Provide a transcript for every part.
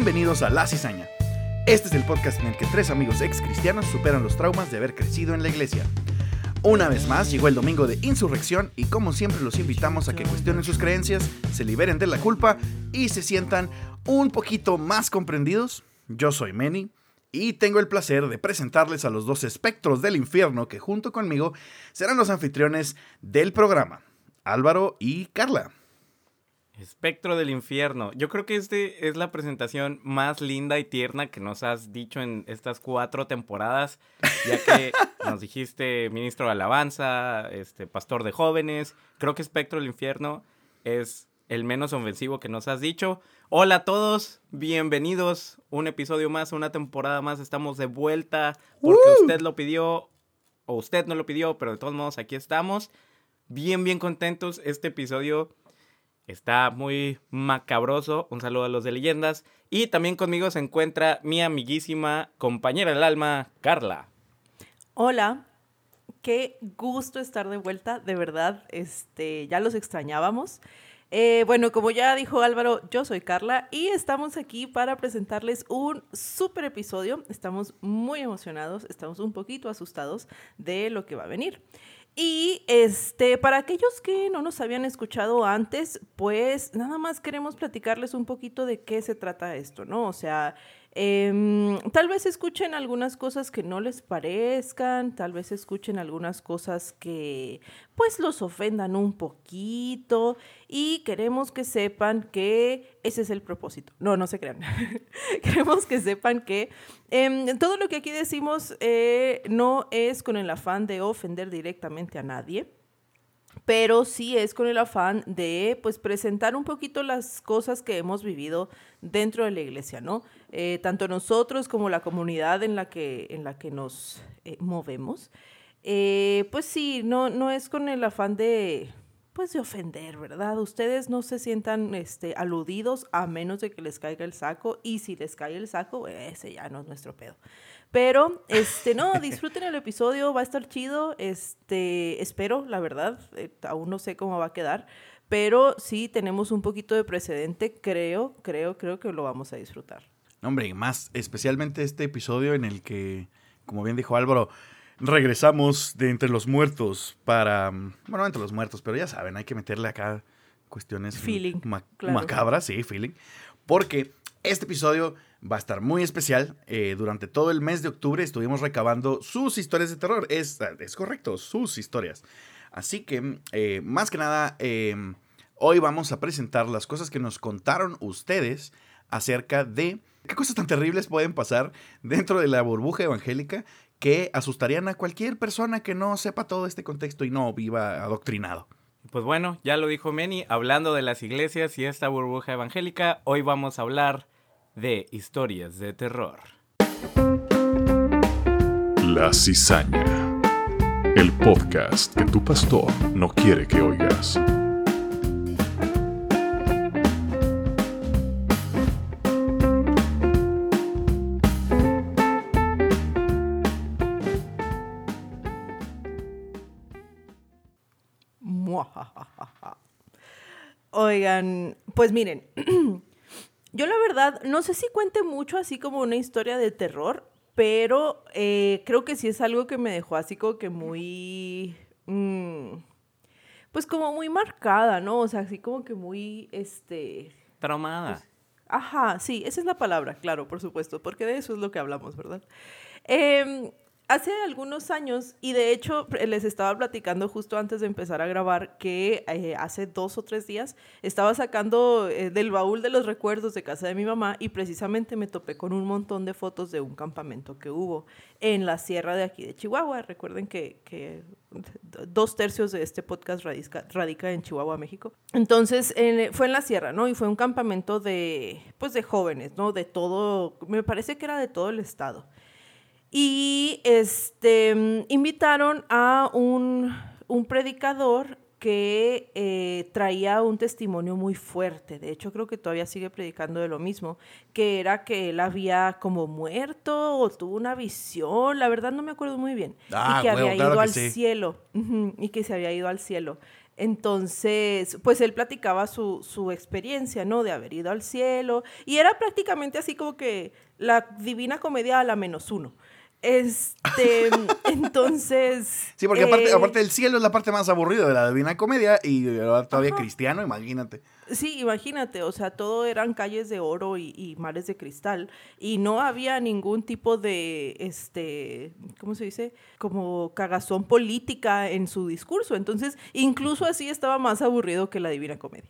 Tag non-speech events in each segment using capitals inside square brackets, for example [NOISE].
Bienvenidos a La Cizaña. Este es el podcast en el que tres amigos ex cristianos superan los traumas de haber crecido en la iglesia. Una vez más llegó el domingo de insurrección y como siempre los invitamos a que cuestionen sus creencias, se liberen de la culpa y se sientan un poquito más comprendidos. Yo soy Manny y tengo el placer de presentarles a los dos espectros del infierno que junto conmigo serán los anfitriones del programa, Álvaro y Carla. Espectro del infierno. Yo creo que este es la presentación más linda y tierna que nos has dicho en estas cuatro temporadas, ya que [LAUGHS] nos dijiste ministro de alabanza, este pastor de jóvenes. Creo que Espectro del infierno es el menos ofensivo que nos has dicho. Hola a todos, bienvenidos. Un episodio más, una temporada más. Estamos de vuelta porque usted lo pidió o usted no lo pidió, pero de todos modos aquí estamos. Bien, bien contentos. Este episodio Está muy macabroso. Un saludo a los de leyendas. Y también conmigo se encuentra mi amiguísima compañera del alma, Carla. Hola, qué gusto estar de vuelta, de verdad. Este, ya los extrañábamos. Eh, bueno, como ya dijo Álvaro, yo soy Carla y estamos aquí para presentarles un súper episodio. Estamos muy emocionados, estamos un poquito asustados de lo que va a venir. Y este, para aquellos que no nos habían escuchado antes, pues nada más queremos platicarles un poquito de qué se trata esto, ¿no? O sea, Em, tal vez escuchen algunas cosas que no les parezcan, tal vez escuchen algunas cosas que pues los ofendan un poquito y queremos que sepan que ese es el propósito. No, no se crean. [LAUGHS] queremos que sepan que em, todo lo que aquí decimos eh, no es con el afán de ofender directamente a nadie pero sí es con el afán de pues presentar un poquito las cosas que hemos vivido dentro de la iglesia, ¿no? Eh, tanto nosotros como la comunidad en la que, en la que nos eh, movemos. Eh, pues sí, no, no es con el afán de pues de ofender, ¿verdad? Ustedes no se sientan este, aludidos a menos de que les caiga el saco y si les cae el saco, ese ya no es nuestro pedo. Pero, [LAUGHS] este, no, disfruten el episodio, va a estar chido. Este, espero, la verdad, eh, aún no sé cómo va a quedar. Pero sí tenemos un poquito de precedente, creo, creo, creo que lo vamos a disfrutar. Hombre, más especialmente este episodio en el que, como bien dijo Álvaro, regresamos de entre los muertos para, bueno, entre los muertos, pero ya saben, hay que meterle acá cuestiones feeling, macabras, sí, feeling, porque este episodio va a estar muy especial. Eh, durante todo el mes de octubre estuvimos recabando sus historias de terror. Es, es correcto, sus historias. Así que, eh, más que nada, em, hoy vamos a presentar las cosas que nos contaron ustedes acerca de qué cosas tan terribles pueden pasar dentro de la burbuja evangélica que asustarían a cualquier persona que no sepa todo este contexto y no viva adoctrinado. Pues bueno, ya lo dijo Meni, hablando de las iglesias y esta burbuja evangélica, hoy vamos a hablar de historias de terror. La cizaña. El podcast que tu pastor no quiere que oigas. Oigan, pues miren, [CLEARS THROAT] Yo la verdad, no sé si cuente mucho así como una historia de terror, pero eh, creo que sí es algo que me dejó así como que muy... Mm, pues como muy marcada, ¿no? O sea, así como que muy, este... Traumada. Pues, ajá, sí, esa es la palabra, claro, por supuesto, porque de eso es lo que hablamos, ¿verdad? Eh, hace algunos años, y de hecho les estaba platicando justo antes de empezar a grabar, que eh, hace dos o tres días estaba sacando eh, del baúl de los recuerdos de casa de mi mamá y precisamente me topé con un montón de fotos de un campamento que hubo en la sierra de aquí de Chihuahua. Recuerden que, dos tercios de este podcast radica, en Chihuahua, México. Entonces fue en la sierra, ¿no? Y fue un campamento de, pues, de jóvenes, ¿no? De todo, me parece que era de todo el estado. Y este, invitaron a un, predicador que eh, traía un testimonio muy fuerte. De hecho, creo que todavía sigue predicando de lo mismo, que era que él había como muerto o tuvo una visión, la verdad no me acuerdo muy bien, y ah, que había ido al cielo, y que se había ido al cielo. Entonces, pues él platicaba su, su experiencia, ¿no? De haber ido al cielo. Y era prácticamente así como que la divina comedia a la menos uno. Este, [LAUGHS] entonces. Sí, porque aparte, eh, aparte del cielo es la parte más aburrida de la Divina Comedia y todavía cristiano, imagínate. Sí, imagínate, o sea, todo eran calles de oro y, y mares de cristal y no había ningún tipo de, este, ¿cómo se dice? Como cagazón política en su discurso. Entonces, incluso así estaba más aburrido que la Divina Comedia.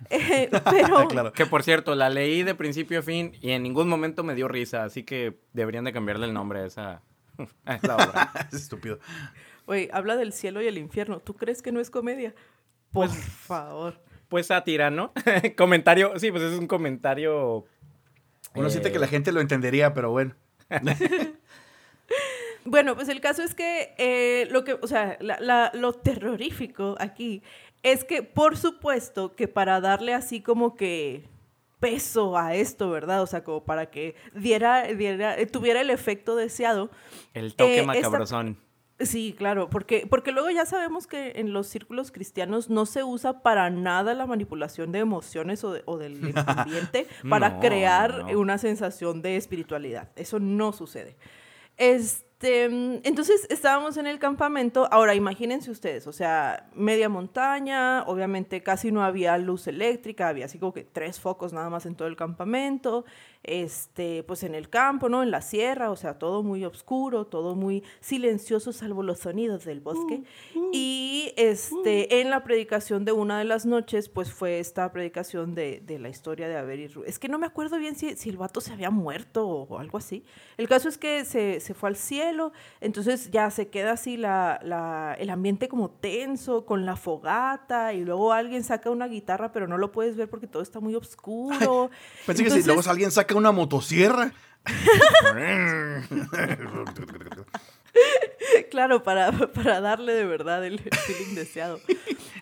[LAUGHS] Eh, pero, [LAUGHS] claro. Que por cierto, la leí de principio a fin y en ningún momento me dio risa, así que deberían de cambiarle el nombre a esa, [LAUGHS] a esa obra. es estúpido. Güey, habla del cielo y el infierno. ¿Tú crees que no es comedia? Por favor. Pues sátira, ¿no? comentario, sí, pues es un comentario. Uno eh, siente que la gente lo entendería, pero bueno. Bueno, pues el caso es que eh, lo que, o sea, la- la- lo terrorífico aquí es que, por supuesto, que para darle así como que peso a esto, ¿verdad? O sea, como para que diera, diera eh, tuviera el efecto deseado. El toque eh, esta- macabrosón. Sí, claro, porque, porque luego ya sabemos que en los círculos cristianos no se usa para nada la manipulación de emociones o, de- o del [LAUGHS] ambiente para No, crear no. una sensación de espiritualidad. Eso no sucede. Este, mm, entonces estábamos en el campamento. Ahora imagínense ustedes, o sea, media montaña, obviamente casi no había luz eléctrica, había así como que tres focos nada más en todo el campamento. Este, pues en el campo, ¿no? En la sierra, o sea, todo muy oscuro, todo muy silencioso, salvo los sonidos del bosque. Y este, en la predicación de una de las noches, pues fue esta predicación de, de la historia de Aver y Ru- Es que no me acuerdo bien si, si el vato se había muerto o, algo así. El caso es que se, se fue al cielo, entonces ya se queda así la, la- el ambiente como tenso, con la fogata, y luego alguien saca una guitarra, pero no lo puedes ver porque todo está muy oscuro. Pensé que si Entonces- luego alguien saca una motosierra. [LAUGHS] Claro, para, para darle de verdad el feeling deseado.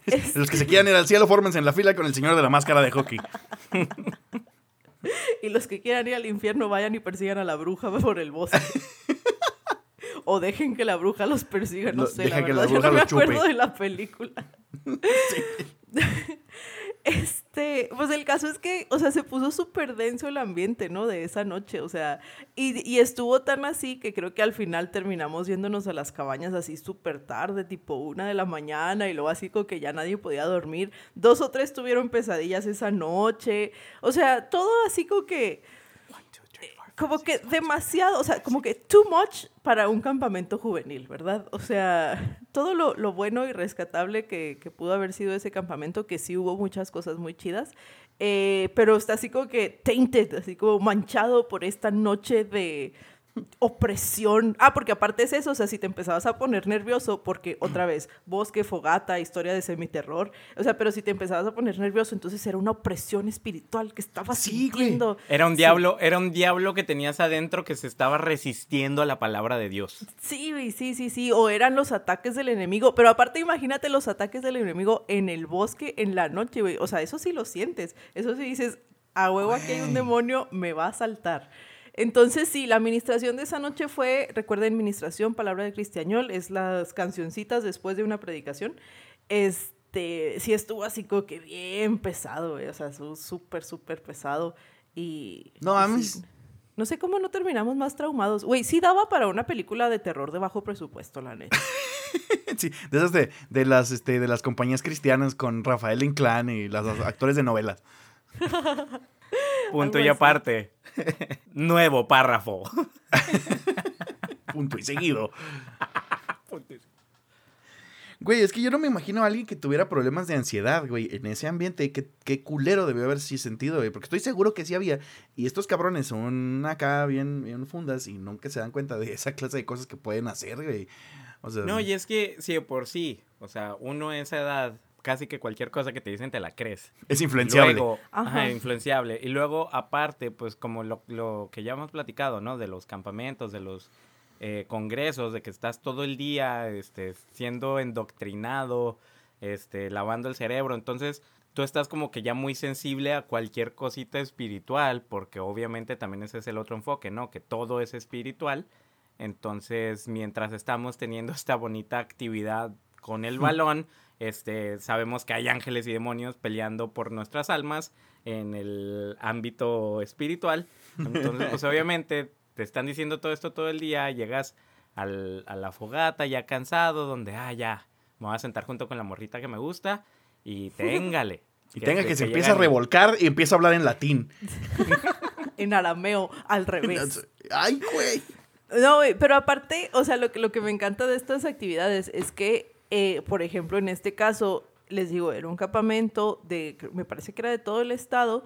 Es- [LAUGHS] Los que se quieran ir al cielo, fórmense en la fila con el señor de la máscara de hockey. [LAUGHS] y los que quieran ir al infierno vayan y persigan a la bruja por el bosque. o dejen que la bruja los persiga, no Lo- sé, la que la verdad, yo bruja no me chupe. acuerdo de la película. Este, pues el caso es que, o sea, se puso súper denso el ambiente, ¿no? De esa noche, o sea, y, y estuvo tan así que creo que al final terminamos yéndonos a las cabañas así súper tarde, tipo una de la mañana, y así como que ya nadie podía dormir. Dos o tres tuvieron pesadillas esa noche, o sea, todo así como que como que demasiado, o sea, como que too much para un campamento juvenil, ¿verdad? O sea, todo lo, lo bueno y rescatable que, que pudo haber sido ese campamento, que sí hubo muchas cosas muy chidas, eh, pero está así como que tainted, así como manchado por esta noche de opresión. Ah, porque aparte es eso, o sea, si te empezabas a poner nervioso, porque otra vez, bosque, fogata, historia de semiterror, o sea, pero si te empezabas a poner nervioso, entonces era una opresión espiritual que estabas Sí, güey. sintiendo. Era un Sí. diablo, era un diablo que tenías adentro que se estaba resistiendo a la palabra de Dios. Sí, güey, sí, sí, sí. O eran los ataques del enemigo. Pero aparte, imagínate los ataques del enemigo en el bosque en la noche, güey. O sea, eso sí lo sientes. Eso sí dices, a huevo aquí hay un demonio, me va a saltar. Entonces, sí, la administración de esa noche fue, recuerden, administración, palabra de cristiañol, es las cancioncitas después de una predicación. Este, sí estuvo así como que bien pesado, güey. O sea, súper, súper pesado. Y. No mames. sí, no sé cómo no terminamos más traumados. Güey, sí daba para una película de terror de bajo presupuesto, la neta. [LAUGHS] Sí, de esas de, de las, este, de las compañías cristianas con Rafael Inclán y los actores de novelas. [LAUGHS] Punto y aparte. Nuevo párrafo. Punto y seguido. Güey, es que yo no me imagino a alguien que tuviera problemas de ansiedad, güey, en ese ambiente. Qué, qué culero debió haber sí sentido, güey. Porque estoy seguro que sí había. Y estos cabrones son acá bien, bien fundas y nunca se dan cuenta de esa clase de cosas que pueden hacer, güey. O sea, No, y es que sí, de por sí, o sea, uno a esa edad, casi que cualquier cosa que te dicen te la crees. es influenciable. Luego, Ajá. ajá, influenciable. Y luego, aparte, pues como lo, lo que ya hemos platicado, ¿no? De los campamentos, de los eh, congresos, de que estás todo el día este, siendo endoctrinado, este, lavando el cerebro. Entonces, tú estás como que ya muy sensible a cualquier cosita espiritual, porque obviamente también ese es el otro enfoque, ¿no? Que todo es espiritual. Entonces, mientras estamos teniendo [LAUGHS] esta bonita actividad con el [LAUGHS] balón, este, sabemos que hay ángeles y demonios peleando por nuestras almas en el ámbito espiritual. Entonces, pues [LAUGHS] obviamente te están diciendo todo esto todo el día, llegas al- a la fogata ya cansado, donde, ah, ya, me voy a sentar junto con la morrita que me gusta y [LAUGHS] téngale. Y tenga que, se empieza a revolcar y empieza a hablar en latín. [LAUGHS] En arameo, al revés. Ay, güey. No, güey, pero aparte, o sea, lo que, lo que me encanta de estas actividades es que, eh, por ejemplo, en este caso, les digo, era un campamento de, me parece que era de todo el estado,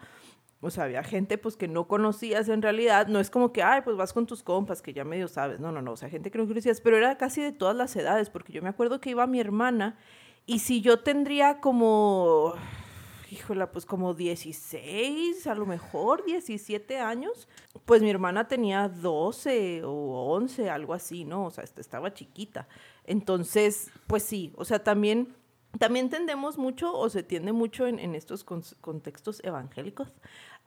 o sea, había gente pues que no conocías en realidad, no es como que, ay, pues vas con tus compas, que ya medio sabes, no, no, no, o sea, gente que no conocías, pero era casi de todas las edades, porque yo me acuerdo que iba mi hermana, y si yo tendría como, híjola, pues como 16, a lo mejor 17 años, pues mi hermana tenía 12 o 11, algo así, ¿no? O sea, est- estaba chiquita. Entonces, pues sí, o sea, también, también tendemos mucho o se tiende mucho en, en estos con- contextos evangélicos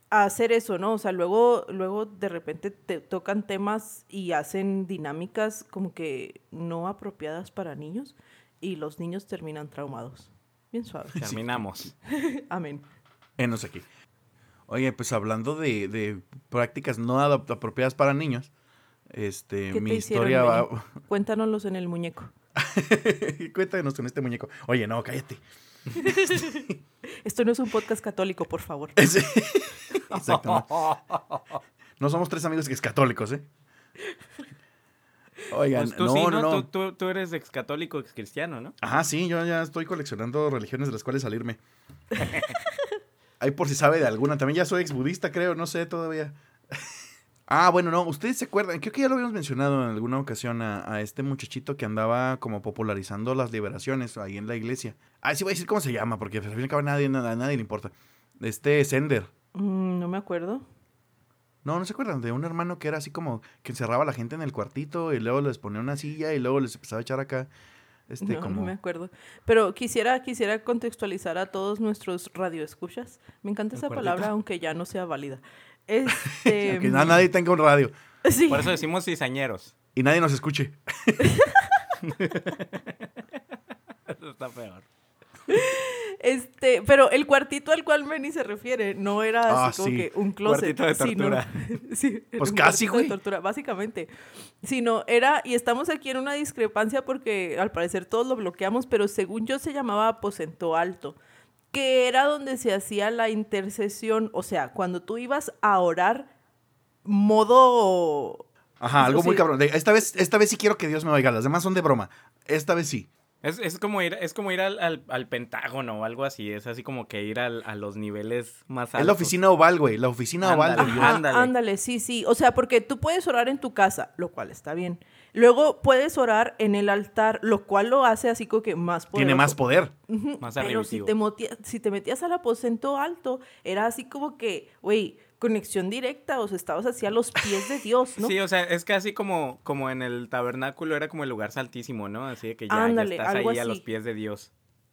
a hacer eso, ¿no? O sea, luego, luego de repente te tocan temas y hacen dinámicas como que no apropiadas para niños y los niños terminan traumados. Bien suave. [LAUGHS] Terminamos. [LAUGHS] Amén. Enos aquí. Oye, pues hablando de, de prácticas no apropiadas para niños, este, ¿Qué mi te hicieron, historia va... [LAUGHS] Cuéntanoslos en el muñeco. [LAUGHS] Cuéntanos con este muñeco. Oye, no, cállate. [LAUGHS] Esto no es un podcast católico, por favor. Sí. Exactamente. No somos tres amigos que es católicos, ¿eh? Oigan, Pues tú no, sí, no, ¿no? no. Tú, tú- tú eres ex católico, ex cristiano, ¿no? Ajá, sí, yo ya estoy coleccionando religiones de las cuales salirme. Ahí por si sabe de alguna. También ya soy ex budista, creo, no sé todavía. Ah, bueno, no, ustedes se acuerdan, creo que ya lo habíamos mencionado en alguna ocasión a, a este muchachito que andaba como popularizando las liberaciones ahí en la iglesia. Ah, sí voy a decir cómo se llama, porque al fin y al cabo nadie, a nadie le importa. Este Sender. Mm, no me acuerdo. No, no se acuerdan de un hermano que era así como que encerraba a la gente en el cuartito y luego les ponía una silla y luego les empezaba a echar acá. Este, no, como... no me acuerdo. Pero quisiera, quisiera contextualizar a todos nuestros radioescuchas. Me encanta ¿El esa cuartito? palabra, aunque ya no sea válida. Este, [LAUGHS] que na- nadie tenga un radio sí. Por eso decimos cizañeros. y nadie nos escuche. [LAUGHS] Eso está peor. Este, pero el cuartito al cual Benny se refiere no era así Ah, como sí. que un closet. Cuartito de sino- tortura. [LAUGHS] sí, era Pues un casi, güey. tortura, básicamente. Sino era, y estamos aquí en una discrepancia porque al parecer todos lo bloqueamos, pero según yo se llamaba aposento alto, que era donde se hacía la intercesión, o sea, cuando tú ibas a orar, modo Ajá, algo muy cabrón. De- Esta vez, esta vez sí quiero que Dios me oiga. Las demás son de broma. Esta vez sí. Es, es como ir, es como ir al, al- al Pentágono o algo así. Es así como que ir al- a los niveles más altos. Es la oficina oval, güey. La oficina oval Ándale. Ajá, Ándale. ándale. sí, sí. O sea, porque tú puedes orar en tu casa, lo cual está bien. Luego puedes orar en el altar, lo cual lo hace así como que más poderoso. Tiene más poder. Más Pero si te, motia- si te metías al aposento alto, era así como que, güey, conexión directa, o sea, estabas así a los pies de Dios, ¿no? Sí, o sea, es casi como, como en el tabernáculo era como el lugar saltísimo, ¿no? Así de que ya, ya estás ahí a los pies de Dios.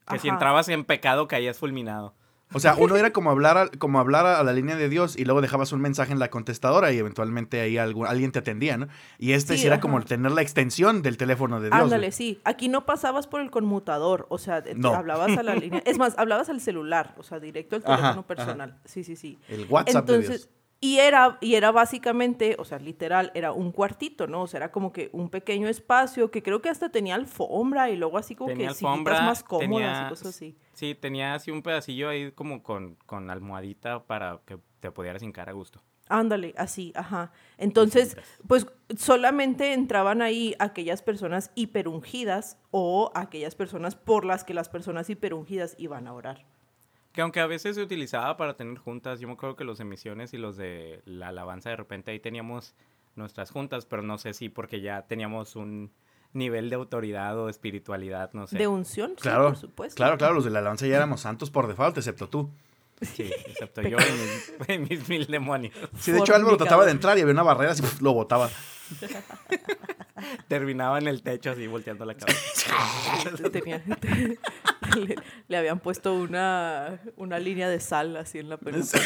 Que si entrabas en pecado caías fulminado. O sea, uno era como hablar, a, como hablar a la línea de Dios y luego dejabas un mensaje en la contestadora y eventualmente ahí algún- alguien te atendía, ¿no? Y este sí, Sí, era como tener la extensión del teléfono de Dios. Ándale, sí. Aquí no pasabas por el conmutador, o sea, No. hablabas a la [LAUGHS] línea. Es más, hablabas al celular, o sea, directo al teléfono ajá. personal. Sí, sí, sí. El WhatsApp de Entonces, Dios. Y era, y era básicamente, o sea, literal, era un cuartito, ¿no? O sea, era como que un pequeño espacio que creo que hasta tenía alfombra y luego así como Tenía que sillitas más cómodas tenía- y cosas así. Sí, tenía así un pedacillo ahí como con, con almohadita para que te pudieras hincar a gusto. Ándale, así, ajá. Entonces, pues solamente entraban ahí aquellas personas hiperungidas o aquellas personas por las que las personas hiperungidas iban a orar. Que aunque a veces se utilizaba para tener juntas, yo me acuerdo que los de misiones y los de la alabanza de repente ahí teníamos nuestras juntas, pero no sé si porque ya teníamos un nivel de autoridad o espiritualidad, no sé. De unción, sí, Claro, por supuesto. claro, claro, los de la alabanza ya éramos santos por default, excepto tú. Sí, excepto yo y mis, [LAUGHS] y mis mil demonios. Sí, de hecho Álvaro trataba de entrar y había una barrera así pf, lo botaba. Terminaba en el techo así volteando la [LAUGHS] cabeza. Tenía- le, le habían puesto una, una línea de sal así en la peluca.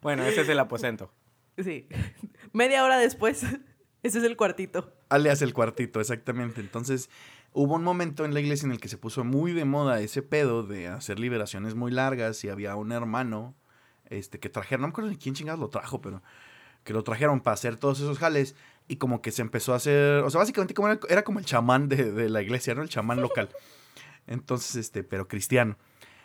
Bueno, ese es el aposento. Sí. Media hora después. Ese es el cuartito. Alias el cuartito, exactamente. Entonces, hubo un momento en la iglesia en el que se puso muy de moda ese pedo de hacer liberaciones muy largas y había un hermano este, que trajeron, no me acuerdo ni quién chingados lo trajo, pero que lo trajeron para hacer todos esos jales y como que se empezó a hacer, o sea, básicamente como era, era como el chamán de, de la iglesia, ¿no? El chamán local. [LAUGHS] Entonces, este, pero cristiano.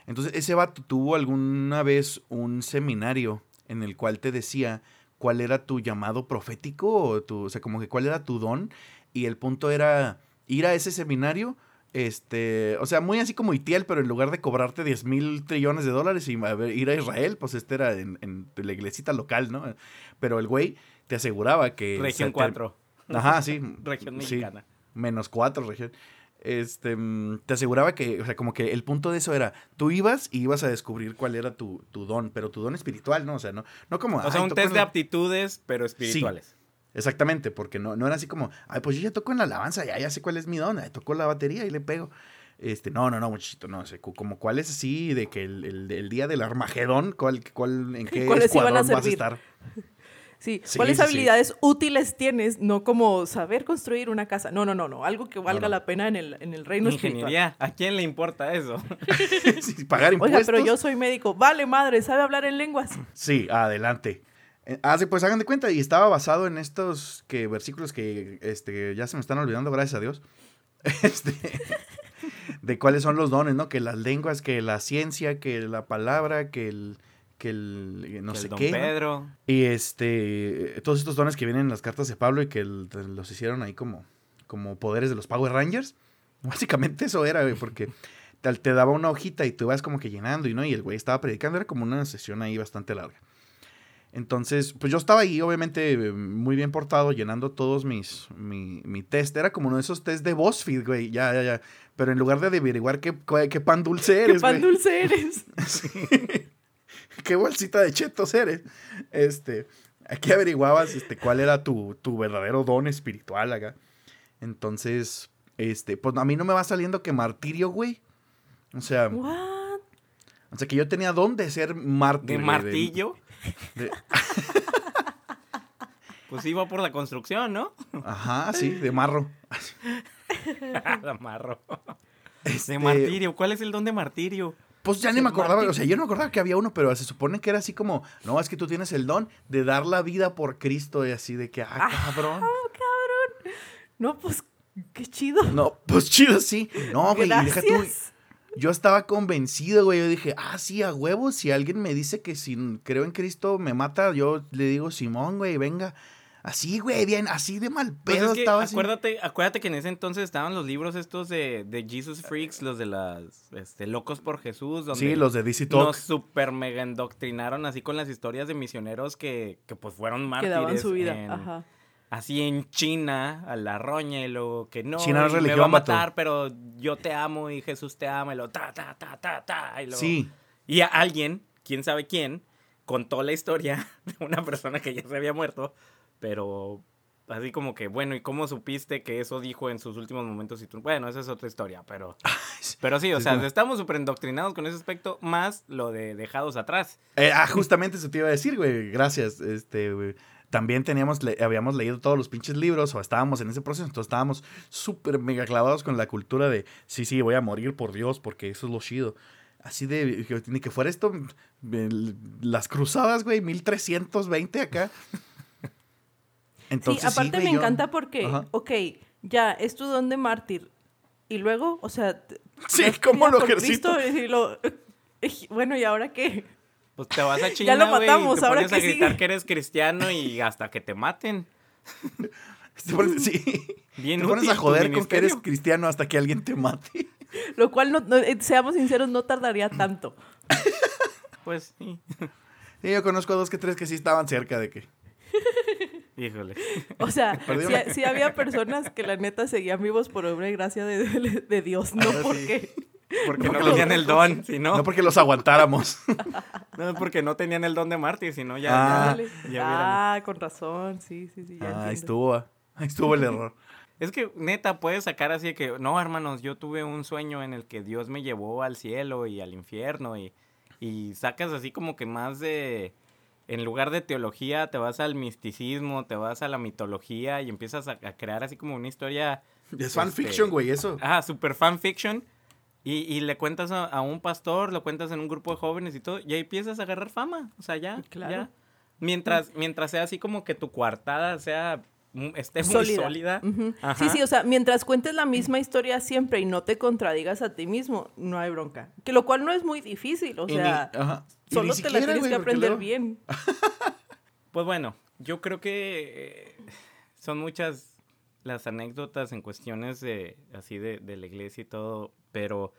Entonces, ese vato tuvo alguna vez un seminario en el cual te decía cuál era tu llamado profético, o, tu, o sea, como que cuál era tu don, y el punto era ir a ese seminario, este, o sea, muy así como Itiel, pero en lugar de cobrarte 10 mil trillones de dólares y a ver, ir a Israel, pues este era en, en la iglesita local, ¿no? Pero el güey te aseguraba que... Región se te- 4. Ajá, sí. [LAUGHS] Región sí, mexicana. menos 4 región. Este, mm, te aseguraba que, o sea, como que el punto de eso era, tú ibas y ibas a descubrir cuál era tu, tu don, pero tu don espiritual, ¿no? O sea, no, no como... O sea, "Ay, un test de la-". aptitudes, pero espirituales. Exactamente, porque no, no era así como, ay, pues yo ya toco en la alabanza, ya, ya sé cuál es mi don, toco la batería y le pego. Este, no, no, no, muchachito, no, o sea, cu- como cuál es así, de que el, el- el día del Armagedón, cuál, cuál, en [LAUGHS] qué ¿Cuáles iban a escuadrón vas a estar. [LAUGHS] Sí. Sí, ¿Cuáles sí, sí. habilidades útiles tienes? No como saber construir una casa. No, no, no, no. Algo que valga no. la pena en el, en el reino espiritual. Ingeniería. ¿A quién le importa eso? [LAUGHS] Sí, pagar Oiga, impuestos. pero yo soy médico. Vale, madre, ¿sabe hablar en lenguas? Sí, adelante. Eh, Ah, sí, pues hagan de cuenta, y estaba basado en estos que, versículos que este, ya se me están olvidando, gracias a Dios. [LAUGHS] Este, de cuáles son los dones, ¿no? Que las lenguas, que la ciencia, que la palabra, que el, que el no Que el sé don qué. Pedro. Y este, todos estos dones que vienen en las cartas de Pablo y que el- los hicieron ahí como, como poderes de los Power Rangers. [LAUGHS] Básicamente eso era, güey, porque te, te daba una hojita y tú ibas como que llenando y no, y el güey estaba predicando, era como una sesión ahí bastante larga. Entonces, pues yo estaba ahí, obviamente, muy bien portado, llenando todos mis, mi, mi test. Era como uno de esos test de BuzzFeed, güey, ya, ya, ya. Pero en lugar de averiguar qué, qué pan dulce [LAUGHS] ¿Qué eres, pan güey. dulce eres? [LAUGHS] [LAUGHS] qué bolsita de chetos eres. Este, aquí averiguabas este, cuál era tu, tu verdadero don espiritual acá. Entonces, este, pues a mí no me va saliendo que martirio, güey. O sea, What? o sea que yo tenía don de ser mártir. De martillo. de- [LAUGHS] Pues iba por la construcción, ¿no? ajá, sí, de marro. [LAUGHS] Amarro. Este, De martirio. ¿Cuál es el don de martirio? Pues ya ni Ser me acordaba, o sea, yo no me acordaba que había uno, pero se supone que era así como, no, es que tú tienes el don de dar la vida por Cristo y así de que, ah, cabrón. No, pues, qué chido. No, pues chido, sí. No, güey, y deja tú. Yo estaba convencido, güey. Yo dije, ah, sí, a huevo. Si alguien me dice que si creo en Cristo me mata, yo le digo, Simón, güey, venga. Así, güey, bien, así de mal Pues pedo es que estaba así. acuérdate, acuérdate que en ese entonces estaban los libros estos de, de Jesus Freaks, los de las este, locos por Jesús, donde Sí, los de DC Talk. nos super mega endoctrinaron así con las historias de misioneros que, que pues fueron Que mártires. daban su vida. en- Ajá. Así en China, a la roña, y luego que no, China no es y me religión, va a matar, pero yo te amo y Jesús te ama, y lo ta, ta, ta, ta, ta, y luego- Sí, Y a alguien, quién sabe quién, contó la historia [LAUGHS] de una persona que ya se había muerto, pero así como que, bueno, ¿y cómo supiste que eso dijo en sus últimos momentos? Y tú, bueno, esa es otra historia, pero, [LAUGHS] pero sí, o Sí, sea, estamos súper indoctrinados con ese aspecto, más lo de dejados atrás. Eh, ah, justamente eso te iba a decir, güey. Gracias. Este, güey. También teníamos, le- habíamos leído todos los pinches libros o estábamos en ese proceso, entonces estábamos súper mega clavados con la cultura de, sí, sí, voy a morir por Dios porque eso es lo chido. Así de, que- ni que fuera esto, las cruzadas, güey, 1320 acá. [LAUGHS] Entonces, sí, aparte me yo- encanta porque, Ajá. ok, ya, es tu don de mártir. Y luego, o sea... Sí, ¿cómo lo ejercito? Y lo- Bueno, ¿y ahora qué? Pues te vas a [LAUGHS] China, lo güey, y matamos, te ¿ahora pones a qué gritar sigue? que eres cristiano y hasta que te maten. [LAUGHS] Te pones, sí. Bien Te pones útil a joder con que eres cristiano hasta que alguien te mate. [LAUGHS] Lo cual, no, no- eh, seamos sinceros, no tardaría tanto. Pues sí, Sí, yo conozco a dos que tres que sí estaban cerca de que. Híjole. O sea, [LAUGHS] sí había personas que la neta seguían vivos por obra y gracia de, de- de Dios, no Ahora sí. porque... Porque No tenían el don, si no, No porque los aguantáramos. [LAUGHS] no porque no tenían el don de mártir, sino ya, Ah. ya- Ah, con razón, sí, sí, sí. ya Ah, ahí estuvo. Ahí estuvo el error. Es que neta puedes sacar así de que, no, hermanos, yo tuve un sueño en el que Dios me llevó al cielo y al infierno y, y sacas así como que más de en lugar de teología te vas al misticismo, te vas a la mitología y empiezas a, a crear así como una historia... Es fanfiction, este, güey, eso. Ah, super fanfiction. Y, y le cuentas a, a un pastor, lo cuentas en un grupo de jóvenes y todo, y ahí empiezas a agarrar fama. O sea, ya, Claro. ya. Mientras, mientras sea así como que tu coartada sea, esté muy Sólida. Sí, sí, o sea, mientras cuentes la misma historia siempre y no te contradigas a ti mismo, no hay bronca. Que lo cual no es muy difícil, o ni- sea, ajá. Solo te la tienes güey, que aprender luego- bien. [LAUGHS] Pues bueno, yo creo que eh, son muchas las anécdotas en cuestiones de así de, de la iglesia y todo, pero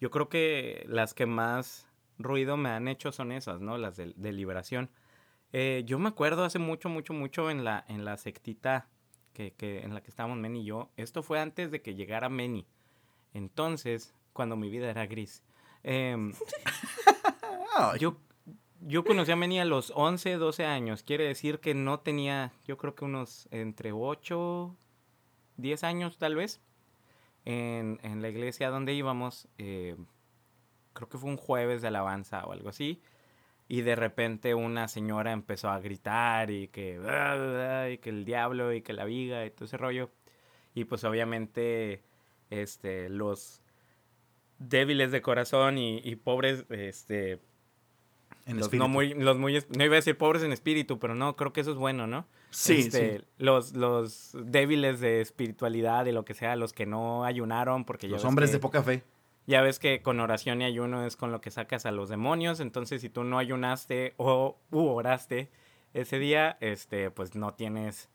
yo creo que las que más ruido me han hecho son esas, ¿no? Las de, de liberación. Eh, yo me acuerdo hace mucho, mucho, mucho en la, en la sectita que, que- en la que estábamos Meni y yo. Esto fue antes de que llegara Meni. Entonces, cuando mi vida era gris. [LAUGHS] Ay, yo, yo conocí a Meni a los 11, 12 años. Quiere decir que no tenía, yo creo que unos entre 8, 10 años tal vez. En, en la iglesia donde íbamos, eh, creo que fue un jueves de alabanza o algo así. Y de repente una señora empezó a gritar y que, y que el diablo y que la viga y todo ese rollo. Y pues obviamente este, los débiles de corazón y, y pobres, este, en los espíritu. no muy, los muy, no iba a decir pobres en espíritu, pero no, creo que eso es bueno, ¿no? Sí, Este, sí. Los, los débiles de espiritualidad y lo que sea, los que no ayunaron, porque Los hombres que- de poca fe. Ya ves que con oración y ayuno es con lo que sacas a los demonios, entonces si tú no ayunaste o u oraste ese día, este, pues no tienes,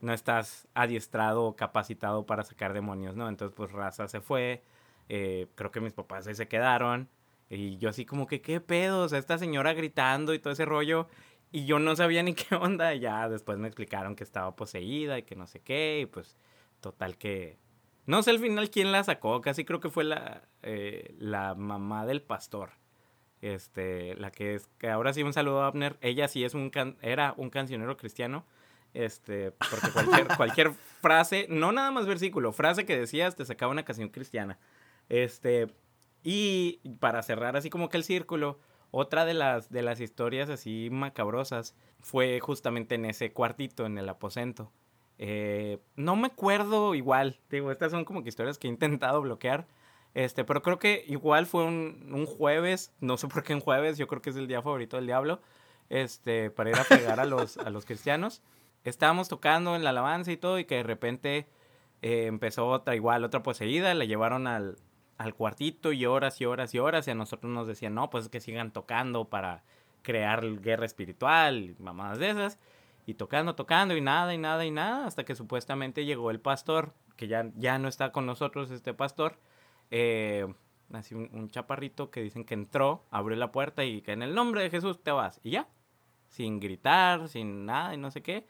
no estás adiestrado o capacitado para sacar demonios, ¿no? Entonces pues raza se fue, eh, creo que mis papás ahí se quedaron y yo así como que qué pedo, o sea, esta señora gritando y todo ese rollo y yo no sabía ni [LAUGHS] qué onda, ya después me explicaron que estaba poseída y que no sé qué, y pues total que no sé al final quién la sacó, casi creo que fue la, eh, la mamá del pastor. Este, la que es, que ahora sí un saludo a Abner, ella sí es un can- era un cancionero cristiano. Este, porque cualquier, [LAUGHS] cualquier frase, no nada más versículo, frase que decías te sacaba una canción cristiana. Este, y para cerrar así como que el círculo, otra de las, de las historias así macabrosas fue justamente en ese cuartito, en el aposento. Eh, no me acuerdo igual, digo, estas son como que historias que he intentado bloquear. Este, pero creo que igual fue un, un jueves, no sé por qué en jueves, yo creo que es el día favorito del diablo, este, para ir a pegar a los, a los cristianos. Estábamos tocando en la alabanza y todo, y que de repente eh, empezó otra, igual, otra poseída, la llevaron al, al cuartito y horas y horas y horas, y a nosotros nos decían, no, pues que sigan tocando para crear guerra espiritual, mamadas de esas, y tocando, tocando, y nada, y nada, y nada, hasta que supuestamente llegó el pastor, que ya, ya no está con nosotros este pastor, eh, así un, un chaparrito que dicen que entró, abrió la puerta y que en el nombre de Jesús te vas, y ya, sin gritar, sin nada, y no sé qué.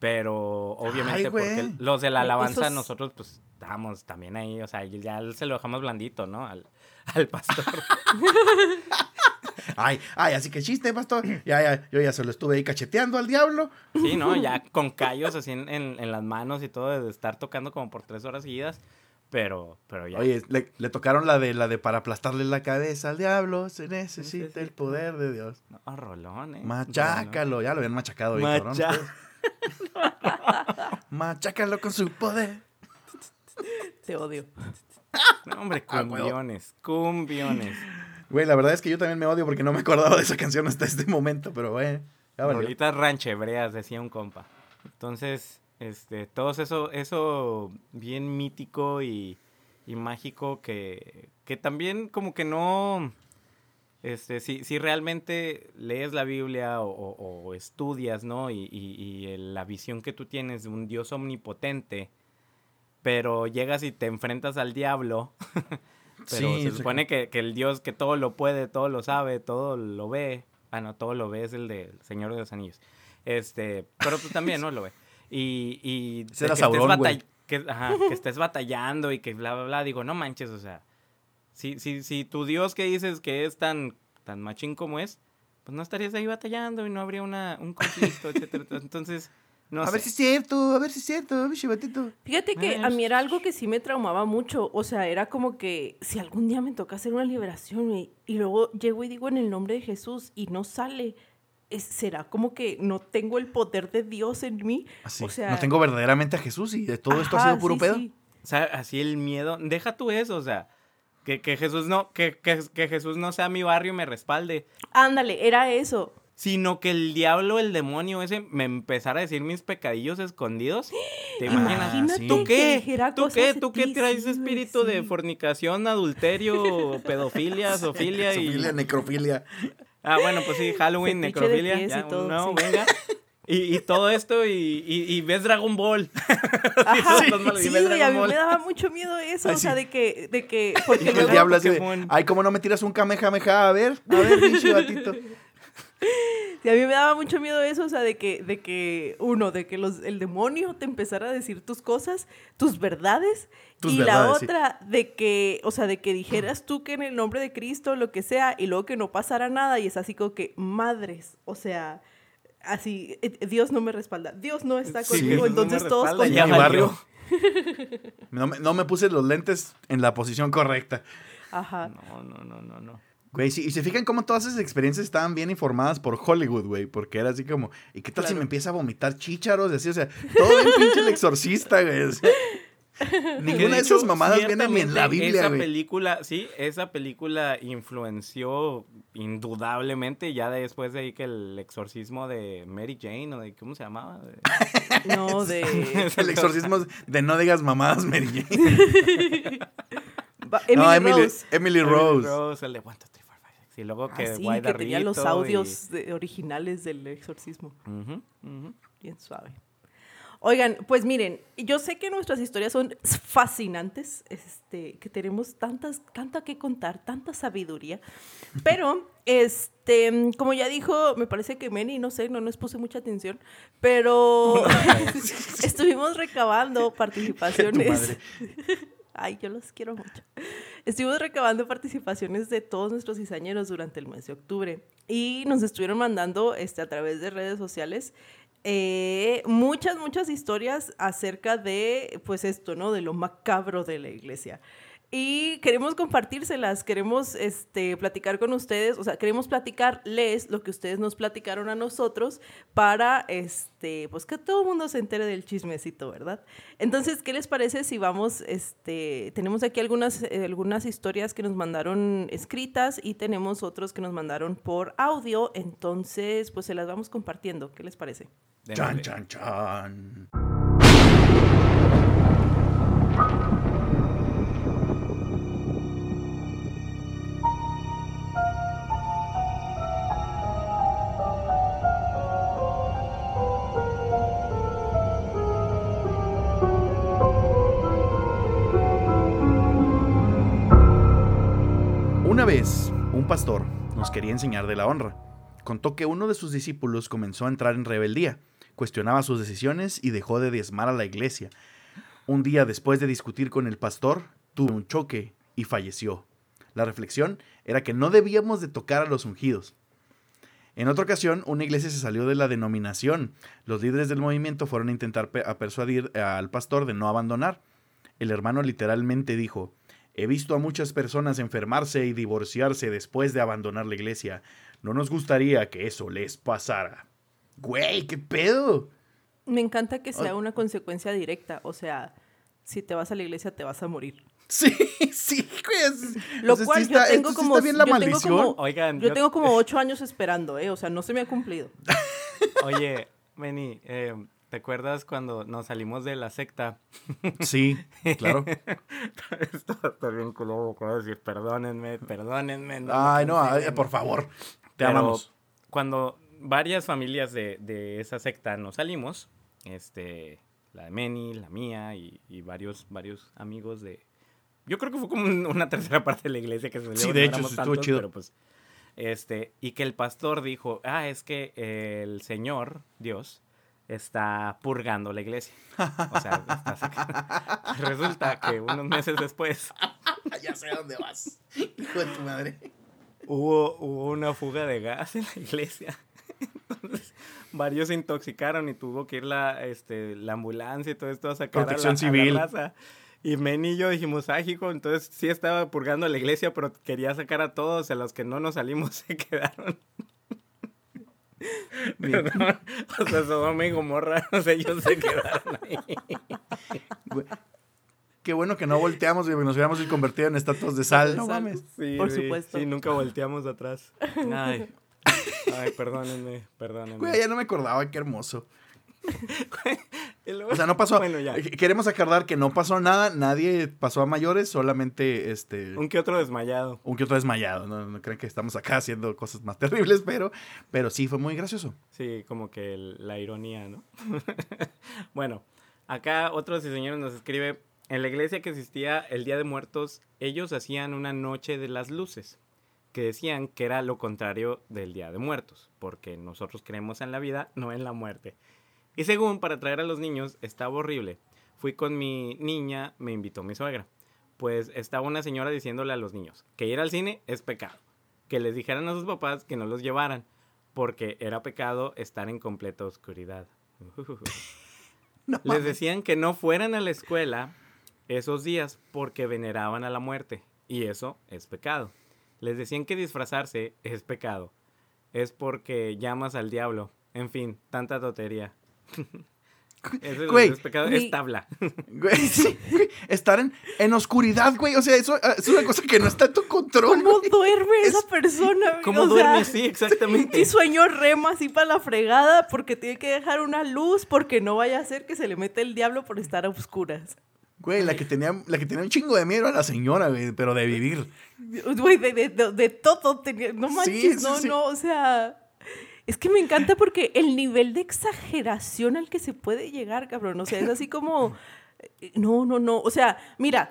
Pero obviamente Ay, porque los de la alabanza esos- nosotros pues estábamos también ahí, o sea, ya se lo dejamos blandito, ¿no? Al, [LAUGHS] al pastor. [LAUGHS] Ay, ay, así que chiste, pastor. Ya, ya, yo ya se lo estuve ahí cacheteando al diablo. Sí, ¿no? Ya con callos así en, en- en las manos y todo, de estar tocando como por tres horas seguidas. Pero, pero ya. Oye, le, le tocaron la de la de para aplastarle la cabeza al diablo. Se necesita el poder de Dios. No, rolón, ¿eh? Machácalo, ya lo habían machacado cabrón. Macha- ustedes. Machácalo con su poder. Te odio. No, hombre, Ah, cumbiones, cumbiones. Güey, la verdad es que yo también me odio porque no me acordaba de esa canción hasta este momento, pero bueno. Rolitas ranchebreas, decía un compa. Entonces, este, todo eso, eso bien mítico y, y mágico que, que también como que no, este, si, si realmente lees la Biblia o, estudias, ¿no? Y, y- la visión que tú tienes de un Dios omnipotente, pero llegas y te enfrentas al diablo, [LAUGHS] pero Sí, se sí. supone que, que el Dios que todo lo puede, todo lo sabe, todo lo ve, ah, no, todo lo ve es el del Señor de los Anillos, este, pero tú también, ¿no? Lo ve. Y, y de que, estés Sauron, que, ajá, que estés batallando y que bla, bla, bla, digo, no manches, o sea, si, si, si tu Dios que dices que es tan, tan machín como es, pues no estarías ahí batallando y no habría una, un conflicto, etcétera. Entonces, no a sé. ver si es cierto, a ver si es cierto, mi chivatito. Fíjate que a mí era algo que sí me traumaba mucho. O sea, era como que si algún día me toca hacer una liberación y, y luego llego y digo en el nombre de Jesús y no sale, es- ¿será como que no tengo el poder de Dios en mí? Así. O sea, no tengo verdaderamente a Jesús y de todo esto ha sido puro sí, pedo. sí. O sea, así el miedo. Deja tú eso, o sea. Que, que Jesús no, que, que, que Jesús no sea mi barrio y me respalde. Ándale, era eso. Sino que el diablo, el demonio ese, me empezara a decir mis pecadillos escondidos. ¿Te [GASPS] imaginas? Imagínate. ¿Tú qué? ¿Tú qué? ¿Tú qué traes sí, espíritu de fornicación, adulterio, [LAUGHS] pedofilia, zoofilia y... Necrofilia. Ah, bueno, pues sí, [LAUGHS] Halloween, necrofilia. pies y ya, todo, no, sí. venga. Y, y todo esto y, y, y ves Dragon Ball. [LAUGHS] Ajá, Sí, los malos, y sí, güey, a mí me daba mucho miedo eso, Ay, o sea, sí. de que, de que, porque Y el diablo así de, ay, ¿cómo no me tiras un kamehameha? A ver, a ver, pinche batito. [LAUGHS] sí, a mí me daba mucho miedo eso, o sea, de que, de que, uno, de que los, el demonio te empezara a decir tus cosas, tus verdades, Tus y verdades, la sí. otra, de que, o sea, de que dijeras tú que en el nombre de Cristo, lo que sea, y luego que no pasara nada, y es así como que, madres, o sea, así, eh, Dios no me respalda, Dios no está Sí, conmigo, no entonces todos ya mi barrio. No me, no me puse los lentes en la posición correcta. Ajá. No, no, no, no, no. Güey, sí, y se fijan cómo todas esas experiencias estaban bien informadas por Hollywood, güey, porque era así como, ¿y qué tal si me empieza a vomitar chícharos? Y así, o sea, todo bien pinche el exorcista, güey. o sea, [LAUGHS] Que ninguna de hecho, esas mamadas viene ni en la Biblia, Esa güey. película, sí, esa película influenció indudablemente ya después de ahí que el exorcismo de Mary Jane o de cómo se llamaba. [LAUGHS] No, [LAUGHS] de... El exorcismo de no digas mamadas, Mary Jane. Emily no, Emily Rose. Emily Emily Rose. Rose, el de Six. Y luego que Así Guay que tenía los audios de- originales del exorcismo. y- Ujú, ujú. Bien suave. Oigan, pues miren, yo sé que nuestras historias son fascinantes, este, que tenemos tantas, tanta que contar, tanta sabiduría, [LAUGHS] pero, este, como ya dijo, me parece que Meni, no sé, no nos puse mucha atención, pero [LAUGHS] [LAUGHS] estuvimos recabando participaciones. Ay, yo los quiero mucho. Estuvimos recabando participaciones de todos nuestros cizañeros durante el mes de octubre y nos estuvieron mandando este, a través de redes sociales eh, muchas, muchas historias acerca de, pues esto, ¿no? De lo macabro de la iglesia. Y queremos compartírselas, queremos este, platicar con ustedes, o sea, queremos platicarles lo que ustedes nos platicaron a nosotros para, este, pues que todo el mundo se entere del chismecito, ¿verdad? Entonces, ¿qué les parece si vamos, este, tenemos aquí algunas, eh, algunas historias que nos mandaron escritas y tenemos otros que nos mandaron por audio, entonces, pues se las vamos compartiendo, ¿qué les parece? Chan, chan, chan. Un pastor nos quería enseñar de la honra. Contó que uno de sus discípulos comenzó a entrar en rebeldía, cuestionaba sus decisiones y dejó de diezmar a la iglesia. Un día después de discutir con el pastor, tuvo un choque y falleció. La reflexión era que no debíamos de tocar a los ungidos. En otra ocasión, una iglesia se salió de la denominación. Los líderes del movimiento fueron a intentar persuadir al pastor de no abandonar. El hermano literalmente dijo, he visto a muchas personas enfermarse y divorciarse después de abandonar la iglesia. No nos gustaría que eso les pasara. Güey, ¿qué pedo? Me encanta que sea una consecuencia directa, o sea, si te vas a la iglesia te vas a morir. Sí, [LAUGHS] sí, güey. es- Lo o sea, cual sí yo está- tengo esto sí como, está bien la yo tengo maldición. como, Oigan, yo yo- tengo como [LAUGHS] ocho años esperando, eh, o sea, no se me ha cumplido. Oye, Meni, eh, ¿te acuerdas cuando nos salimos de la secta? Sí, claro. [LAUGHS] Está bien puedo decir, perdónenme, perdónenme. me Ay, no, por favor. Te Pero amamos. Cuando varias familias de, de esa secta nos salimos, este, la de Meni, la mía y, y varios, varios amigos de... Yo creo que fue como un- una tercera parte de la iglesia que se. Sí, de hecho, estuvo tantos, chido. Pero pues, este, y que el pastor dijo, ah, es que el Señor, Dios, está purgando la iglesia. [LAUGHS] O sea, está sacando- [LAUGHS] Resulta que unos meses después [LAUGHS] ya sé a dónde vas. Hijo de tu madre. hubo, hubo una fuga de gas en la iglesia. Entonces, varios se intoxicaron y tuvo que ir la, este, la ambulancia y todo esto a sacar Protección a la, a la civil. raza. Y Meni y yo dijimos, ah, hijo, entonces sí estaba purgando la iglesia, pero quería sacar a todos, a los que no nos salimos se quedaron. [LAUGHS] Perdón. O sea, Sodoma y Gomorra, [LAUGHS] o sea, ellos se quedaron ahí. Qué bueno que no volteamos y nos hubiéramos convertido en estatuas de sal. No mames. Sí, Por sí, supuesto. Sí, nunca volteamos atrás. Ay. Ay, perdónenme, perdónenme. Güey, ya no me acordaba, qué hermoso. [LAUGHS] O sea, no pasó. Bueno, ya. eh, Queremos acordar que no pasó nada, nadie pasó a mayores, solamente este. Un que otro desmayado. un que otro desmayado. No, no crean que estamos acá haciendo cosas más [LAUGHS] terribles, pero, pero sí fue muy gracioso. Sí, como que la ironía, ¿no? [LAUGHS] bueno, acá otro señor nos escribe, en la iglesia que existía el Día de Muertos, ellos hacían una noche de las luces, que decían que era lo contrario del Día de Muertos, porque nosotros creemos en la vida, no en la muerte. Y según, para traer a los niños, estaba horrible. Fui con mi niña, me invitó mi suegra. Pues estaba una señora diciéndole a los niños que ir al cine es pecado. Que les dijeran a sus papás que no los llevaran, porque era pecado estar en completa oscuridad. [LAUGHS] No Les decían que no fueran a la escuela esos días porque veneraban a la muerte, y eso es pecado. Les decían que disfrazarse es pecado. Es porque llamas al diablo. En fin, tanta totería. Eso Güey, es pecado, güey. es tabla. Güey, [LAUGHS] sí, güey, estar en, en oscuridad, güey. O sea, eso eh, es una cosa que no está en tu control. ¿Cómo güey. duerme Es- esa persona? ¿Cómo O sea, duermes? Sí, exactamente. Y sueño rema así para la fregada porque tiene que dejar una luz porque no vaya a ser que se le mete el diablo por estar a oscuras. Güey, la que tenía, la que tenía un chingo de miedo a la señora, güey, pero de vivir. Güey, de, de- de- de todo. tenía- no Sí, manches, sí, no, sí. no, o sea... Es que me encanta porque el nivel de exageración al que se puede llegar, cabrón. O sea, es así como... eh, No, no, no. O sea, mira,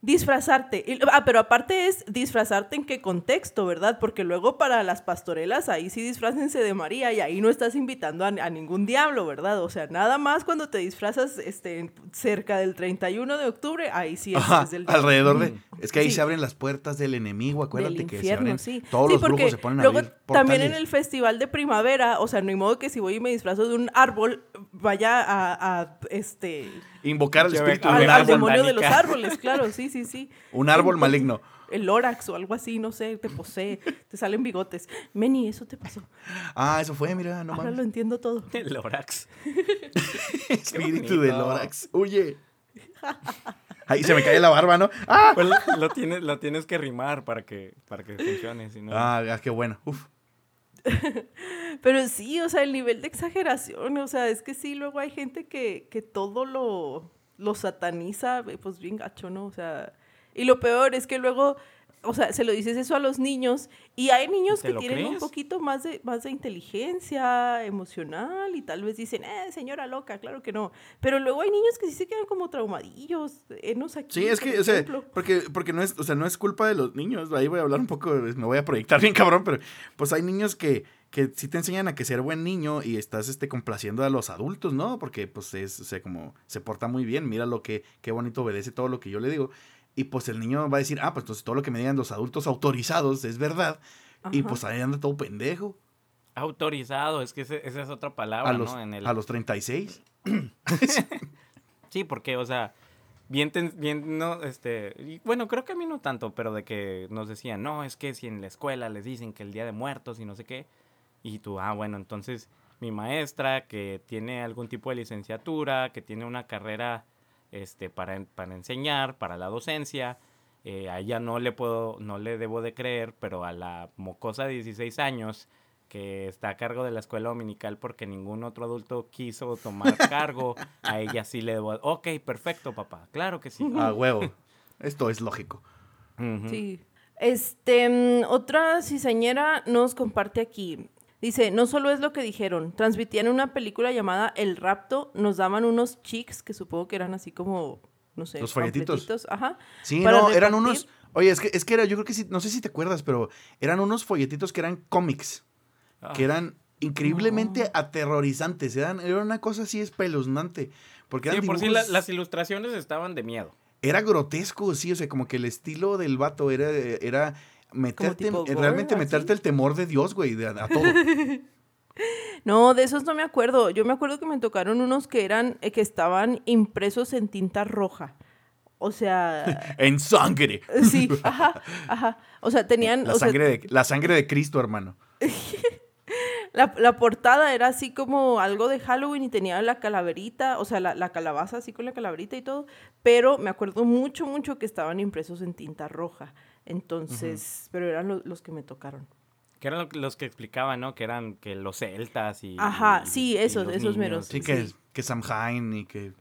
disfrazarte. Ah, pero aparte es disfrazarte en qué contexto, ¿verdad? Porque luego para las pastorelas, ahí sí disfrácense de María y ahí no estás invitando a, a ningún diablo, ¿verdad? O sea, nada más cuando te disfrazas este, cerca del 31 de octubre, ahí sí es, Ajá, es del alrededor de. Es que ahí Sí. se abren las puertas del enemigo, acuérdate del que infierno, se abren. sí. Todos Sí, los porque brujos se ponen a luego abrir también en el festival de primavera, o sea, no hay modo que si voy y me disfrazo de un árbol, vaya a, a, este Invocar al espíritu al, de un Una al árbol. demonio de los árboles, claro, sí, sí, sí. [LAUGHS] Un árbol Entonces, maligno. El Lorax o algo así, no sé, te posee, te salen bigotes. Meni, eso te pasó. Ah, eso fue, mira, no Ahora mames. lo entiendo todo. El Lorax. [LAUGHS] Espíritu de bonito. Lorax. Huye. [LAUGHS] Ahí se me cae la barba, ¿no? ¡Ah! Pues lo tienes, lo tienes que rimar para que, para que funcione. Si no, Ah, ah, qué bueno. Uf. [LAUGHS] Pero sí, o sea, el nivel de exageración, o sea, es que sí, luego hay gente que, que todo lo, lo sataniza, pues bien gacho, ¿no? O sea, y lo peor es que luego, o sea, se lo dices eso a los niños y hay niños ¿Te que tienen un poquito más de, más de inteligencia emocional y tal vez dicen, eh, señora loca, claro que no. Pero luego hay niños que sí se quedan como traumadillos, enos aquí, Sí, es que, o sea, porque, porque no es, o sea, no es culpa de los niños. Ahí voy a hablar un poco, me voy a proyectar bien [LAUGHS] cabrón, pero pues hay niños que, que sí te enseñan a que ser buen niño y estás este, complaciendo a los adultos, ¿no? Porque pues es, o sea, como se porta muy bien, mira lo que, qué bonito obedece todo lo que yo le digo. Y pues el niño va a decir, ah, pues entonces todo lo que me digan los adultos autorizados es verdad. Y pues ahí anda todo pendejo. Autorizado, es que ese- esa es otra palabra, A los, ¿no? En el... a los 36. [CLEARS THROAT] Sí, porque, o sea, bien, ten- bien, no, este, y bueno, creo que a mí no tanto, pero de que nos decían, no, es que si en la escuela les dicen que el Día de Muertos y no sé qué, y tú, ah, bueno, entonces mi maestra que tiene algún tipo de licenciatura, que tiene una carrera, este, para, para enseñar, para la docencia, eh, a ella no le puedo, no le debo de creer, pero a la mocosa de 16 años que está a cargo de la escuela dominical porque ningún otro adulto quiso tomar [LAUGHS] cargo, a ella sí le debo. Ok, perfecto, papá. Claro que sí. A huevo. Esto es lógico. Ujú. Sí. Este, mm, otra cizañera nos comparte aquí. Dice, no solo es lo que dijeron, transmitían una película llamada El Rapto, nos daban unos chicks que supongo que eran así como, no sé, Los folletitos. Ajá. Sí, no, eran unos. Oye, es que, es que era, yo creo que sí, no sé si te acuerdas, pero eran unos folletitos que eran cómics, Ah, que eran increíblemente aterrorizantes. Eran, era una cosa así espeluznante. Porque sí, eran por sí la- las ilustraciones estaban de miedo. Era grotesco, sí, o sea, como que el estilo del vato era, era meterte, gore, realmente meterte el temor de Dios, güey, de, a, todo. [LAUGHS] No, de esos no me acuerdo. Yo me acuerdo que me tocaron unos que eran, eh, que estaban impresos en tinta roja. O sea, [LAUGHS] en sangre. sí, ajá, ajá. O sea, tenían, La o sea, sangre, de, la sangre de Cristo, hermano. [LAUGHS] La, la portada era así como algo de Halloween y tenía la calaverita, o sea, la, la calabaza así con la calaverita y todo, pero me acuerdo mucho, mucho que estaban impresos en tinta roja. Entonces, pero eran lo- los que me tocaron. Que eran lo que- los que explicaban, ¿no? Que eran que los celtas y. Ajá, y- sí, y esos- los esos niños. meros. Sí, Sí. que, que Samhain y que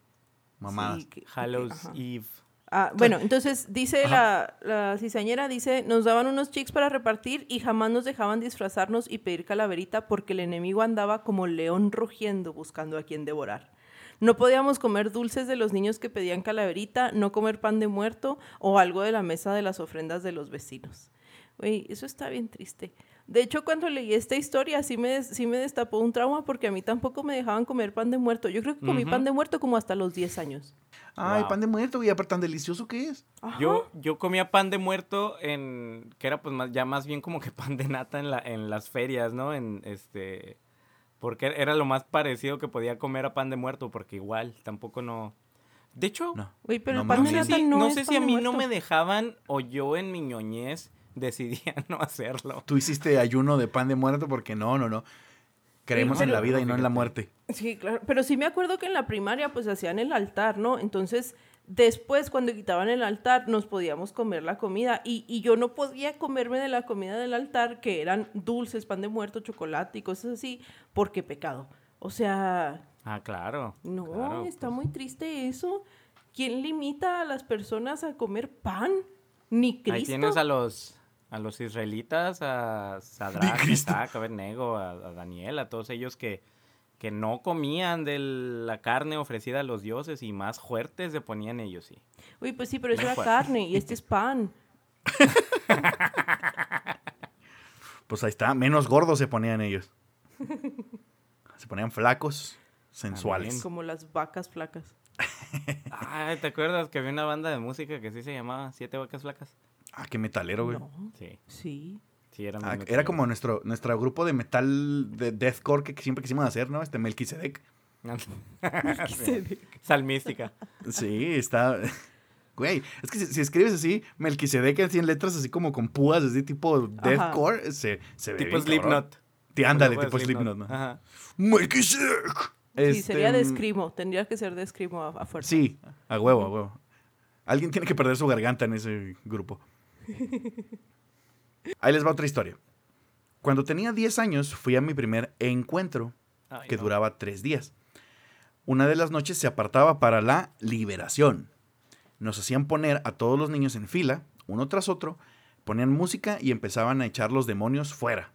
mamadas. Sí, que- que- Hallows. Eve. Ah, [LAUGHS] bueno, entonces dice la, la cizañera, dice, nos daban unos chicks para repartir y jamás nos dejaban disfrazarnos y pedir calaverita porque el enemigo andaba como león rugiendo buscando a quien devorar. No podíamos comer dulces de los niños que pedían calaverita, no comer pan de muerto o algo de la mesa de las ofrendas de los vecinos. Güey, eso está bien triste. De hecho, cuando leí esta historia, sí me, des- sí me destapó un trauma porque a mí tampoco me dejaban comer pan de muerto. Yo creo que comí pan de muerto como hasta los 10 años. Ay, Wow. pan de muerto, güey, aparte tan delicioso que es. Ajá. Yo, yo comía pan de muerto en. que era pues más, ya más bien como que [LAUGHS] pan de nata en, la, en las ferias, ¿no? En este. Porque era lo más parecido que podía comer a pan de muerto, porque igual, tampoco no. De hecho, No. Pero No el pan de no sé si, no, no sé si a mí no me dejaban o yo en mi ñoñez [LAUGHS] decidía no hacerlo. Tú hiciste ayuno de pan de muerto porque no, no, no. Creemos Sí, en la vida y no en la muerte. Sí, claro. Pero sí me acuerdo que en la primaria pues hacían el altar, ¿no? Entonces, después cuando quitaban el altar nos podíamos comer la comida y, y yo no podía comerme de la comida del altar que eran dulces, pan de muerto, chocolate y cosas así, porque pecado. O sea, Ah, claro. no, claro, está pues. muy triste eso. ¿Quién limita a las personas a comer pan? Ni Cristo. Ahí tienes a los a los israelitas, a [LAUGHS] Sadrach. Mesach, Abednego, a, a Daniel, a todos ellos que, que no comían de la carne ofrecida a los dioses y más fuertes se ponían ellos, sí. Uy, pues sí, pero eso era carne y este es pan. [LAUGHS] Pues ahí está, menos gordos se ponían ellos. Se ponían flacos, sensuales. Amén. Como las vacas flacas. [LAUGHS] Ay, ¿te acuerdas que había una banda de música que sí se llamaba Siete Vacas Flacas? Ah, qué metalero, güey. No, Sí, sí. Sí, era Ah, era como nuestro, nuestro grupo de metal de deathcore que siempre quisimos hacer, ¿no? Este Melquisedec. [LAUGHS] Salmística. Sí, está. Güey, es que si, si escribes así, Melquisedec así en letras así como con púas, así tipo deathcore, se, se ve Tipo. Slipknot. Sí, ándale, tipo Slipknot, ¿no? Ajá. Melquisedec. Sí, Este, sería de mm, escrimo. Tendría que ser de escrimo a, a fuerza. Sí, a huevo, a huevo. Alguien tiene que perder su garganta en ese grupo. [LAUGHS] Ahí les va otra historia. Cuando tenía 10 años fui a mi primer encuentro, Ay, que no. duraba tres días. Una de las noches se apartaba para la liberación. Nos hacían poner a todos los niños en fila, uno tras otro, ponían música y empezaban a echar los demonios fuera.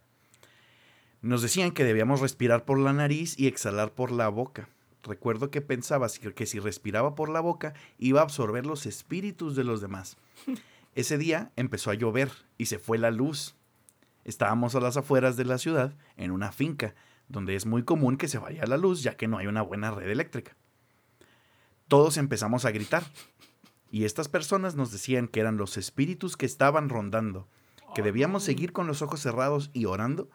Nos decían que debíamos respirar por la nariz y exhalar por la boca. Recuerdo que pensaba que si respiraba por la boca iba a absorber los espíritus de los demás. [LAUGHS] Ese día empezó a llover y se fue la luz. Estábamos a las afueras de la ciudad, en una finca, donde es muy común que se vaya la luz ya que no hay una buena red eléctrica. Todos empezamos a gritar y estas personas nos decían que eran los espíritus que estaban rondando, que debíamos seguir con los ojos cerrados y orando.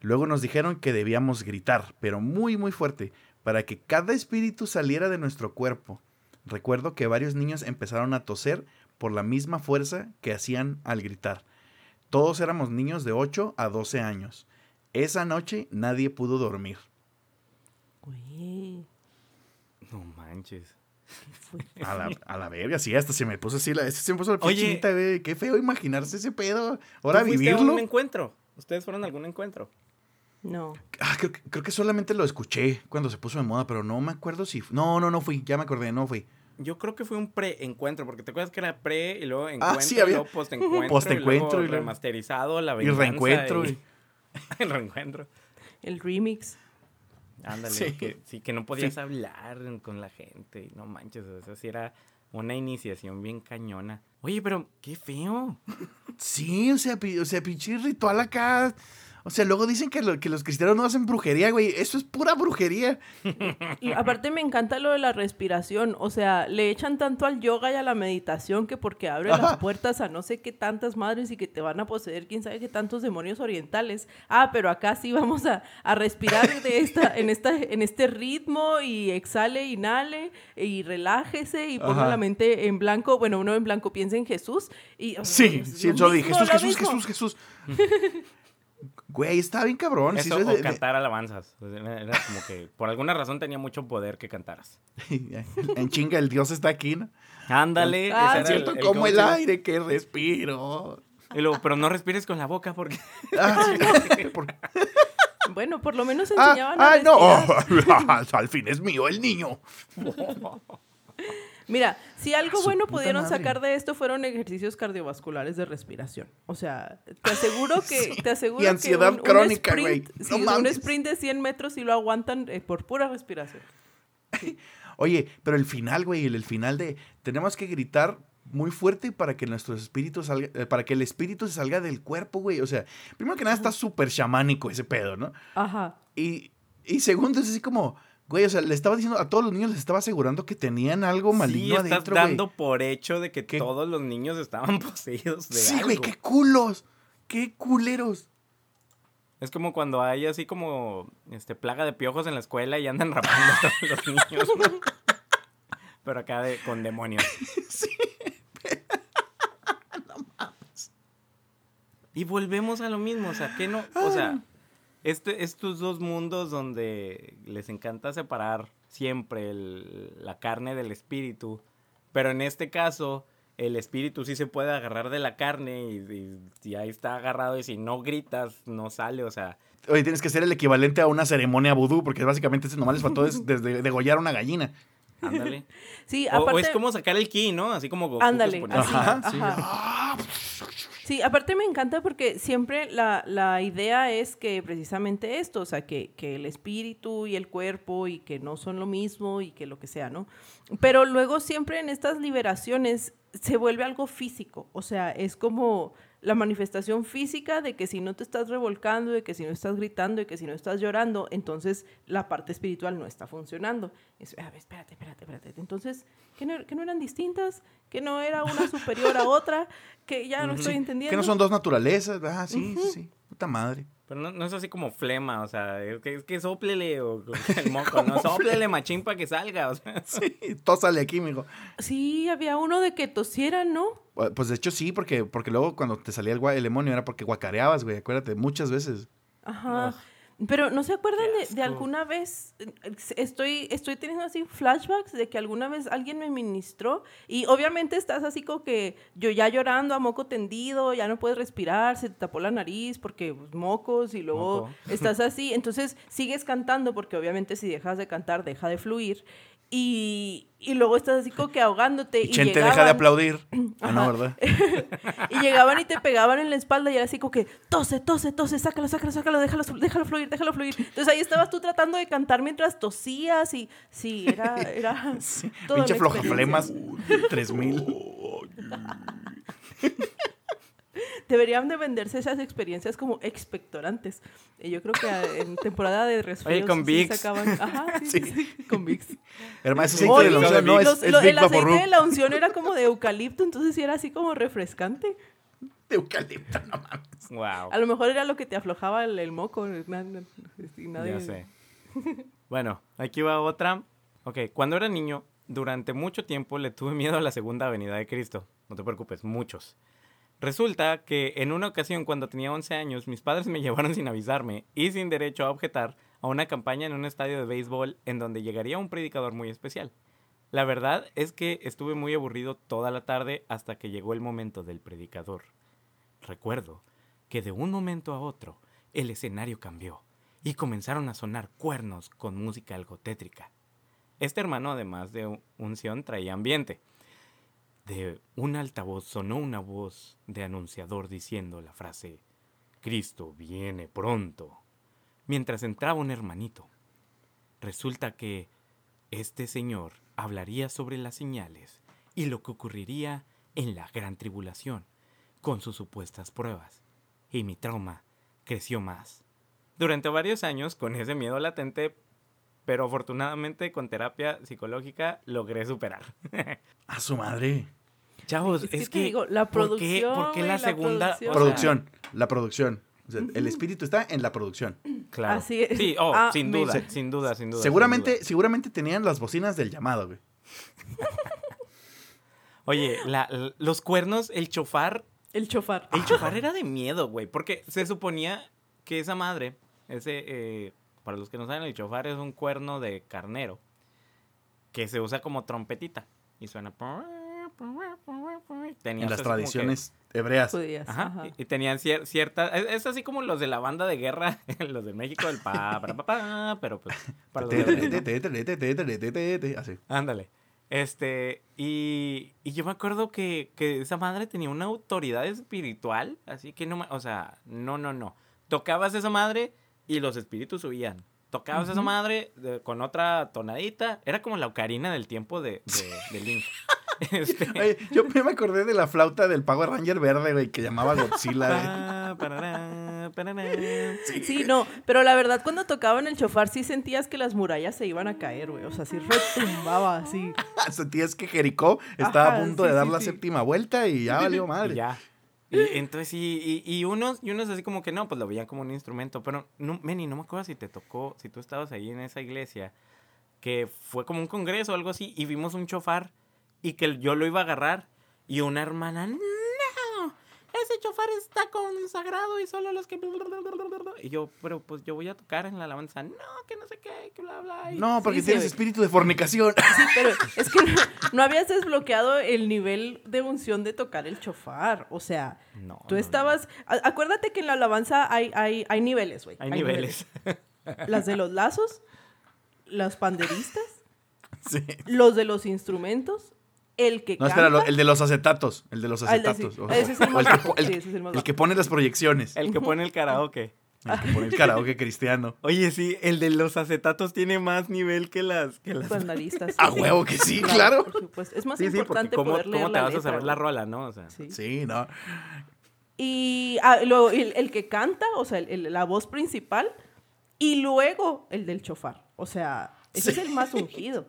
Luego nos dijeron que debíamos gritar, pero muy muy fuerte, para que cada espíritu saliera de nuestro cuerpo. Recuerdo que varios niños empezaron a toser por la misma fuerza que hacían al gritar. Todos éramos niños de 8 a 12 años. Esa noche nadie pudo dormir. Güey, No manches. qué. A la, a la verga, sí, hasta se me puso así, la, se me puso la piel Oye. chinita, güey. Qué feo imaginarse ese pedo. Ahora ¿Tú fuiste a un encuentro? ¿Ustedes fueron a algún encuentro? No. Ah, creo que solamente lo escuché cuando se puso de moda, pero no me acuerdo si... No, no, no fui, ya me acordé, no fui. Yo creo que fue un pre-encuentro, porque te acuerdas que era pre y luego encuentro, sí, y había- luego post-encuentro, Post-encuentro y y luego remasterizado, la Y venganza. reencuentro. y- y- [LAUGHS] el reencuentro. El remix. Ándale, Sí. que, sí, que no podías hablar con la gente. No manches, o sea, sí era una iniciación bien cañona. Oye, pero qué feo. Sí, o sea, o sea, pinche ritual acá. O sea, luego dicen que, lo- que los cristianos no hacen brujería, güey. Eso es pura brujería. Y aparte me encanta lo de la respiración. O sea, le echan tanto al yoga y a la meditación que porque abre las puertas a no sé qué tantas madres y que te van a poseer quién sabe qué tantos demonios orientales. Ah, pero acá sí vamos a, a respirar de esta, en, esta, en este ritmo y exhale, inhale y relájese y ponga Ajá. la mente en blanco. Bueno, uno en blanco piensa en Jesús. Y, Sí, sí, yo dije, Jesús, Jesús, mismo. Jesús, Jesús. Güey, estaba bien cabrón. Eso o es de- cantar alabanzas. Era como que por alguna razón tenía mucho poder que cantaras. [LAUGHS] en chinga, el Dios está aquí, ¿no? Ándale. Ah, el- el como el aire que respiro. Y luego, pero no respires con la boca porque... [LAUGHS] Ah, sí, Bueno, por lo menos Ah, enseñaban a ay, no. [LAUGHS] Al fin es mío el niño. Mira, si algo bueno pudieron madre. sacar de esto fueron ejercicios cardiovasculares de respiración. O sea, te aseguro que... [LAUGHS] Te aseguro Y ansiedad que un, un crónica, güey. sprint, No sí, un sprint de 100 metros y lo aguantan eh, por pura respiración. [LAUGHS] Oye, pero el final, güey, el, el final de tenemos que gritar muy fuerte para que nuestros espíritus salga, eh, para que el espíritu se salga del cuerpo, güey. O sea, primero que nada está súper chamánico ese pedo, ¿no? Ajá. Y, y segundo es así como, güey, o sea, le estaba diciendo a todos los niños, les estaba asegurando que tenían algo Sí, maligno estás adentro, güey. dando por hecho de que ¿Qué? todos los niños estaban [LAUGHS] poseídos de Sí, algo. güey, qué culos, qué culeros. Es como cuando hay así como este plaga de piojos en la escuela y andan [LAUGHS] rapando a todos los niños. ¿no? Pero acá de- con demonios. [LAUGHS] Sí. Y volvemos a lo mismo, o sea, que no, o sea, este, estos dos mundos donde les encanta separar siempre el- la carne del espíritu, pero en este caso el espíritu sí se puede agarrar de la carne y, y- y ahí está agarrado y si no gritas no sale, o sea, Oye, tienes que ser el equivalente a una ceremonia vudú, porque básicamente ese nomás les faltó des- [LAUGHS] desde degollar una gallina. ándale. Sí, O, o aparte... es como sacar el ki, ¿no? Así como Ándale, así, Ajá, sí. ajá. Sí, aparte me encanta porque siempre la, la idea es que precisamente esto, o sea, que, que el espíritu y el cuerpo y que no son lo mismo y que lo que sea, ¿no? Pero luego siempre en estas liberaciones se vuelve algo físico, o sea, es como la manifestación física de que si no te estás revolcando, de que si no estás gritando, de que si no estás llorando, entonces la parte espiritual no está funcionando. Es, a ver, espérate, espérate, espérate. Entonces, ¿que no, que no eran distintas? ¿Que no era una superior a otra? Que ya no estoy entendiendo. Que no son dos naturalezas. Ah, sí, sí, sí. Puta madre. Pero no, no es así como flema, o sea, es que, es que sóplele o [LAUGHS] el [LAUGHS] moco, ¿no? Sóplele machín para que salga, o sea. Sí, todo sale aquí, mijo. Sí, había uno de que tosieran, ¿no? Pues de hecho sí, porque, porque luego cuando te salía el, gua- el demonio era porque guacareabas, güey. Acuérdate, muchas veces. Ajá. Pero ¿no se acuerdan de, alguna vez? Estoy, estoy teniendo así flashbacks de que alguna vez alguien me ministró y obviamente estás así como que yo ya llorando a moco tendido, ya no puedes respirar, se te tapó la nariz porque pues, mocos y luego Moco. estás así. Entonces sigues cantando porque obviamente si dejas de cantar deja de fluir y, y luego estás así como que ahogándote. Y y Chente deja de llegaban- aplaudir. [LAUGHS] Ah, no. ¿verdad? [LAUGHS] y llegaban y te pegaban en la espalda y era así como que tose, tose, tose, sácalo, sácalo, sácalo, déjalo, déjalo fluir, déjalo fluir. Entonces ahí estabas tú tratando de cantar mientras tosías y sí, era, era [LAUGHS] toda Pinche experiencia. flojaflemas. 3000. Deberían de venderse esas experiencias como expectorantes. Y yo creo que ah, en [LAUGHS] temporada de resfriados con sí Vicks. sacaban- Ajá, sí, sí, sí, con Vicks. Hermano, ese aceite Oye, de la unción no es, los- es lo- Big el aceite de la unción era como de eucalipto, entonces sí era así como refrescante. De eucalipto, no mames. Wow. A lo mejor era lo que te aflojaba el, el moco. y nadie- Ya sé. [LAUGHS] Bueno, aquí va otra. Ok, cuando era niño, durante mucho tiempo le tuve miedo a la segunda venida de Cristo. No te preocupes, muchos. Resulta que en una ocasión cuando tenía 11 años, mis padres me [LAUGHS] llevaron sin avisarme y sin derecho a objetar a una campaña en un estadio de béisbol en donde llegaría un predicador muy especial. La verdad es que estuve muy aburrido toda la tarde hasta que llegó el momento del predicador. Recuerdo que de un momento a otro el escenario cambió y comenzaron a sonar cuernos con música algo tétrica. Este hermano, además de un- unción, traía ambiente. De un altavoz sonó una voz de anunciador diciendo la frase Cristo viene pronto. Mientras entraba un hermanito. Resulta que este señor hablaría sobre las señales y lo que ocurriría en la gran tribulación con sus supuestas pruebas. Y mi trauma creció más. Durante varios años, con ese miedo latente, pero afortunadamente con terapia psicológica logré superar. [LAUGHS] A su madre. Chavos, Es que es te digo, la ¿por qué, producción, por qué la la segunda? producción. o sea, Producción. La producción. O sea, El espíritu está en la producción. claro. Así es. Sí, oh, Ah, sin duda, sin duda, sin duda. sin Seguramente, duda. seguramente tenían las bocinas del llamado, güey. [LAUGHS] Oye, la- los cuernos, el chofar, El chofar. el chofar era de miedo, güey, porque se suponía que esa madre, ese, eh, para los que no saben, el chofar es un cuerno de carnero que se usa como trompetita y suena. Tenía En las como que- tradiciones hebreas. Judías. Ajá, ajá. Y, y tenían cier- cierta. Es, es así como los de la banda de guerra, [LAUGHS] los de México, el pa, para, pa, pa, pero pues. Para los hebreos, ¿no? Así. Ándale. Este, y, y yo me acuerdo que, que esa madre tenía una autoridad espiritual, así que no, me- o sea, no, no, no. Tocabas esa madre y los espíritus huían. Tocabas esa madre de- con otra tonadita, era como la ocarina del tiempo de, de, de Link. [LAUGHS] [LAUGHS] Este, Oye, yo me acordé de la flauta del Power Ranger verde, güey, que llamaba Godzilla. güey. Sí, no, pero la verdad cuando tocaban el chofar sí sentías que las murallas se iban a caer, güey. O sea, sí retumbaba así. [LAUGHS] Sentías que Jericó estaba Ajá, a punto sí, de dar sí, la sí. séptima vuelta y ya valió Y madre. ya. Y entonces y, y unos, y unos así como que no, pues lo veían como un instrumento. Pero, no, Meni, no me acuerdo si te tocó, si tú estabas ahí en esa iglesia, que fue como un congreso o algo así, y vimos un chofar y que yo lo iba a agarrar, y una hermana, ese chofar está consagrado y solo los que... Y yo, pero pues yo voy a tocar en la alabanza, no, que no sé qué, que bla, bla. y- No, porque Sí, tienes espíritu de fornicación. Sí, pero [LAUGHS] es que no, no habías desbloqueado el nivel de unción de tocar el chofar. O sea, No, tú no, estabas... Acuérdate que en la alabanza hay, hay, hay niveles, güey. Hay niveles. Las de los lazos, los panderistas, [LAUGHS] Sí. los de los instrumentos, el que No, canta... espera, el de los acetatos. El de los sí. acetatos. Ese es el que bajo. po- el- Sí, ese es el más el bajo. que pone las proyecciones. El que pone el karaoke. [LAUGHS] El que pone el karaoke cristiano. Oye, sí, el de los acetatos tiene más nivel que las... Que las... Panderistas. [LAUGHS] A huevo que sí, claro. Por supuesto. Es más Sí, sí, importante ¿cómo, poder leer cómo te la vas a saber la rola, no? O sea, Sí. Sí, no. Y ah, luego el, el que canta, o sea, el- el- la voz principal, y luego el del chofar. O sea, ese Sí. es el más ungido.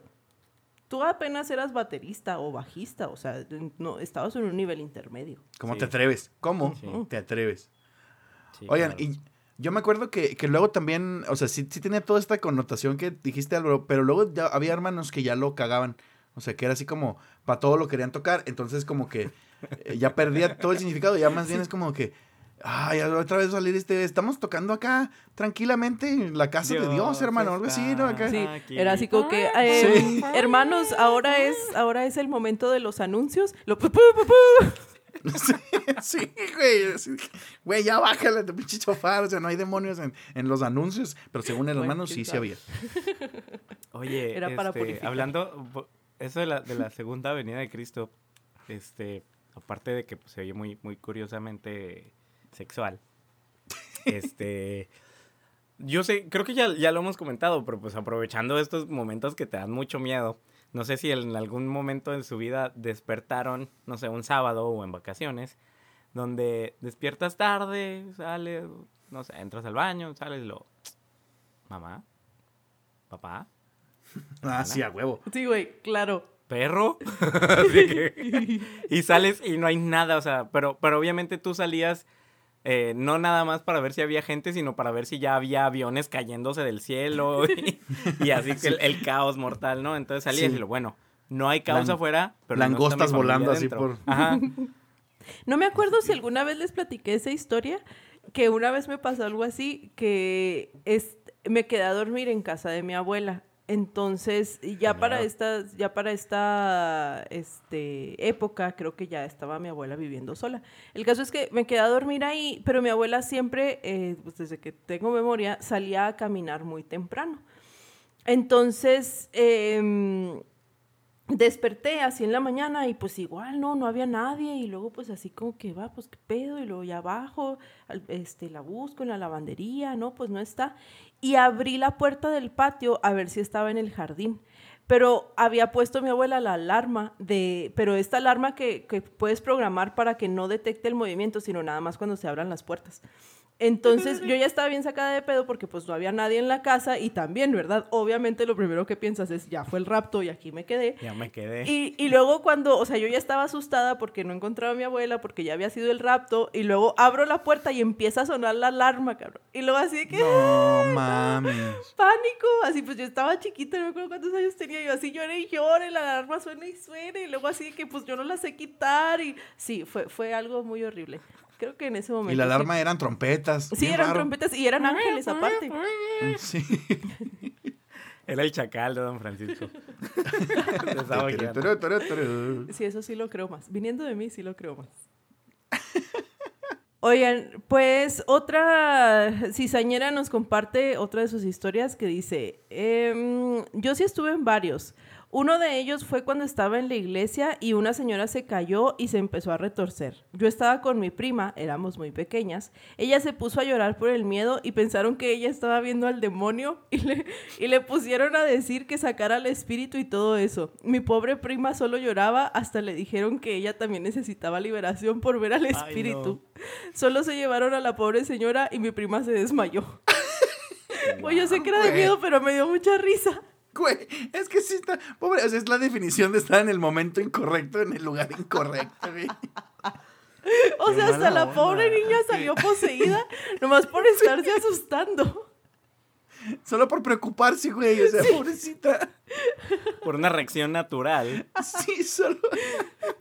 Tú apenas eras baterista o bajista, o sea, no, estabas en un nivel intermedio. ¿Cómo Sí. te atreves? ¿Cómo Sí. te atreves? sí, Oigan, claro. y yo me acuerdo que, que luego también, o sea, sí, sí tenía toda esta connotación que dijiste, Álvaro, pero luego ya había hermanos que ya lo cagaban. O sea, que era así como, para todo lo querían tocar. Entonces, como que eh, ya perdía todo el significado. Ya más [LAUGHS] bien es como que, ay, otra vez salir este, estamos tocando acá tranquilamente en la casa de Dios, hermano. Algo así, ¿no? Acá. Sí, era así como que, eh, Sí. hermanos, ahora es, ahora es el momento de los anuncios. Lo pu- pu- pu- pu. [LAUGHS] Sí, sí, güey. Güey, ya bájale de pinche chofar. O sea, no hay demonios en, en los anuncios. Pero según el Bueno, hermano, sí, sí sabe. había. [LAUGHS] Oye, Era para este, purificar. hablando, eso de la, de la segunda venida de Cristo, este, aparte de que pues, se oye muy, muy curiosamente sexual, [LAUGHS] este, yo sé, creo que ya, ya lo hemos comentado, pero pues aprovechando estos momentos que te dan mucho miedo, no sé si en algún momento de su vida despertaron, no sé, un sábado o en vacaciones, donde despiertas tarde, sales, no sé, entras al baño, sales y lo, mamá, papá, [LAUGHS] Ah, sí, a huevo. Sí, güey, claro. perro. [LAUGHS] Así que- y sales y no hay nada, o sea, pero, pero obviamente tú salías eh, no nada más para ver si había gente, sino para ver si ya había aviones cayéndose del cielo [LAUGHS] y, y así que el, el caos mortal, ¿no? Entonces salías Sí. y lo bueno, no hay caos Lang- afuera, pero langostas volando así por- Ajá. [LAUGHS] No me acuerdo si alguna vez les platiqué esa historia, que una vez me pasó algo así, que es, me quedé a dormir en casa de mi abuela. Entonces, ya para esta, ya para esta este, época, creo que ya estaba mi abuela viviendo sola. El caso es que me quedé a dormir ahí, pero mi abuela siempre, eh, pues desde que tengo memoria, salía a caminar muy temprano. Entonces, em, desperté así en la mañana y pues igual no, no había nadie y luego pues así como que va, pues qué pedo y luego ya abajo, al- este, la busco en la lavandería, no, pues no está. Y abrí la puerta del patio a ver si estaba en el jardín. Pero había puesto mi abuela la alarma de, pero esta alarma que, que puedes programar para que no detecte el movimiento, sino nada más cuando se abran las puertas. Entonces yo ya estaba bien sacada de pedo porque pues no había nadie en la casa y también, ¿verdad? Obviamente lo primero que piensas es, ya fue el rapto y aquí me quedé. Ya me quedé. Y, y luego cuando, o sea, yo ya estaba asustada porque no encontraba a mi abuela, porque ya había sido el rapto, y luego abro la puerta y empieza a sonar la alarma, cabrón. Y luego así de que, No mames. pánico, así pues yo estaba chiquita, no me acuerdo cuántos años tenía, yo así lloré y lloré, la alarma suena y suena, y luego así de que pues yo no la sé quitar, y sí, fue, fue algo muy horrible. Creo que en ese momento. Y la sí. alarma eran trompetas. Sí, eran raro. trompetas y eran ángeles aparte. Sí. [LAUGHS] Era el chacal de Don Francisco. [LAUGHS] Sí, eso sí lo creo más. Viniendo de mí, sí lo creo más. [LAUGHS] Oigan, pues otra cizañera nos comparte otra de sus historias que dice, em, yo sí estuve en varios. Uno de ellos fue cuando estaba en la iglesia y una señora se cayó y se empezó a retorcer. Yo estaba con mi prima, éramos muy pequeñas. Ella se puso a llorar por el miedo y pensaron que ella estaba viendo al demonio [LAUGHS] y le, y le pusieron a decir que sacara al espíritu y todo eso. Mi pobre prima solo lloraba hasta le dijeron que ella también necesitaba liberación por ver al espíritu. Solo se llevaron a la pobre señora y mi prima se desmayó. [LAUGHS] Pues yo sé que era de miedo, pero me dio mucha risa. Güey, es que sí está. Pobre, o sea, es la definición de estar en el momento incorrecto, en el lugar incorrecto, güey. O Qué sea, hasta la onda. pobre niña salió poseída nomás por [LAUGHS] estarse asustando. Solo por preocuparse, güey. O sea, pobrecita. Por una reacción natural. Sí, solo.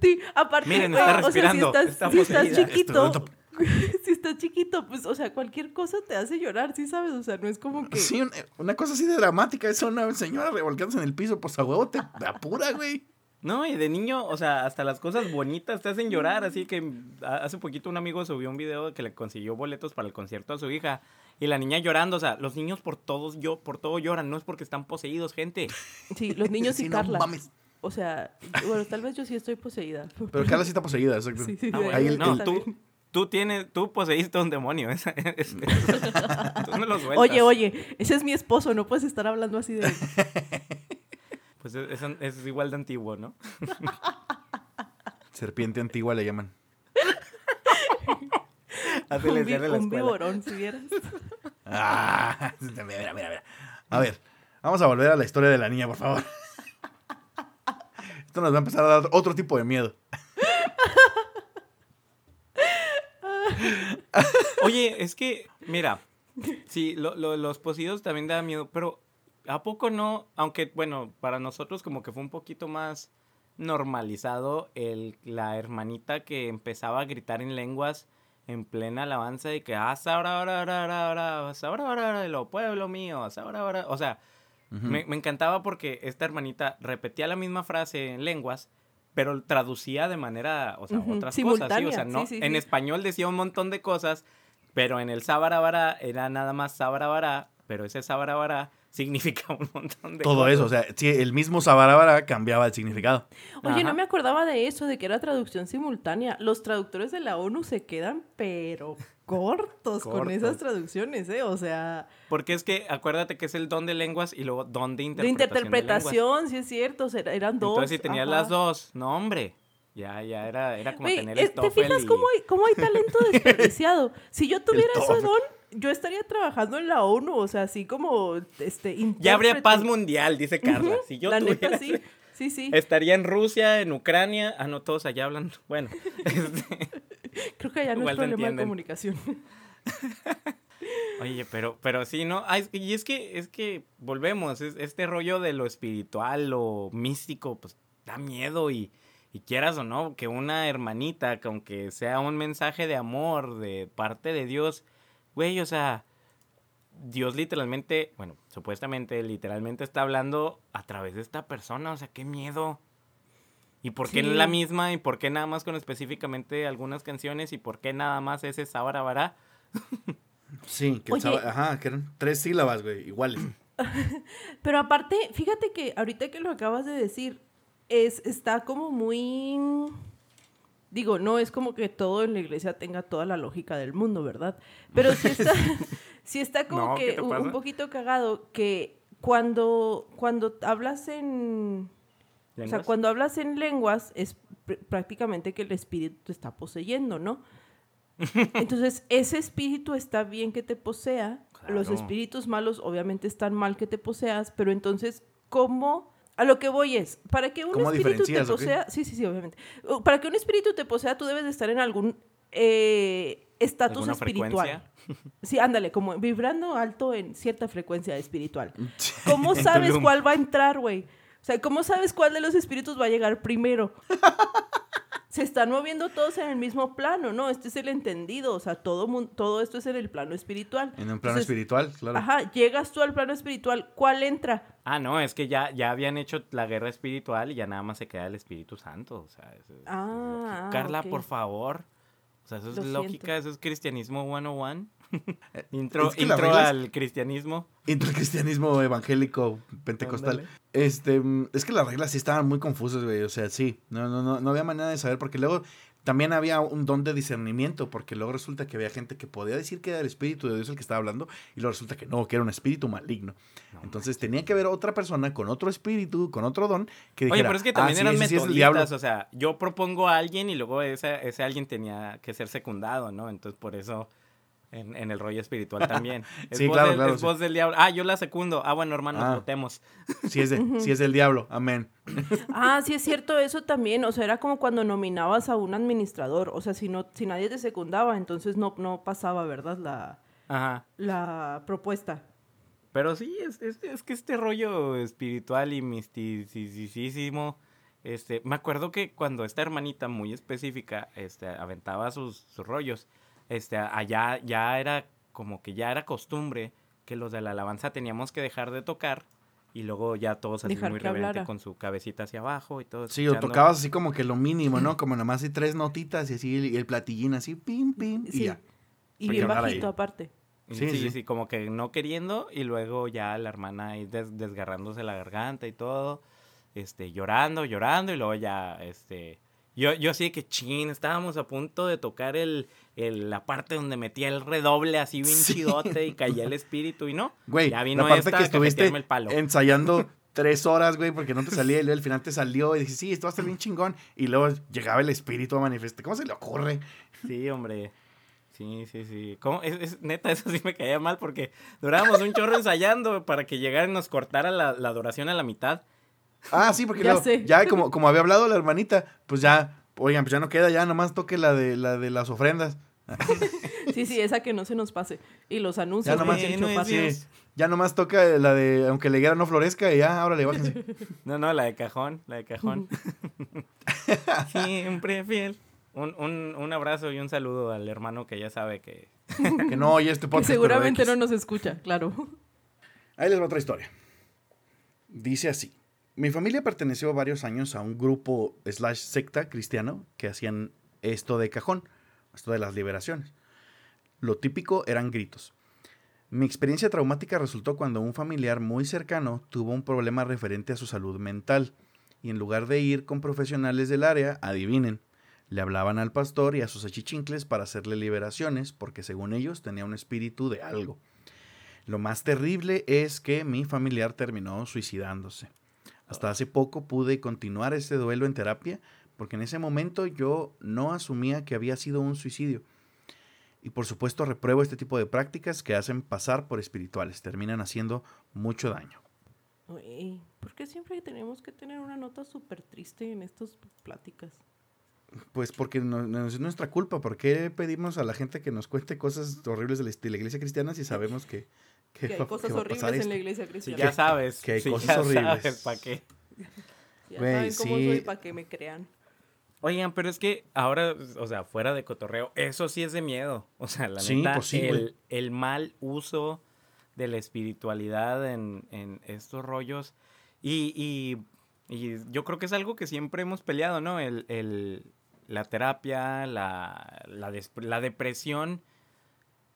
Sí, aparte, Miren, eh, está o sea, respirando, si estás, está si estás poseída. chiquito, Esto- [LAUGHS] si estás chiquito, pues, o sea, cualquier cosa te hace llorar, ¿sí sabes? O sea, no es como que... Sí, un- una cosa así de dramática. Es una señora revolcándose en el piso, pues a huevo te te apura, güey. No, y de niño, o sea, hasta las cosas bonitas te hacen llorar. Así que a- hace poquito un amigo subió un video de que le consiguió boletos para el concierto a su hija. Y la niña llorando, o sea, los niños por todos, yo, por todo lloran, no es porque están poseídos, gente. Sí, los niños [LAUGHS] y Sí, no Carla. mames. O sea, bueno, tal vez yo sí estoy poseída. Pero Carla sí está poseída, exacto. Sí, sí, Ah, bueno, Ahí el- no, el- tú, tú tienes, tú poseíste a un demonio. [LAUGHS] esa- es- tú no lo sueltas. Oye, oye, ese es mi esposo, no puedes estar hablando así de él. [LAUGHS] Pues es, es- es igual de antiguo, ¿no? [LAUGHS] Serpiente antigua le llaman. Así un le vi- la un viborón, si vieras. Ah, mira, mira, mira. A ver, vamos a volver a la historia de la niña, por favor. Esto nos va a empezar a dar otro tipo de miedo. [LAUGHS] Oye, es que, mira, sí, los poseídos también da miedo, pero ¿a poco no? Aunque, bueno, para nosotros como que fue un poquito más normalizado el, la hermanita que empezaba a gritar en lenguas en plena alabanza de que hasta ahora, ahora, ahora, ahora, ahora, hasta ahora, ahora, lo pueblo mío, hasta ahora. O sea, me, me encantaba porque esta hermanita repetía la misma frase en lenguas pero traducía de manera, o sea, otras cosas, ¿sí? O simultánea, sea, no, sí, sí, en español decía un montón de cosas, pero en el sábarabara era nada más sábarabara, pero ese sábarabara significa un montón de Todo cosas. eso, o sea, sí, el mismo Sabarabara cambiaba el significado. Oye, Ajá. no me acordaba de eso, de que era traducción simultánea. Los traductores de la ONU se quedan, pero cortos, con esas traducciones, ¿eh? O sea, Porque es que acuérdate que es el don de lenguas y luego don de de interpretación. de interpretación, sí es cierto, o sea, eran dos. Entonces, si tenías ajá. las dos, no, hombre. Ya, ya era, era como Güey, tener el ¿te fijas y... cómo hay, cómo hay talento [LAUGHS] desperdiciado? si yo tuviera ese don, yo estaría trabajando en la ONU, o sea, así como, este, Ya habría intérprete. paz mundial, dice Carla. Si yo La tuviera neta, sí, ese- sí, sí. Estaría en Rusia, en Ucrania. Ah, no, todos allá hablan. Bueno, [LAUGHS] este, Creo que allá no es problema de comunicación. Oye, pero, pero sí, ¿no? Ah, es- y es que, es que volvemos, es- este rollo de lo espiritual, lo místico, pues da miedo y, y quieras o no, que una hermanita, que aunque sea un mensaje de amor de parte de Dios, güey, o sea, Dios literalmente, bueno, supuestamente, literalmente está hablando a través de esta persona, o sea, qué miedo. ¿Y por qué Sí. la misma? ¿Y por qué nada más con específicamente algunas canciones? ¿Y por qué nada más ese Sabarabara? [LAUGHS] Sí, que, ajá, que eran tres sílabas, güey, iguales. [LAUGHS] Pero aparte, fíjate que ahorita que lo acabas de decir, es, está como muy... Digo, no es como que todo en la iglesia tenga toda la lógica del mundo, ¿verdad? Pero sí está, [LAUGHS] sí está como No, ¿qué que un, poquito cagado que cuando, cuando hablas en... O sea, ¿Lenguas? cuando hablas en lenguas es pr- prácticamente que el espíritu te está poseyendo, ¿no? [LAUGHS] Entonces, ese espíritu está bien que te posea. Los espíritus malos obviamente están mal que te poseas, pero entonces, ¿cómo? A lo que voy es, para que un ¿Cómo espíritu te posea, sí, sí, sí, obviamente. Para que un espíritu te posea, tú debes de estar en algún eh, estatus ¿Alguna espiritual. frecuencia? Sí, ándale, como vibrando alto en cierta frecuencia espiritual. [LAUGHS] ¿Cómo sabes cuál va a entrar, güey? O sea, ¿cómo sabes cuál de los espíritus va a llegar primero? [LAUGHS] se están moviendo todos en el mismo plano, ¿no? Este es el entendido, o sea, todo, todo esto es en el plano espiritual. En un plano Entonces, espiritual, claro. Ajá, llegas tú al plano espiritual, ¿cuál entra? Ah, no, es que ya, ya habían hecho la guerra espiritual y ya nada más se queda el Espíritu Santo. O sea, eso es- es Ah, ah, Carla, por favor. O sea, eso es Lo lógica, siento. eso es cristianismo 101. [LAUGHS] intro es que las intro al cristianismo. Cristianismo evangélico pentecostal. Ándale. Este, mm, es que las reglas sí estaban muy confusas, güey. O sea, sí. No, no, no, no había manera de saber. Porque luego también había un don de discernimiento. Porque luego resulta que había gente que podía decir que era el espíritu de Dios el que estaba hablando. Y luego resulta que no, que era un espíritu maligno. No Entonces tenía que haber otra persona con otro espíritu, con otro don, que dijera. Oye, pero es que "Ah, también sí, eran sí es el diablo". metodistas, o sea, yo propongo a alguien y luego ese, ese alguien tenía que ser secundado, ¿no? Entonces, por eso, en, en el rollo espiritual también. [LAUGHS] Es Sí, voz claro, del- claro, Es sí. voz del diablo. Ah, yo la secundo. Ah, bueno, hermanos, Ah. votemos. Sí es, de- [LAUGHS] sí es el diablo. Amén. Ah, sí es cierto eso también, o sea, era como cuando nominabas a un administrador, o sea, si no si nadie te secundaba, entonces no no pasaba, ¿verdad? La Ajá. la propuesta. Pero sí, es, es, es que este rollo espiritual y misticisísimo, este, me acuerdo que cuando esta hermanita muy específica, este, aventaba sus, sus rollos, este, allá ya era como que ya era costumbre que los de la alabanza teníamos que dejar de tocar y luego ya todos así Dejar muy que reverente hablara. con su cabecita hacia abajo y todo. Sí, o escuchando. tocabas así como que lo mínimo, ¿no? Como nada más así tres notitas y así el, el platillín así, pim, pim, y Sí. ya. Y bien bajito ahí. aparte. Sí, Sí, sí. sí, como que no queriendo y luego ya la hermana ahí des- desgarrándose la garganta y todo, este, llorando, llorando y luego ya, este, yo, yo así de que chin, estábamos a punto de tocar el, el- la parte donde metía el redoble así bien Sí. chidote y caía el espíritu y no, Güey, ya vino la parte esta que estuviste el palo. ensayando [LAUGHS] tres horas, güey, porque no te salía y luego al final te salió y dijiste, sí, esto va a estar bien chingón. Y luego llegaba el espíritu a manifestar. ¿Cómo se le ocurre? Sí, hombre. Sí, sí, sí. ¿Cómo? Es, es- neta, eso sí me caía mal porque durábamos un chorro ensayando para que llegara y nos cortara la, la adoración a la mitad. Ah, sí, porque Ya luego, sé. ya como, como había hablado la hermanita, pues ya, oigan, pues ya no queda, ya nomás toque la de, la de las ofrendas. [LAUGHS] Sí, sí, esa que no se nos pase. Y los anuncios. Ya nomás. Sí, ya nomás toca la de, aunque la higuera no florezca, y ya, ahora le bájense. [LAUGHS] No, no, la de cajón, la de cajón. [LAUGHS] Siempre fiel. Un, un, un abrazo y un saludo al hermano que ya sabe que... que no oye este Que podcast. pero seguramente no nos escucha, claro. Ahí les va otra historia. Dice así. Mi familia perteneció varios años a un grupo slash secta cristiano que hacían esto de cajón, esto de las liberaciones. Lo típico eran gritos. Mi experiencia traumática resultó cuando un familiar muy cercano tuvo un problema referente a su salud mental y en lugar de ir con profesionales del área, adivinen, le hablaban al pastor y a sus achichincles para hacerle liberaciones porque según ellos tenía un espíritu de algo. Lo más terrible es que mi familiar terminó suicidándose. Hasta hace poco pude continuar ese duelo en terapia porque en ese momento yo no asumía que había sido un suicidio. Y por supuesto repruebo este tipo de prácticas que hacen pasar por espirituales, terminan haciendo mucho daño. Uy, ¿Por qué siempre tenemos que tener una nota súper triste en estas pláticas? Pues porque no, no es nuestra culpa. ¿Por qué pedimos a la gente que nos cuente cosas horribles de la, de la iglesia cristiana si sabemos que, que Que hay cosas que horribles en la iglesia Si cristiana. ya sabes. que hay si cosas ya horribles. sabes para qué. Ya saben cómo sí. soy para que me crean. Oigan, pero es que ahora, o sea, fuera de cotorreo, eso sí es de miedo. O sea, la Sí, neta, pues sí, el, el mal uso de la espiritualidad en, en estos rollos. Y, y- y yo creo que es algo que siempre hemos peleado, ¿no? El, el- la terapia, la, la depresión.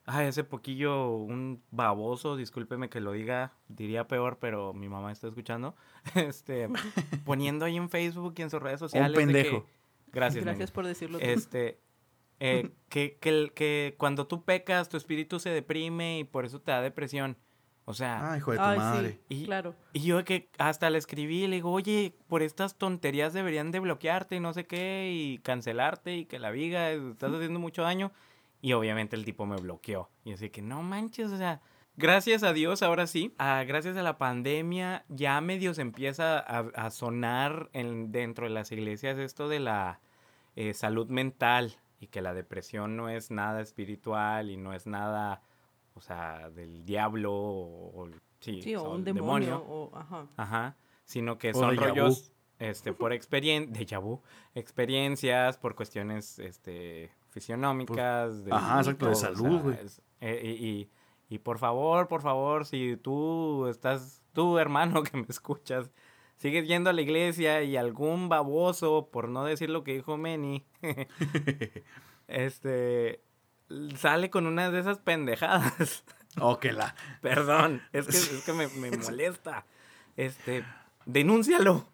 Ay, hace poquillo un baboso, discúlpeme que lo diga, diría peor, pero mi mamá está escuchando. [LAUGHS] Este, [LAUGHS] poniendo ahí en Facebook y en sus redes sociales. de que- pendejo. gracias. Gracias por decirlo. tú. Este, eh, [LAUGHS] que, que, que cuando tú pecas, tu espíritu se deprime y por eso te da depresión. O sea, Ah, hijo de tu Ay, madre. sí, Y- claro. y yo que hasta le escribí y le digo, oye, por estas tonterías deberían de bloquearte y no sé qué, y cancelarte y que la viga, estás haciendo mucho daño. Y obviamente el tipo me bloqueó. Y así que no manches, o sea, gracias a Dios, ahora sí, ah, gracias a la pandemia, ya medio se empieza a, a sonar en, dentro de las iglesias esto de la eh, salud mental y que la depresión no es nada espiritual y no es nada, o sea, del diablo o, o- sí, Sí, o o un demonio. o- ajá. Ajá. Sino que O son rollos. este, por [LAUGHS] experiencia, de vu, experiencias, por cuestiones, este, fisionómicas. de, ajá, exacto, de salud, güey. eh, y, y- y por favor, por favor, si tú estás, tú hermano [LAUGHS] que me escuchas, sigues yendo a la iglesia y algún baboso, por no decir lo que dijo Manny, [LAUGHS] este, sale con una de esas pendejadas. [LAUGHS] Oh, que la. Perdón, es que, es que me, me molesta. Este, denúncialo.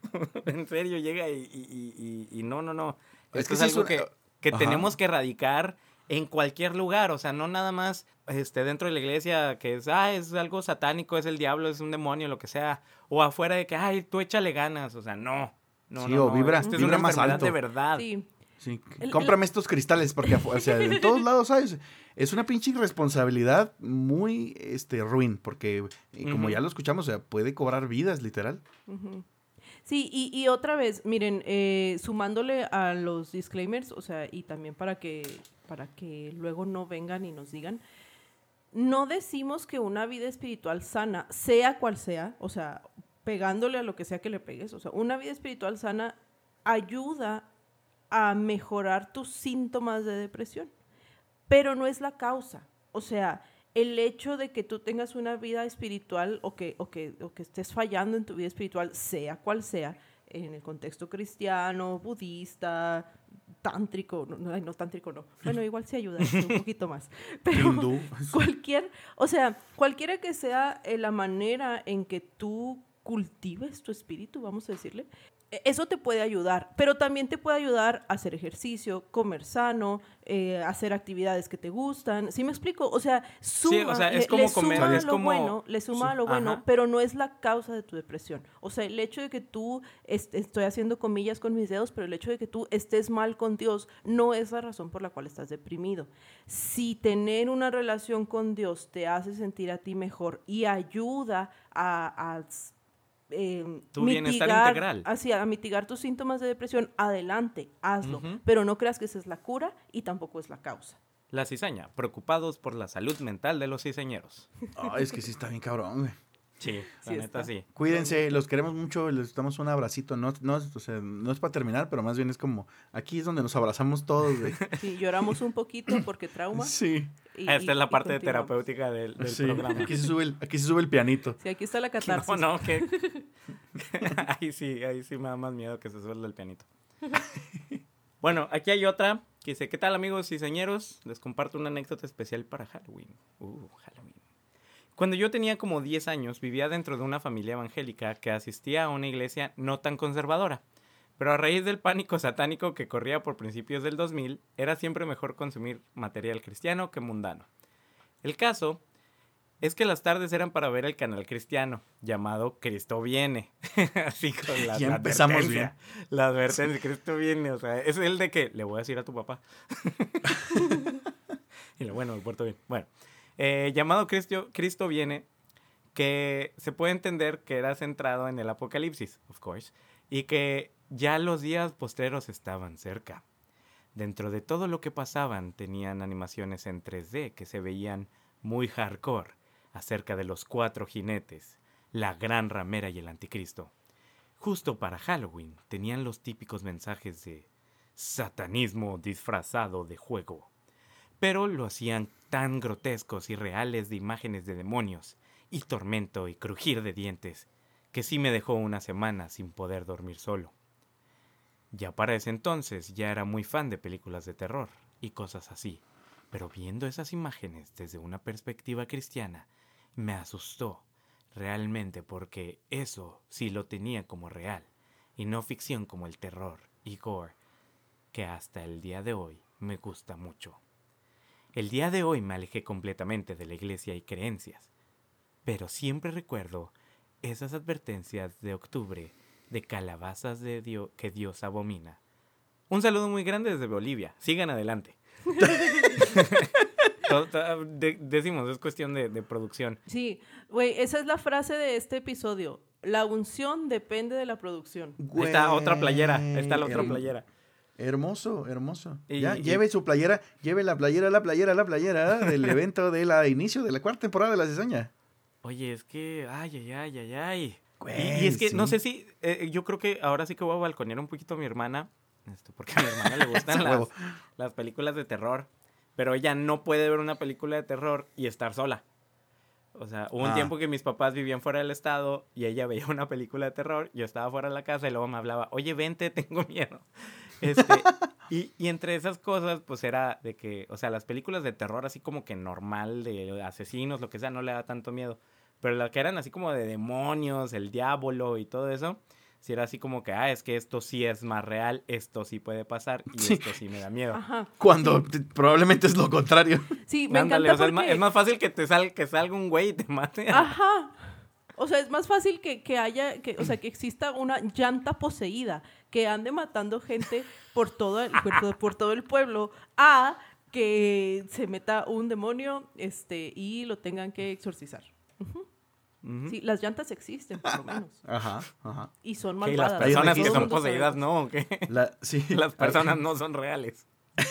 en serio, llega y, y- y- no, no, no. Es Esto que es algo una- que, que Ajá. tenemos que erradicar en cualquier lugar. O sea, no nada más este, dentro de la iglesia que es, ah, es algo satánico, es el diablo, es un demonio, lo que sea. O afuera de que, ay, tú échale ganas. O sea, no. No, Sí, no, o no, vibra- es vibra una más alto. de verdad. Sí. Sí, El- cómprame estos cristales porque o sea, en todos [LAUGHS] lados, ¿sabes? Es una pinche irresponsabilidad muy este ruin porque y como ya lo escuchamos, o sea, puede cobrar vidas, literal. Ujú. Sí, y, y otra vez, miren, eh, sumándole a los disclaimers, o sea, y también para que, para que luego no vengan y nos digan, no decimos que una vida espiritual sana, sea cual sea, o sea, pegándole a lo que sea que le pegues, o sea, una vida espiritual sana ayuda a mejorar tus síntomas de depresión, pero no es la causa. O sea, el hecho de que tú tengas una vida espiritual o que, o que, o que estés fallando en tu vida espiritual, sea cual sea, en el contexto cristiano, budista, tántrico, no, no, tántrico no. Bueno, [LAUGHS] igual sí ayuda un poquito más. [LAUGHS] Pero Hindú. [LAUGHS] cualquier, o sea, cualquiera que sea eh, la manera en que tú cultives tu espíritu, vamos a decirle, eso te puede ayudar, pero también te puede ayudar a hacer ejercicio, comer sano, eh, hacer actividades que te gustan. ¿Sí me explico? O sea, suma, o sea, es le- como le comer, suma es lo como- bueno, le suma sí, lo bueno, ajá. pero no es la causa de tu depresión. O sea, el hecho de que tú, est- estoy haciendo comillas con mis dedos, pero el hecho de que tú estés mal con Dios no es la razón por la cual estás deprimido. Si tener una relación con Dios te hace sentir a ti mejor y ayuda a, a, eh, Tu bienestar mitigar- integral. así, a mitigar tus síntomas de depresión, adelante, hazlo. Pero no creas que esa es la cura y tampoco es la causa. La cizaña, preocupados por la salud mental de los cizañeros. Ay, es que sí está bien cabrón, güey. Sí, la [LAUGHS] Sí neta está. sí. Cuídense, los queremos mucho, les damos un abracito. No, no, es- o sea, no es para terminar, pero más bien es como, aquí es donde nos abrazamos todos, güey. [LAUGHS] Sí, lloramos un poquito porque trauma. Sí, y- Esta y- es la parte terapéutica del, del sí. programa. Aquí se [LAUGHS] sube el, aquí se sube el pianito. Sí, aquí está la catarsis. No, no, que... ahí sí, ahí sí me da más miedo que se suelde el pianito. bueno, aquí hay otra que dice, ¿qué tal amigos y señeros? Les comparto una anécdota especial para Halloween. Uh, Halloween. Cuando yo tenía como 10 años, vivía dentro de una familia evangélica que asistía a una iglesia no tan conservadora. Pero a raíz del pánico satánico que corría por principios del 2000, era siempre mejor consumir material cristiano que mundano. El caso es que las tardes eran para ver el canal cristiano llamado Cristo Viene. [LAUGHS] Así con la, Ya la empezamos advertencia. La advertencia, Cristo Viene. O sea, es el de que le voy a decir a tu papá. [LAUGHS] y lo bueno, me porto bien. Bueno, eh, llamado Cristo, Cristo Viene, que se puede entender que era centrado en el Apocalipsis, of course, y que ya los días postreros estaban cerca. Dentro de todo lo que pasaban tenían animaciones en 3D que se veían muy hardcore acerca de los cuatro jinetes, la gran ramera y el anticristo. Justo para Halloween tenían los típicos mensajes de satanismo disfrazado de juego, pero lo hacían tan grotescos y reales de imágenes de demonios y tormento y crujir de dientes que sí me dejó una semana sin poder dormir solo. Ya para ese entonces ya era muy fan de películas de terror y cosas así, pero viendo esas imágenes desde una perspectiva cristiana me asustó realmente porque eso sí lo tenía como real y no ficción como el terror y gore que hasta el día de hoy me gusta mucho. El día de hoy me alejé completamente de la iglesia y creencias, pero siempre recuerdo esas advertencias de octubre de calabazas de Dios que Dios abomina. Un saludo muy grande desde Bolivia. Sigan adelante. [LAUGHS] De- decimos, es cuestión de, de producción. Sí, güey, esa es la frase de este episodio. La unción depende de la producción. Ahí está otra playera. Está la otra Güey, playera. Hermoso, hermoso. Y- ya, y- lleve su playera, lleve la playera, la playera, la playera [LAUGHS] del evento de la inicio de la cuarta temporada de la cizaña. Oye, es que, ay, ay, ay, ay, ay. Y, y es que no sé si, eh, yo creo que ahora sí que voy a balconear un poquito a mi hermana, esto, porque a mi hermana le [LAUGHS] gustan las, las películas de terror, pero ella no puede ver una película de terror y estar sola. O sea, hubo un Ah. tiempo que mis papás vivían fuera del estado y ella veía una película de terror, yo estaba fuera de la casa y luego me hablaba, oye, vente, [LAUGHS] tengo miedo. Este, [LAUGHS] y, y entre esas cosas, pues era de que, o sea, las películas de terror así como que normal, de asesinos, lo que sea, no le da tanto miedo. Pero las que eran así como de demonios, el diablo y todo eso, si era así como que, ah, es que esto sí es más real, esto sí puede pasar y Sí. esto sí me da miedo. Ajá. Cuando t- probablemente es lo contrario. Sí, me Ándale, encanta o sea, es, ma- porque... es más fácil que te sal, que salga un güey y te mate. Ajá. O sea, es más fácil que, que haya, que, o sea, que exista una llanta poseída, que ande matando gente por todo el, por, por todo el pueblo, a que se meta un demonio este, y lo tengan que exorcizar. Sí, las llantas existen, por lo menos. [LAUGHS] Ajá, ajá. Y son Que malvadas. las personas que son poseídas, no, ¿o qué? La- sí. [LAUGHS] Las personas no son reales. [LAUGHS]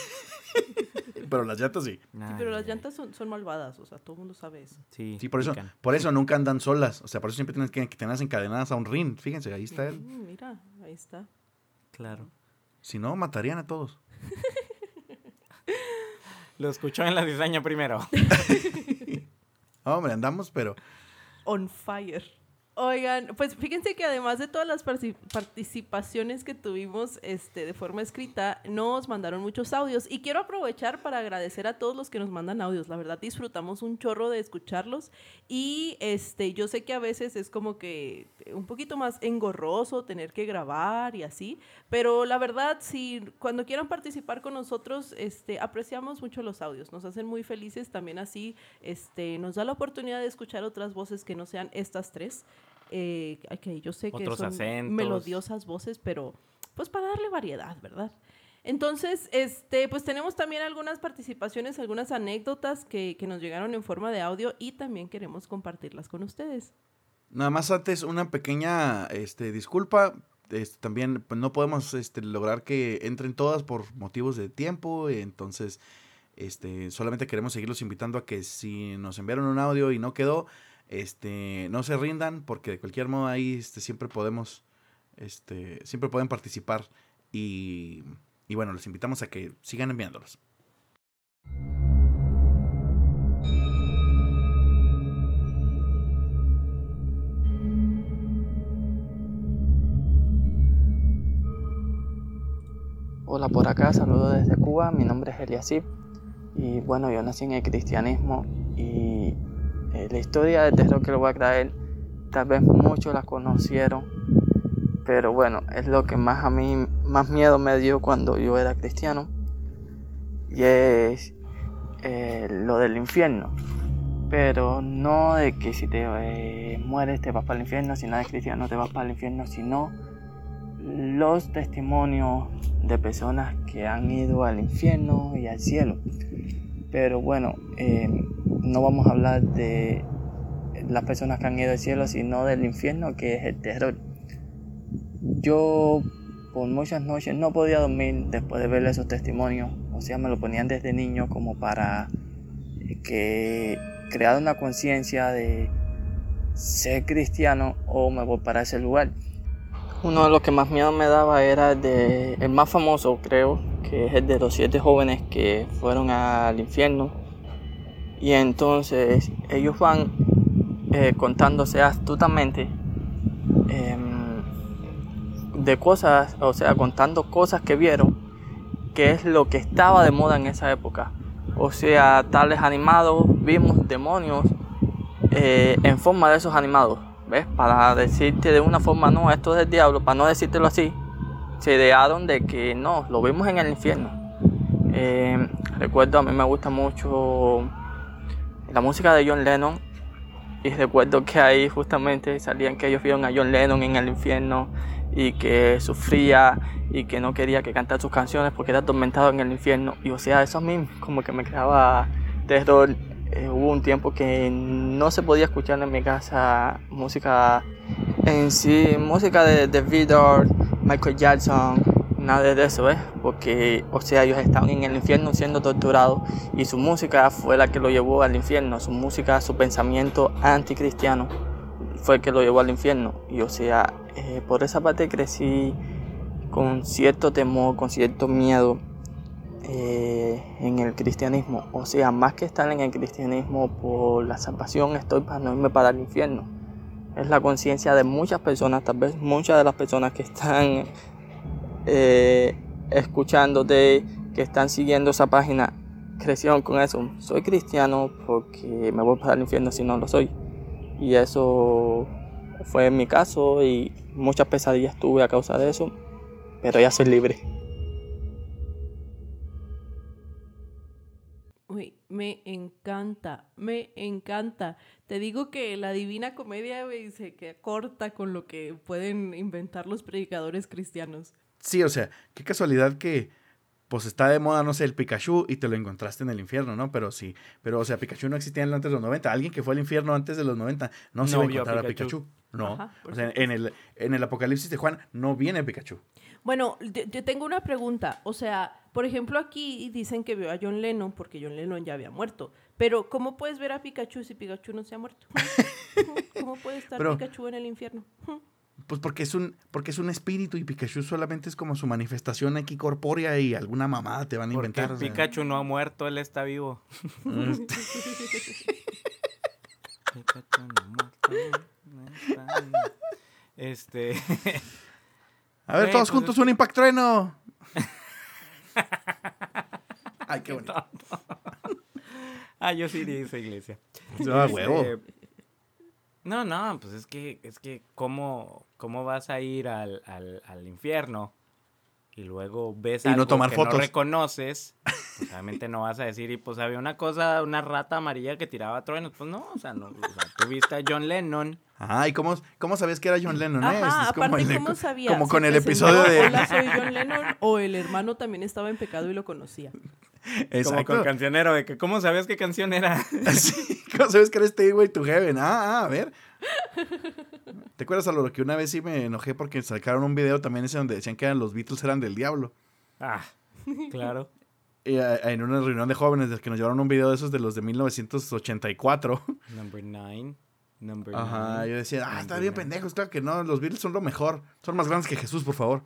[LAUGHS] Pero las llantas sí. Sí, pero las llantas son, son malvadas, o sea, todo el mundo sabe eso. Sí, Sí, por eso, pican. por eso nunca andan solas. O sea, por eso siempre tienes que, que tenerlas encadenadas a un ring. Fíjense, ahí está él. Mira, ahí está. Claro. Si no, matarían a todos. Lo escuchó en la cizaña primero. [LAUGHS] Hombre, andamos, pero on fire. Oigan, pues fíjense que además de todas las participaciones que tuvimos este, de forma escrita, nos mandaron muchos audios y quiero aprovechar para agradecer a todos los que nos mandan audios. La verdad disfrutamos un chorro de escucharlos y este, yo sé que a veces es como que un poquito más engorroso tener que grabar y así, pero la verdad, si cuando quieran participar con nosotros, este, apreciamos mucho los audios, nos hacen muy felices también así, este, nos da la oportunidad de escuchar otras voces que no sean estas tres. Eh, que yo sé que Otros son acentos. melodiosas voces, pero pues para darle variedad, ¿verdad? Entonces, este, pues tenemos también algunas participaciones, algunas anécdotas que, que nos llegaron en forma de audio y también queremos compartirlas con ustedes. nada más antes una pequeña este, disculpa. Este, también pues, no podemos este, lograr que entren todas por motivos de tiempo. Entonces, este, solamente queremos seguirlos invitando a que si nos enviaron un audio y no quedó, este, no se rindan, porque de cualquier modo ahí este, siempre podemos, este, siempre pueden participar. Y, y bueno, les invitamos a que sigan enviándolos. Hola por acá, saludo desde Cuba, mi nombre es Eliasib y bueno, yo nací en el cristianismo y eh, la historia del terror que le voy a traer, tal vez muchos la conocieron, pero bueno, es lo que más a mí, más miedo me dio cuando yo era cristiano y es eh, lo del infierno, pero no de que si te eh, mueres te vas para el infierno, si no eres cristiano te vas para el infierno, sino los testimonios de personas que han ido al infierno y al cielo. Pero bueno, eh, no vamos a hablar de las personas que han ido al cielo, sino del infierno, que es el terror. Yo por muchas noches no podía dormir después de ver esos testimonios, o sea, me lo ponían desde niño como para que creara una conciencia de ser cristiano o me voy para ese lugar. Uno de los que más miedo me daba era de el más famoso, creo, que es el de los siete jóvenes que fueron al infierno. Y entonces ellos van eh, contándose astutamente em, de cosas, o sea, contando cosas que vieron, que es lo que estaba de moda en esa época. O sea, tales animados, vimos demonios eh, en forma de esos animados. ¿Ves? Para decirte de una forma, no, esto es del diablo, para no decírtelo así, se idearon de que no, lo vimos en el infierno. Eh, recuerdo, a mí me gusta mucho la música de John Lennon y recuerdo que ahí justamente salían que ellos vieron a John Lennon en el infierno y que sufría y que no quería que cantara sus canciones porque era atormentado en el infierno. Y o sea, eso a mí como que me creaba terror eh, hubo un tiempo que no se podía escuchar en mi casa música en sí, música de, de Vidor, Michael Jackson, nada de eso, ¿ves? Porque, o sea, ellos estaban en el infierno siendo torturados y su música fue la que lo llevó al infierno, su música, su pensamiento anticristiano fue el que lo llevó al infierno. Y o sea, eh, por esa parte crecí con cierto temor, con cierto miedo eh, en el cristianismo. O sea, más que estar en el cristianismo por la salvación, estoy para no irme para el infierno. Es la conciencia de muchas personas, tal vez muchas de las personas que están eh, escuchándote, que están siguiendo esa página, crecieron con eso. Soy cristiano porque me voy para el infierno si no lo soy. Y eso fue mi caso y muchas pesadillas tuve a causa de eso, pero ya soy libre. Uy, me encanta, me encanta. Te digo que la divina comedia se queda corta con lo que pueden inventar los predicadores cristianos. Sí, o sea, qué casualidad que pues está de moda, no sé, el Pikachu y te lo encontraste en el infierno, ¿no? Pero sí, pero o sea, Pikachu no existía antes de los 90. Alguien que fue al infierno antes de los 90 no, se va a encontrar a Pikachu. No. Ajá, o sea, en el, en el Apocalipsis de Juan no viene Pikachu. Bueno, yo, yo tengo una pregunta. O sea, por ejemplo, aquí dicen que vio a John Lennon porque John Lennon ya había muerto. Pero, ¿cómo puedes ver a Pikachu si Pikachu no se ha muerto? [LAUGHS] ¿Cómo puede estar Pero- Pikachu en el infierno? Pues porque es un porque es un espíritu y Pikachu solamente es como su manifestación aquí corpórea y alguna mamada te van a Porque inventar. sea. Pikachu no ha muerto, él está vivo. [LAUGHS] No no. Este. A ver, todos pues juntos es- un impact trueno. [LAUGHS] Ay, qué bonito. ah, yo sí a esa iglesia. Ah, Este, huevo. No, no, pues es que, es que, ¿cómo, cómo vas a ir al, al, al infierno y luego ves Y no algo tomar que fotos. no reconoces? Pues obviamente no vas a decir, y pues había una cosa, una rata amarilla que tiraba truenos. Pues no, o sea, no, o sea, tú viste a John Lennon. Ah, ¿y cómo, cómo sabías que era John Lennon? eh? Ajá, Es como aparte, el de- ¿cómo sabía? Como ¿Se con el episodio de... Hola, soy [LAUGHS] John Lennon o el hermano también estaba en pecado y lo conocía. Como Exacto. con cancionero, de que ¿cómo sabías qué canción era? [LAUGHS] Sí, ¿Cómo [LAUGHS] sabes que eres Stairway to Heaven? Ah, ah, a ver. ¿Te acuerdas a lo que una vez sí me enojé porque sacaron un video también ese donde decían que eran los Beatles eran del diablo? ah, claro. [LAUGHS] Y, eh, en una reunión de jóvenes de que nos llevaron un video de esos de los de 1984. [LAUGHS] Number nine. Number Ajá, nine. yo decía, ah, está bien nine". pendejos, claro que no, los Beatles son lo mejor. Son más grandes que Jesús, por favor.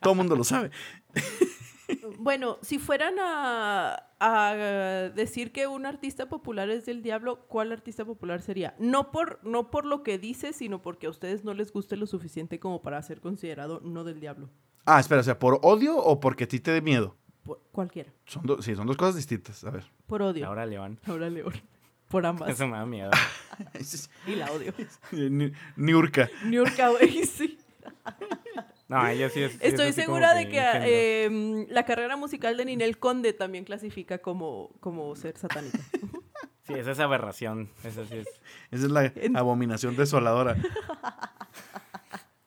Todo el mundo lo sabe. Bueno, si fueran a, a decir que un artista popular es del diablo, ¿cuál artista popular sería? No por, no por lo que dice, sino porque a ustedes no les guste lo suficiente como para ser considerado no del diablo. Ah, espera, o sea, ¿por odio o porque a ti te dé miedo? Por- cualquiera. Son do- sí, son dos cosas distintas. A ver. Por odio. Laura León. Ahora León. Por ambas. Eso me da miedo. [LAUGHS] Y la odio. Ni- Niurka. York, güey, [LAUGHS] sí. No, ella sí es. sí es Estoy segura de que eh, la carrera musical de Ninel Conde también clasifica como, como ser satánica. Sí, esa es aberración. Esa sí es. Esa es la abominación desoladora.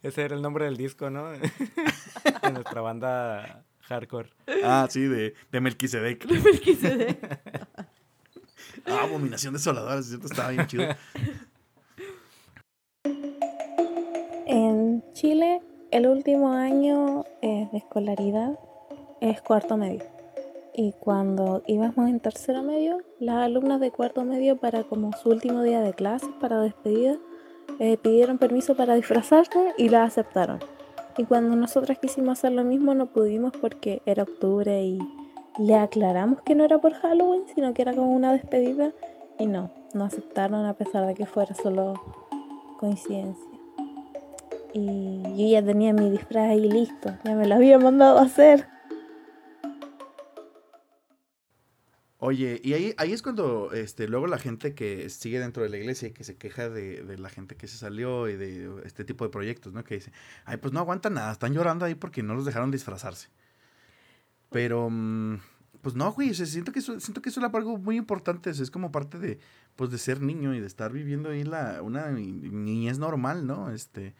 Ese era el nombre del disco, ¿no? [LAUGHS] de nuestra banda hardcore. Ah, sí, de, de Melquisedec. Melquisedec. [LAUGHS] Ah, abominación desoladora, es cierto, estaba bien chido. En Chile, el último año eh, de escolaridad es cuarto medio. Y cuando íbamos en tercero medio, las alumnas de cuarto medio para como su último día de clase, para despedida, eh, pidieron permiso para disfrazarse y la aceptaron. Y cuando nosotras quisimos hacer lo mismo no pudimos porque era octubre y le aclaramos que no era por Halloween, sino que era como una despedida. Y no, no aceptaron a pesar de que fuera solo coincidencia. Y yo ya tenía mi disfraz ahí listo, ya me lo había mandado a hacer. Oye, y ahí, ahí es cuando este, luego la gente que sigue dentro de la iglesia y que se queja de, de la gente que se salió y de este tipo de proyectos, ¿no? Que dice, ay, pues no aguantan nada, están llorando ahí porque no los dejaron disfrazarse. Pero, mm, pues no, güey, o sea, siento que eso, siento que eso es algo muy importante, es como parte de, pues, de ser niño y de estar viviendo ahí la, una ni- niñez normal, ¿no? Este,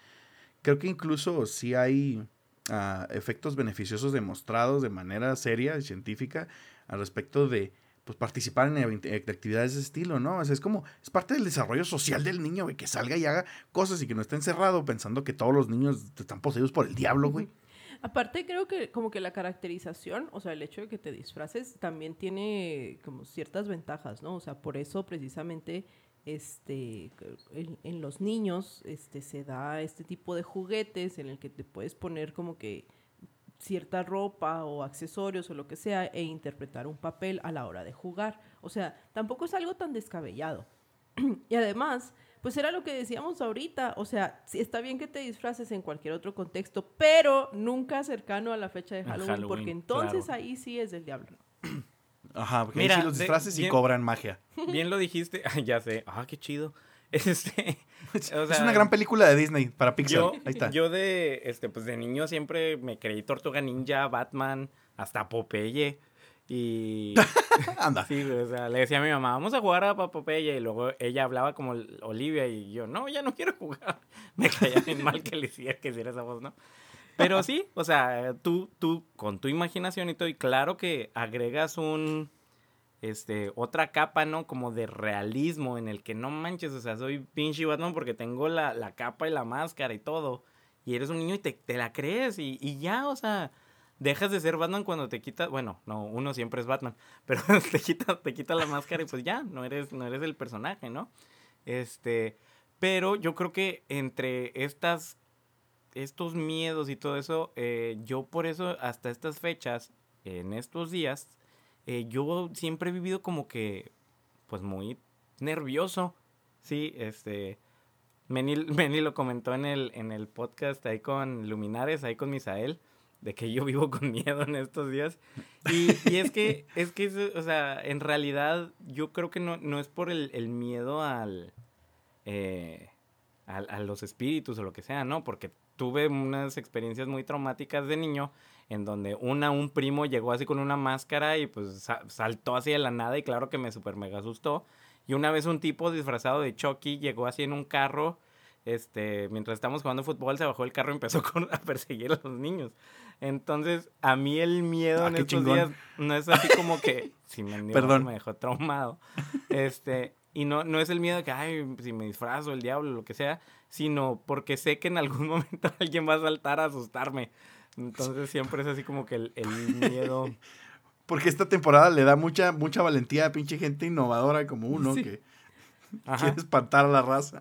creo que incluso sí hay ah, efectos beneficiosos demostrados de manera seria y científica al respecto de pues participar en actividades de ese estilo, ¿no? O sea, es como, es parte del desarrollo social del niño, güey, que salga y haga cosas y que no esté encerrado pensando que todos los niños están poseídos por el diablo, güey. Aparte creo que como que la caracterización, o sea, el hecho de que te disfraces también tiene como ciertas ventajas, ¿no? O sea, por eso precisamente este, en, en los niños este, se da este tipo de juguetes en el que te puedes poner como que cierta ropa o accesorios o lo que sea e interpretar un papel a la hora de jugar. O sea, tampoco es algo tan descabellado. [CLEARS THROAT] y además, pues era lo que decíamos ahorita, o sea, está bien que te disfraces en cualquier otro contexto, pero nunca cercano a la fecha de Halloween, Halloween, porque entonces claro. ahí sí es del diablo. [CLEARS THROAT] Ajá, porque Mira, ahí sí los de- disfraces y bien- cobran magia. Bien lo dijiste. Ay, [LAUGHS] ya sé. Ah, qué chido. [LAUGHS] Este, [LAUGHS] o es sea, una gran película de Disney para Pixar. Yo, ahí está. yo de, este, pues de niño siempre me creí Tortuga Ninja, Batman, hasta Popeye. Y Anda. sí, o sea, le decía a mi mamá, vamos a jugar a Popeye. Y luego ella hablaba como Olivia y yo, no, ya no quiero jugar. Me caía bien mal que le decía que hiciera esa voz, ¿no? Pero sí, o sea, tú, tú con tu imaginación y todo, y claro que agregas un, este, otra capa, ¿no? Como de realismo en el que no manches, o sea, soy pinche Batman porque tengo la, la capa y la máscara y todo. Y eres un niño y te, te la crees y, y ya, o sea, dejas de ser Batman cuando te quitas, bueno, no, uno siempre es Batman, [LAUGHS] pero te quita, te quita la máscara y pues ya, no eres, no eres el personaje, ¿no? Este, pero yo creo que entre estas, estos miedos y todo eso, eh, yo por eso hasta estas fechas, en estos días, eh, yo siempre he vivido como que, pues muy nervioso, sí, este, Meni, [LAUGHS] Meni lo comentó en el, en el podcast ahí con Luminares, ahí con Misael, de que yo vivo con [LAUGHS] miedo en estos días. Y, y es que, [LAUGHS] es que, o sea, en realidad yo creo que no, no es por el, el miedo al, eh, al- a, los espíritus o lo que sea, ¿no? Porque tuve unas experiencias muy traumáticas de niño en donde una, un primo llegó así con una máscara y pues sa- saltó así de la nada y claro que me super mega asustó. Y una vez un tipo disfrazado de Chucky llegó así en un carro, este, mientras estábamos jugando fútbol, se bajó del carro y empezó [LAUGHS] con- a perseguir a los niños. Entonces, a mí el miedo Ah, en estos chingón. días no es así como que, [LAUGHS] si me, Perdón. me dejó traumado. [LAUGHS] Este, y no, no es el miedo de que, ay, si me disfrazo, el diablo, lo que sea, sino porque sé que en algún [LAUGHS] momento alguien va a saltar a asustarme. Entonces siempre es así como que el, el miedo. [LAUGHS] Porque esta temporada le da mucha, mucha valentía a pinche gente innovadora como uno Sí. que Ajá. quiere espantar a la raza.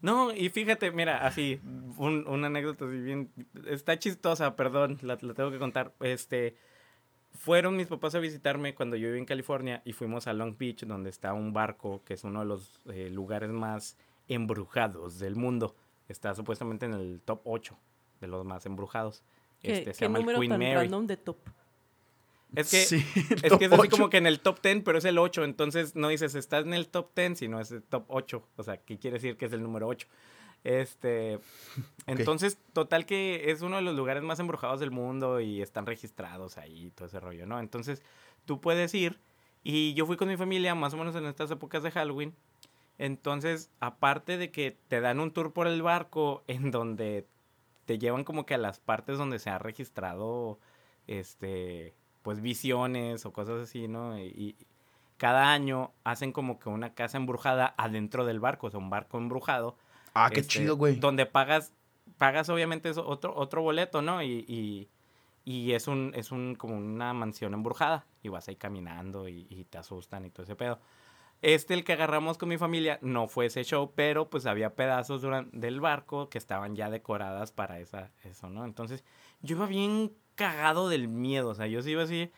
No, y fíjate, mira, así, un- una anécdota así bien, está chistosa, perdón, la, la tengo que contar. Este, fueron mis papás a visitarme cuando yo vivía en California y fuimos a Long Beach, donde está un barco que es uno de los eh, lugares más embrujados del mundo. Está supuestamente en el top 8 de los más embrujados. ¿Qué, Este, se qué llama el número Queen tan Mary. random de top? Es que, Sí, es, que [LAUGHS] es así top como ocho. que en el top 10, pero es el 8. Entonces no dices estás en el top 10, sino es el top 8. O sea, ¿qué quiere decir que es el número 8? Este. [LAUGHS] Entonces, total que es uno de los lugares más embrujados del mundo y están registrados ahí y todo ese rollo, ¿no? Entonces, tú puedes ir. Y yo fui con mi familia más o menos en estas épocas de Halloween. Entonces, aparte de que te dan un tour por el barco en donde te llevan como que a las partes donde se ha registrado este pues visiones o cosas así, ¿no? Y, y cada año hacen como que una casa embrujada adentro del barco, o sea, un barco embrujado. Ah, qué este, chido, güey. Donde pagas, pagas obviamente eso, otro, otro boleto, ¿no? Y, y, y es un, es un como una mansión embrujada. Y vas ahí caminando y, y te asustan y todo ese pedo. Este, el que agarramos con mi familia, no fue ese show, pero pues había pedazos duran- del barco que estaban ya decoradas para esa, eso, ¿no? Entonces, yo iba bien cagado del miedo, o sea, yo sí iba así,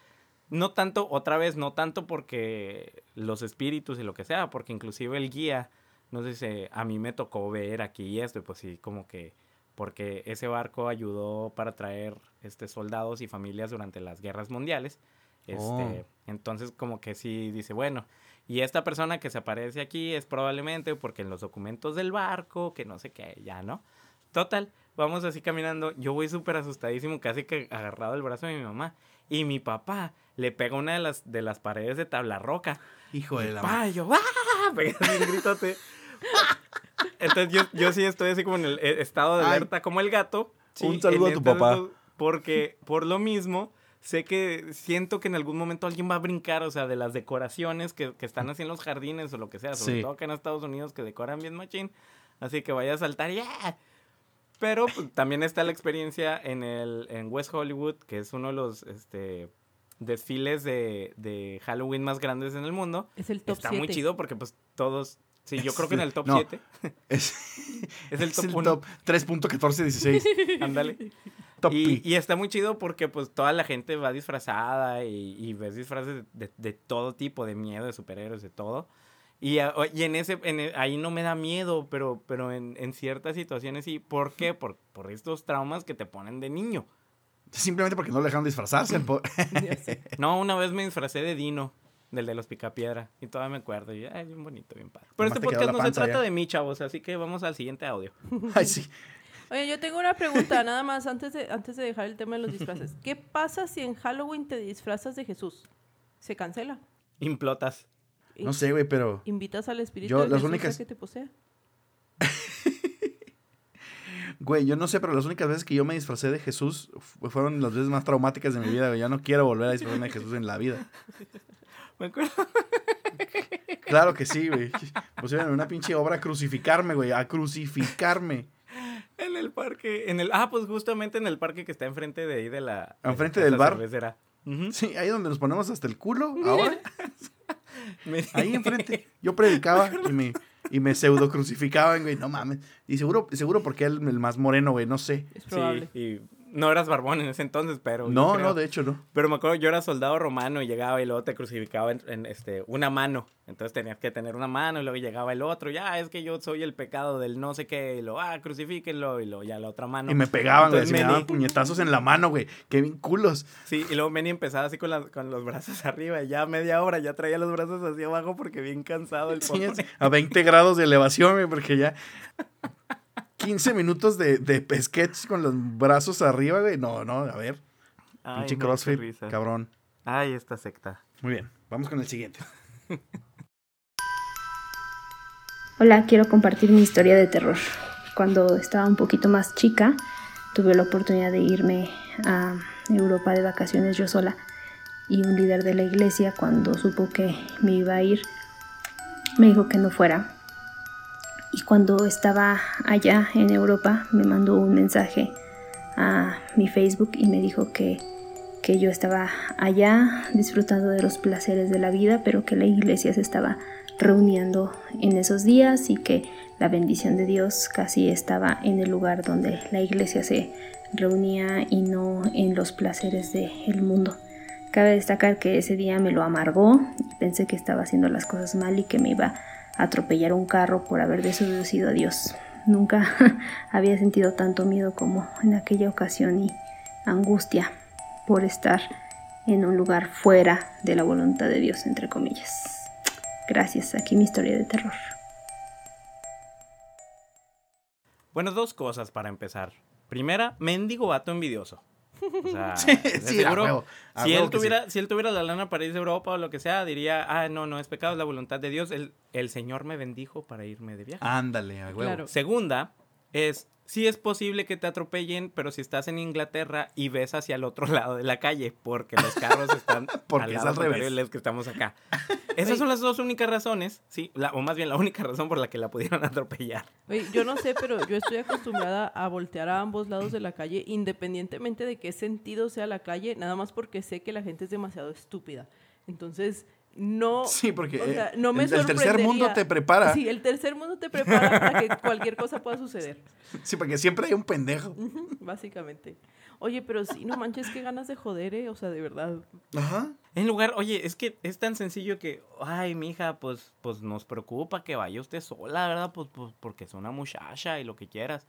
no tanto, otra vez, no tanto porque los espíritus y lo que sea, porque inclusive el guía, no sé si a mí me tocó ver aquí esto, y pues sí, como que, porque ese barco ayudó para traer este, soldados y familias durante las guerras mundiales. Este, Oh. Entonces, como que sí dice, bueno, y esta persona que se aparece aquí es probablemente porque en los documentos del barco, que no sé qué, ya, ¿no? Total, vamos así caminando. Yo voy súper asustadísimo, casi que agarrado del brazo de mi mamá. Y mi papá le pega una de las, de las paredes de tabla roca. Hijo de la y yo, ¡ah! [LAUGHS] Pegué un gritote. Entonces yo, yo sí estoy así como en el eh, estado de Ay. alerta, como el gato. Sí, Un saludo a tu papá. Porque por lo mismo, sé que siento que en algún momento alguien va a brincar, o sea, de las decoraciones que, que están así en los jardines o lo que sea, sobre Sí. todo acá en Estados Unidos que decoran bien machín. Así que vaya a saltar y ¡ah! Pero pues, también está la experiencia en, el, en West Hollywood, que es uno de los este, desfiles de, de Halloween más grandes en el mundo. Es el top Está 7. muy chido porque pues todos... Sí, yo creo que en el top No. 7. Es, [LAUGHS] Es el es top el uno. top 3.1416. Ándale. Y, y está muy chido porque pues toda la gente va disfrazada y, y ves disfraces de, de- de todo tipo, de miedo, de superhéroes, de todo. Y, y en ese, en e- ahí no me da miedo, pero, pero en, en ciertas situaciones sí. ¿Por qué? Por, por estos traumas que te ponen de niño. Simplemente porque no lo dejaron disfrazarse. [LAUGHS] No, una vez me disfracé de Dino, del de los Picapiedra, y todavía me acuerdo. Y, ay, bien bonito, bien padre. Pero Nomás este podcast no se trata ya. de mí, chavos, así que vamos al siguiente audio. [LAUGHS] Ay, sí. Oye, yo tengo una pregunta, nada más, antes de, antes de dejar el tema de los disfraces. [LAUGHS] ¿Qué pasa si en Halloween te disfrazas de Jesús? ¿Se cancela? Implotas. No sé, güey, pero. ¿Invitas al espíritu Yo, de las Jesús únicas- a que te posea? [LAUGHS] Güey, yo no sé, pero las únicas veces que yo me disfracé de Jesús fu- fueron las veces más traumáticas de mi vida, güey. Ya no quiero volver a disfrazarme de Jesús en la vida. [LAUGHS] Me acuerdo. Claro que sí, güey. Pusieron en una pinche obra a crucificarme, güey. A crucificarme. En el parque, en el, ah, pues justamente en el parque que está enfrente de ahí de la... de ¿Enfrente del bar? cervecera. Ujú. Sí, ahí donde nos ponemos hasta el culo, ahora. [LAUGHS] Ahí enfrente. Yo predicaba y me, y me pseudo crucificaban, güey. No mames. Y seguro, seguro porque él el más moreno, güey. No sé. Es probable. Sí, y no eras barbón en ese entonces, pero... No, creo- no, de hecho no. Pero me acuerdo, yo era soldado romano y llegaba y luego te crucificaba en, en, este, una mano. Entonces tenías que tener una mano y luego llegaba el otro. Ya, es que yo soy el pecado del no sé qué. Y lo, ah, crucifíquenlo. Y luego ya la otra mano. Y me pegaban, güey. Me Meni- daban puñetazos en la mano, güey. Qué bien culos. Sí, y luego Manny empezaba así con, las- con los brazos [LAUGHS] arriba. Y ya media hora ya traía los brazos hacia abajo porque bien cansado el pobre. a 20 grados de elevación, güey, porque ya 15 minutos de, de sketch con los brazos arriba, güey. No, no, a ver. Ay, Pinche no, CrossFit, risa. cabrón. Ay, esta secta. Muy bien, vamos con el siguiente. [LAUGHS] Hola, quiero compartir mi historia de terror. Cuando estaba un poquito más chica, tuve la oportunidad de irme a Europa de vacaciones yo sola y un líder de la iglesia cuando supo que me iba a ir me dijo que no fuera. Y cuando estaba allá en Europa me mandó un mensaje a mi Facebook y me dijo que, que yo estaba allá disfrutando de los placeres de la vida, pero que la iglesia se estaba reuniendo en esos días y que la bendición de Dios casi estaba en el lugar donde la iglesia se reunía y no en los placeres del mundo. Cabe destacar que ese día me lo amargó pensé que estaba haciendo las cosas mal y que me iba a atropellar un carro por haber desobedecido a Dios. Nunca [LAUGHS] había sentido tanto miedo como en aquella ocasión y angustia por estar en un lugar fuera de la voluntad de Dios, entre comillas. Gracias, aquí mi historia de terror. Bueno, dos cosas para empezar. Primera, mendigo vato envidioso. O sea, [LAUGHS] Sí, sí, seguro, huevo, si, él que sí. tuviera, si él tuviera la lana para irse a Europa o lo que sea, diría, ah, no, no es pecado, es la voluntad de Dios. El, el Señor me bendijo para irme de viaje. Ándale, a huevo. Claro. Segunda, es, sí es posible que te atropellen, pero si estás en Inglaterra y ves hacia el otro [LAUGHS] lado de la calle, porque los carros están [LAUGHS] Porque al es revés. que estamos acá. [LAUGHS] Esas son las dos únicas razones, sí, la- o más bien la única razón por la que la pudieron atropellar. Oye, yo no sé, pero yo estoy acostumbrada a voltear a ambos lados de la calle, independientemente de qué sentido sea la calle, nada más porque sé que la gente es demasiado estúpida. Entonces, no. Sí, porque o sea, no me el, el tercer mundo te prepara. Sí, el tercer mundo te prepara para que cualquier cosa pueda suceder, Sí, porque siempre hay un pendejo. Básicamente. Oye, pero sí, no manches, qué ganas de joder, ¿eh? O sea, de verdad. Ajá. En lugar, oye, es que es tan sencillo que, ay, mija, pues, pues nos preocupa que vaya usted sola, ¿verdad? Pues, pues porque es una muchacha y lo que quieras.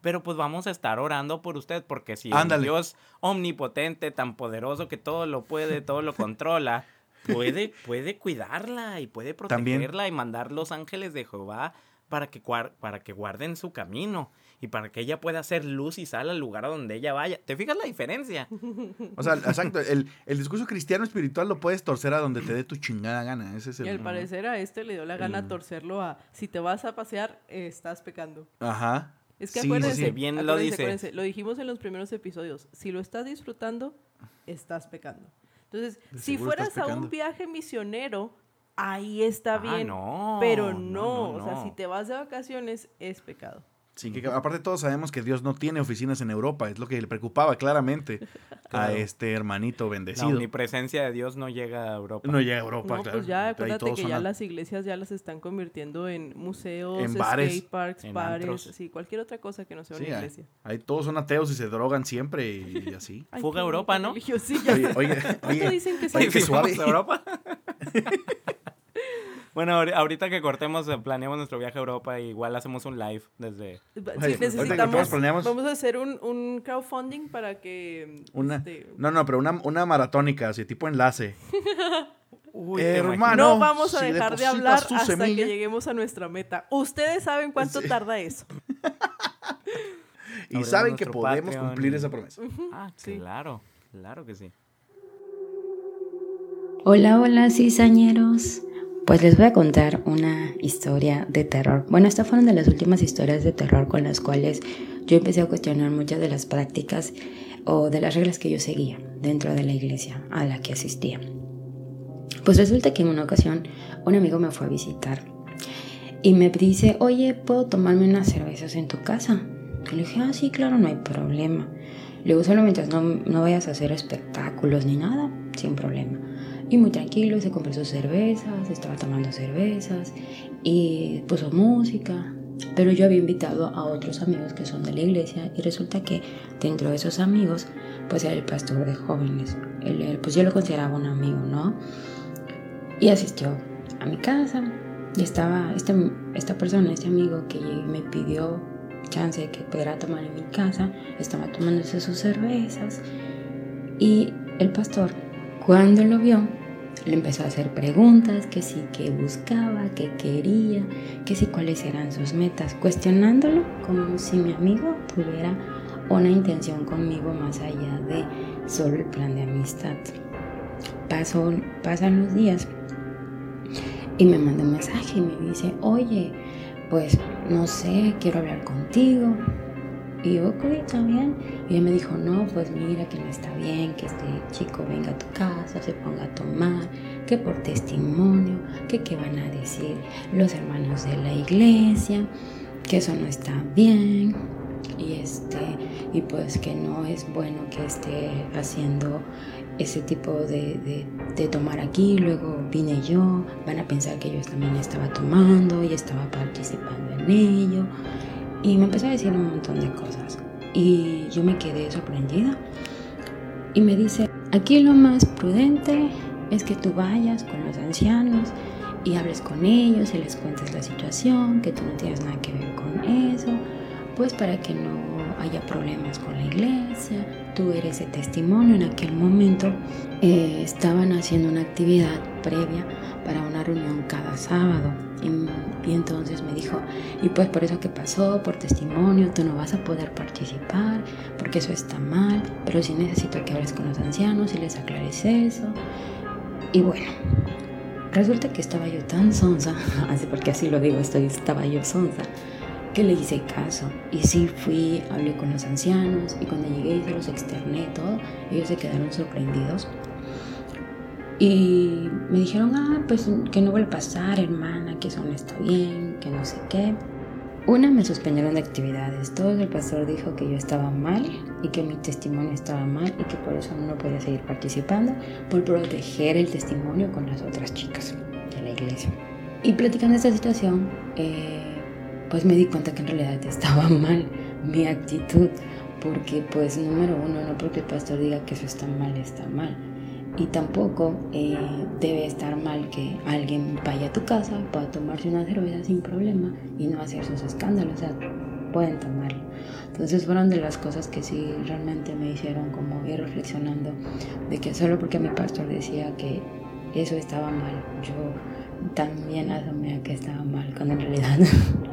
Pero pues vamos a estar orando por usted, porque si el Ándale. Dios omnipotente, tan poderoso que todo lo puede, todo lo controla, puede, puede cuidarla y puede También. protegerla y mandar los ángeles de Jehová para que, guar- para que guarden su camino y para que ella pueda hacer luz y sal al lugar a donde ella vaya. ¿Te fijas la diferencia? [LAUGHS] O sea, exacto. El, el discurso cristiano espiritual lo puedes torcer a donde te dé tu chingada gana. Ese es el. Y al parecer a este le dio la gana Mm. torcerlo a si te vas a pasear, eh, estás pecando. Ajá. Es que Sí, acuérdense, sí. Bien lo acuérdense, dice. acuérdense, lo dijimos en los primeros episodios. Si lo estás disfrutando, estás pecando. Entonces, si fueras a un viaje misionero, ahí está Ah, bien. no, pero no, no, no, o sea, si te vas de vacaciones, es pecado. Sí, que aparte todos sabemos que Dios no tiene oficinas en Europa, es lo que le preocupaba claramente [LAUGHS] a Claro. este hermanito La bendecido. omnipresencia de Dios no llega a Europa. No llega a Europa, No, claro. pues ya, acuérdate que ya a- las iglesias ya las están convirtiendo en museos, En bares. skate parks, En bares, antros. sí, cualquier otra cosa que no sea Sí, una iglesia. ahí todos son ateos y se drogan siempre y [LAUGHS] así. Ay, Fuga a Europa, ¿no? religión, Sí, ya Oye, oye, ¿Cuánto oye, dicen que oye, Sí, [LAUGHS] suave. a Europa. Bueno, ahori- ahorita que cortemos, eh, planeamos nuestro viaje a Europa, igual hacemos un live desde... Sí, ahorita que necesitamos, planeamos- vamos a hacer un, un crowdfunding para que... Una, este, no, no, pero una, una maratónica, así tipo enlace. [LAUGHS] Uy, ¿te Hermano. no vamos a si dejar de hablar hasta semilla- que lleguemos a nuestra meta. Ustedes saben cuánto Sí. tarda eso. Y saben que podemos Patreon cumplir y- esa promesa. Ah, Sí. claro, claro que sí. Hola, hola, cizañeros. Pues les voy a contar una historia de terror. Bueno, estas fueron de las últimas historias de terror con las cuales yo empecé a cuestionar muchas de las prácticas o de las reglas que yo seguía dentro de la iglesia a la que asistía. Pues resulta que en una ocasión un amigo me fue a visitar y me dice, oye, ¿puedo tomarme unas cervezas en tu casa? Y le dije, ah, sí, claro, no hay problema. Le digo, solo mientras no, no vayas a hacer espectáculos ni nada, sin problema. Y muy tranquilo, se compró sus cervezas, estaba tomando cervezas y puso música. Pero yo había invitado a otros amigos que son de la iglesia y resulta que dentro de esos amigos, pues era el pastor de jóvenes. Él, pues yo lo consideraba un amigo, ¿no? Y asistió a mi casa y estaba este, esta persona, este amigo que me pidió chance que pudiera tomar en mi casa, estaba tomándose sus cervezas y el pastor cuando lo vio le empezó a hacer preguntas, que sí, que buscaba, que quería, que sí, cuáles eran sus metas, cuestionándolo como si mi amigo tuviera una intención conmigo más allá de solo el plan de amistad. Pasó, pasan los días y me manda un mensaje y me dice, oye, pues no sé, quiero hablar contigo. Y ok, está bien. Y ella me dijo, no, pues mira que no está bien que este chico venga a tu casa, se ponga a tomar, que por testimonio, que qué van a decir los hermanos de la iglesia, que eso no está bien. Y este, y pues que no es bueno que esté haciendo ese tipo de, de, de tomar aquí, luego vine yo, van a pensar que yo también estaba tomando y estaba participando en ello. Y me empezó a decir un montón de cosas. Y yo me quedé sorprendida. Y me dice, aquí lo más prudente es que tú vayas con los ancianos y hables con ellos y les cuentes la situación, que tú no tienes nada que ver con eso, pues para que no haya problemas con la iglesia. Tú eres de testimonio. En aquel momento eh, estaban haciendo una actividad previa para una reunión cada sábado. Y, entonces me dijo, y pues por eso que pasó, por testimonio, tú no vas a poder participar, porque eso está mal, pero sí necesito que hables con los ancianos y les aclares eso. Y bueno, resulta que estaba yo tan sonsa, [LAUGHS] así porque así lo digo, estoy, estaba yo sonsa, que le hice caso. Y sí fui, hablé con los ancianos, y cuando llegué y se los externé todo, ellos se quedaron sorprendidos. Y me dijeron, ah, pues que no vuelve a pasar, hermana, que eso no está bien, que no sé qué. Una, me suspendieron de actividades. Todo el pastor dijo que yo estaba mal y que mi testimonio estaba mal y que por eso no podía seguir participando, por proteger el testimonio con las otras chicas de la iglesia. Y platicando esta situación, eh, pues me di cuenta que en realidad estaba [LAUGHS] mal mi actitud, porque pues número uno, no porque el pastor diga que eso está mal, está mal y tampoco eh, debe estar mal que alguien vaya a tu casa, pueda tomarse una cerveza sin problema y no hacer sus escándalos, o sea, pueden tomarlo. Entonces fueron de las cosas que sí realmente me hicieron como ir reflexionando de que solo porque mi pastor decía que eso estaba mal, yo también asumía que estaba mal, cuando en realidad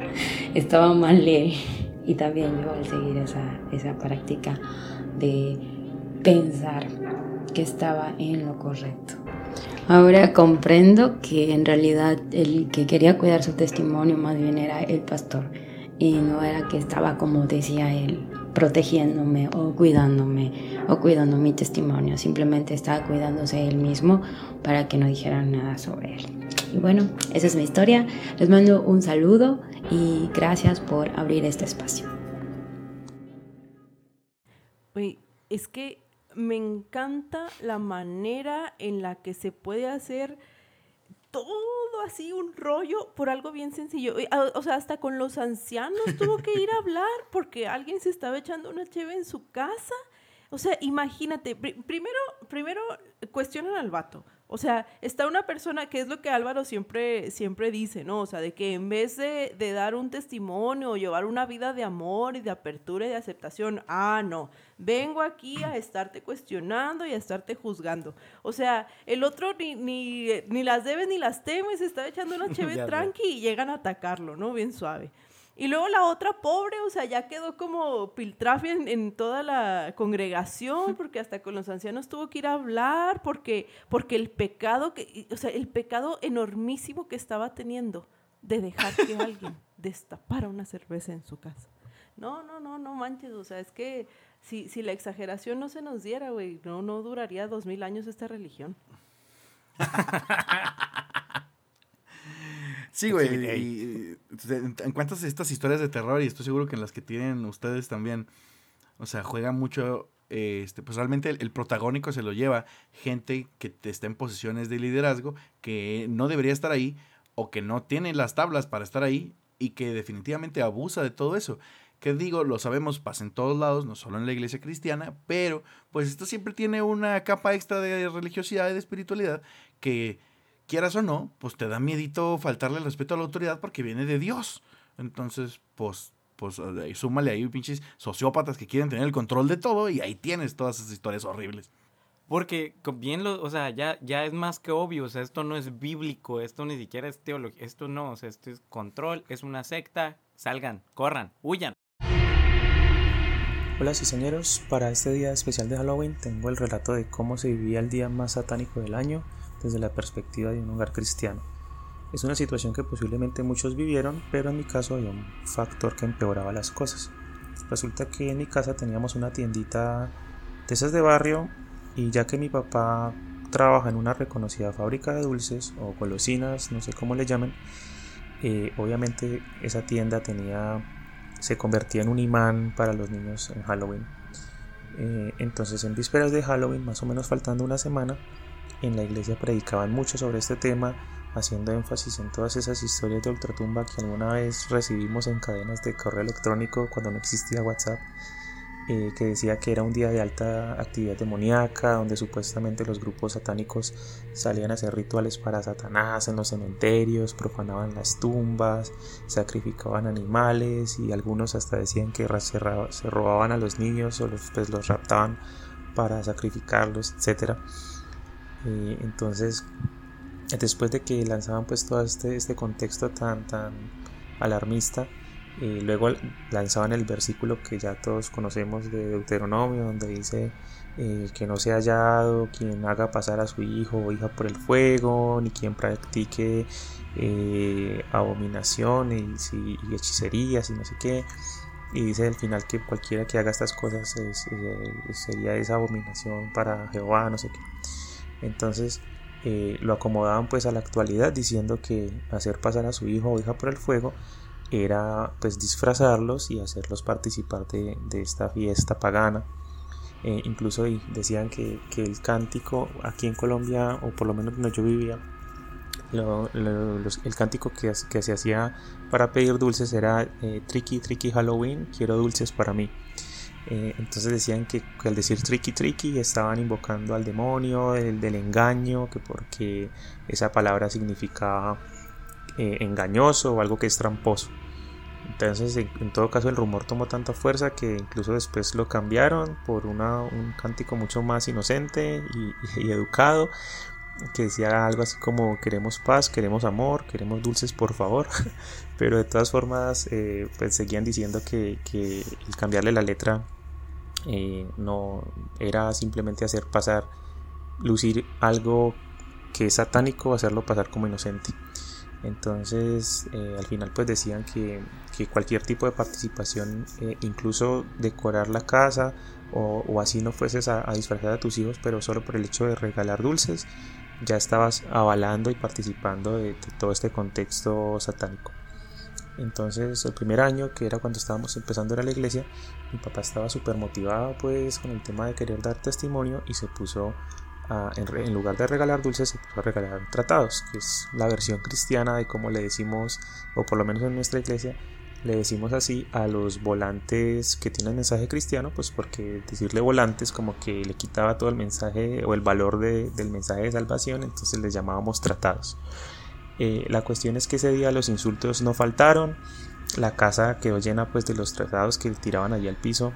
[LAUGHS] estaba mal él y también yo al seguir esa, esa práctica de pensar que estaba en lo correcto. Ahora comprendo que en realidad el que quería cuidar su testimonio más bien era el pastor y no era que estaba como decía él protegiéndome o cuidándome o cuidando mi testimonio, simplemente estaba cuidándose él mismo para que no dijeran nada sobre él. Y bueno, esa es mi historia, les mando un saludo y gracias por abrir este espacio. es que me encanta la manera en la que se puede hacer todo así, un rollo por algo bien sencillo. O sea, hasta con los ancianos [LAUGHS] tuvo que ir a hablar porque alguien se estaba echando una cheve en su casa. O sea, imagínate, primero, primero cuestionan al vato. O sea, está una persona, que es lo que Álvaro siempre, siempre dice, ¿no? O sea, de que en vez de, de, dar un testimonio o llevar una vida de amor y de apertura y de aceptación, ah, no, vengo aquí a estarte cuestionando y a estarte juzgando. O sea, el otro ni, ni, ni las debes ni las temes, está echando una [LAUGHS] chévere tranqui y llegan a atacarlo, ¿no? Bien suave. Y luego la otra pobre, o sea, ya quedó como piltrafia en, toda la congregación, [LAUGHS] porque hasta con los ancianos tuvo que ir a hablar, porque, porque el pecado, que, o sea, el pecado enormísimo que estaba teniendo de dejar que [LAUGHS] alguien destapara una cerveza en su casa. No, no, no, no manches, o sea, es que si, si la exageración no se nos diera, güey, no, no duraría dos mil años esta religión. [LAUGHS] Sí, güey. Y, encuentras estas historias de terror y estoy seguro que en las que tienen ustedes también, o sea, juega mucho, este, pues realmente el, protagónico se lo lleva gente que está en posiciones de liderazgo, que no debería estar ahí o que no tiene las tablas para estar ahí y que definitivamente abusa de todo eso. Que digo, lo sabemos, pasa en todos lados, no solo en la iglesia cristiana, pero pues esto siempre tiene una capa extra de religiosidad y de espiritualidad que quieras o no, pues te da miedito faltarle el respeto a la autoridad porque viene de Dios. Entonces, pues, pues súmale ahí pinches sociópatas que quieren tener el control de todo y ahí tienes todas esas historias horribles. Porque bien lo, o sea, ya, ya es más que obvio, o sea, esto no es bíblico, esto ni siquiera es teología, esto no, o sea, esto es control, es una secta, salgan, corran, huyan. Hola cizañeros, para este día especial de Halloween tengo el relato de cómo se vivía el día más satánico del año desde la perspectiva de un hogar cristiano. Es una situación que posiblemente muchos vivieron, pero en mi caso había un factor que empeoraba las cosas. Resulta que en mi casa teníamos una tiendita de esas de barrio y ya que mi papá trabaja en una reconocida fábrica de dulces o golosinas, no sé cómo le llamen, eh, obviamente esa tienda tenía se convertía en un imán para los niños en Halloween. Eh, entonces en vísperas de Halloween, más o menos faltando una semana, en la iglesia predicaban mucho sobre este tema, haciendo énfasis en todas esas historias de ultratumba que alguna vez recibimos en cadenas de correo electrónico cuando no existía WhatsApp, eh, que decía que era un día de alta actividad demoníaca, donde supuestamente los grupos satánicos salían a hacer rituales para Satanás en los cementerios, profanaban las tumbas, sacrificaban animales y algunos hasta decían que se, robaban a los niños o los, pues, los raptaban para sacrificarlos, etcétera entonces, después de que lanzaban pues todo este, este contexto tan, tan alarmista, luego lanzaban el versículo que ya todos conocemos de Deuteronomio, donde dice eh, que no sea hallado quien haga pasar a su hijo o hija por el fuego, ni quien practique eh, abominaciones y, hechicerías y no sé qué. Y dice al final que cualquiera que haga estas cosas sería esa abominación para Jehová, no sé qué. Entonces eh, lo acomodaban pues a la actualidad diciendo que hacer pasar a su hijo o hija por el fuego era pues disfrazarlos y hacerlos participar de, esta fiesta pagana. Eh, incluso decían que, el cántico aquí en Colombia, o por lo menos donde yo vivía, el cántico que, que, se hacía para pedir dulces era eh, Tricky Tricky Halloween, quiero dulces para mí. Eh, entonces decían que, al decir tricky tricky estaban invocando al demonio, el del engaño, que porque esa palabra significaba eh, engañoso o algo que es tramposo. Entonces, en, todo caso, el rumor tomó tanta fuerza que incluso después lo cambiaron por un cántico mucho más inocente y, educado, que decía algo así como queremos paz, queremos amor, queremos dulces, por favor. [LAUGHS] Pero de todas formas, eh, pues seguían diciendo que, que el cambiarle la letra eh, no era simplemente hacer pasar, lucir algo que es satánico, hacerlo pasar como inocente. Entonces, eh, al final pues decían que, que cualquier tipo de participación, incluso decorar la casa o, así no fueses a, disfrazar a tus hijos, pero solo por el hecho de regalar dulces, ya estabas avalando y participando de todo este contexto satánico. Entonces el primer año, que era cuando estábamos empezando a la iglesia, mi papá estaba súper motivado pues con el tema de querer dar testimonio y se puso a, en, en, lugar de regalar dulces, se puso a regalar tratados, que es la versión cristiana de como le decimos, o por lo menos en nuestra iglesia, le decimos así a los volantes que tienen mensaje cristiano, pues porque decirle volantes como que le quitaba todo el mensaje o el valor de, del mensaje de salvación, entonces les llamábamos tratados. Eh, la cuestión es que ese día los insultos no faltaron, la casa quedó llena pues de los tratados que tiraban allí al piso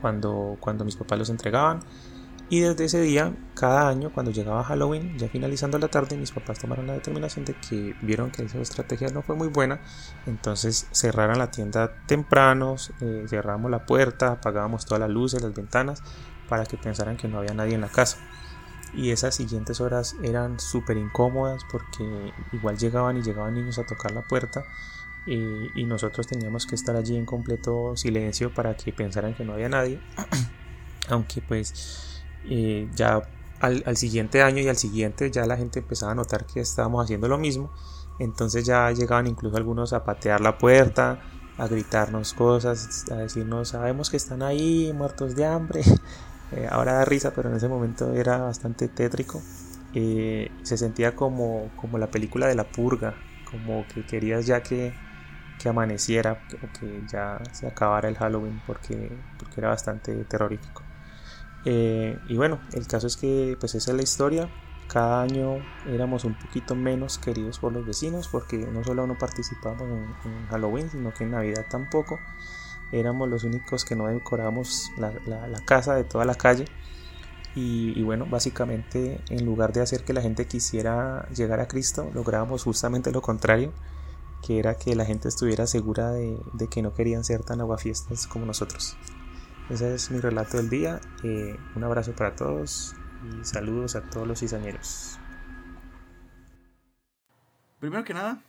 cuando, cuando mis papás los entregaban. Y desde ese día, cada año, cuando llegaba Halloween, ya finalizando la tarde, mis papás tomaron la determinación de que vieron que esa estrategia no fue muy buena. Entonces cerraron la tienda temprano, eh, cerramos la puerta, apagábamos todas las luces, las ventanas, para que pensaran que no había nadie en la casa. Y esas siguientes horas eran súper incómodas porque igual llegaban y llegaban niños a tocar la puerta. Eh, y nosotros teníamos que estar allí en completo silencio para que pensaran que no había nadie. [CLEARS THROAT] Aunque pues eh, ya al, al, siguiente año y al siguiente ya la gente empezaba a notar que estábamos haciendo lo mismo. Entonces ya llegaban incluso algunos a patear la puerta, a gritarnos cosas, a decirnos, sabemos que están ahí muertos de hambre. [LAUGHS] Eh, ahora da risa, pero en ese momento era bastante tétrico. Eh, se sentía como, como la película de la purga, como que querías ya que, que amaneciera o que ya se acabara el Halloween porque, porque era bastante terrorífico. Eh, y bueno, el caso es que pues esa es la historia. Cada año éramos un poquito menos queridos por los vecinos porque no solo no participábamos en, en Halloween, sino que en Navidad tampoco. Éramos los únicos que no decorábamos la, la, casa de toda la calle. Y, bueno, básicamente en lugar de hacer que la gente quisiera llegar a Cristo, lográbamos justamente lo contrario, que era que la gente estuviera segura de, de que no querían ser tan aguafiestas como nosotros. Ese es mi relato del día. Eh, un abrazo para todos y saludos a todos los cizañeros. Primero que nada,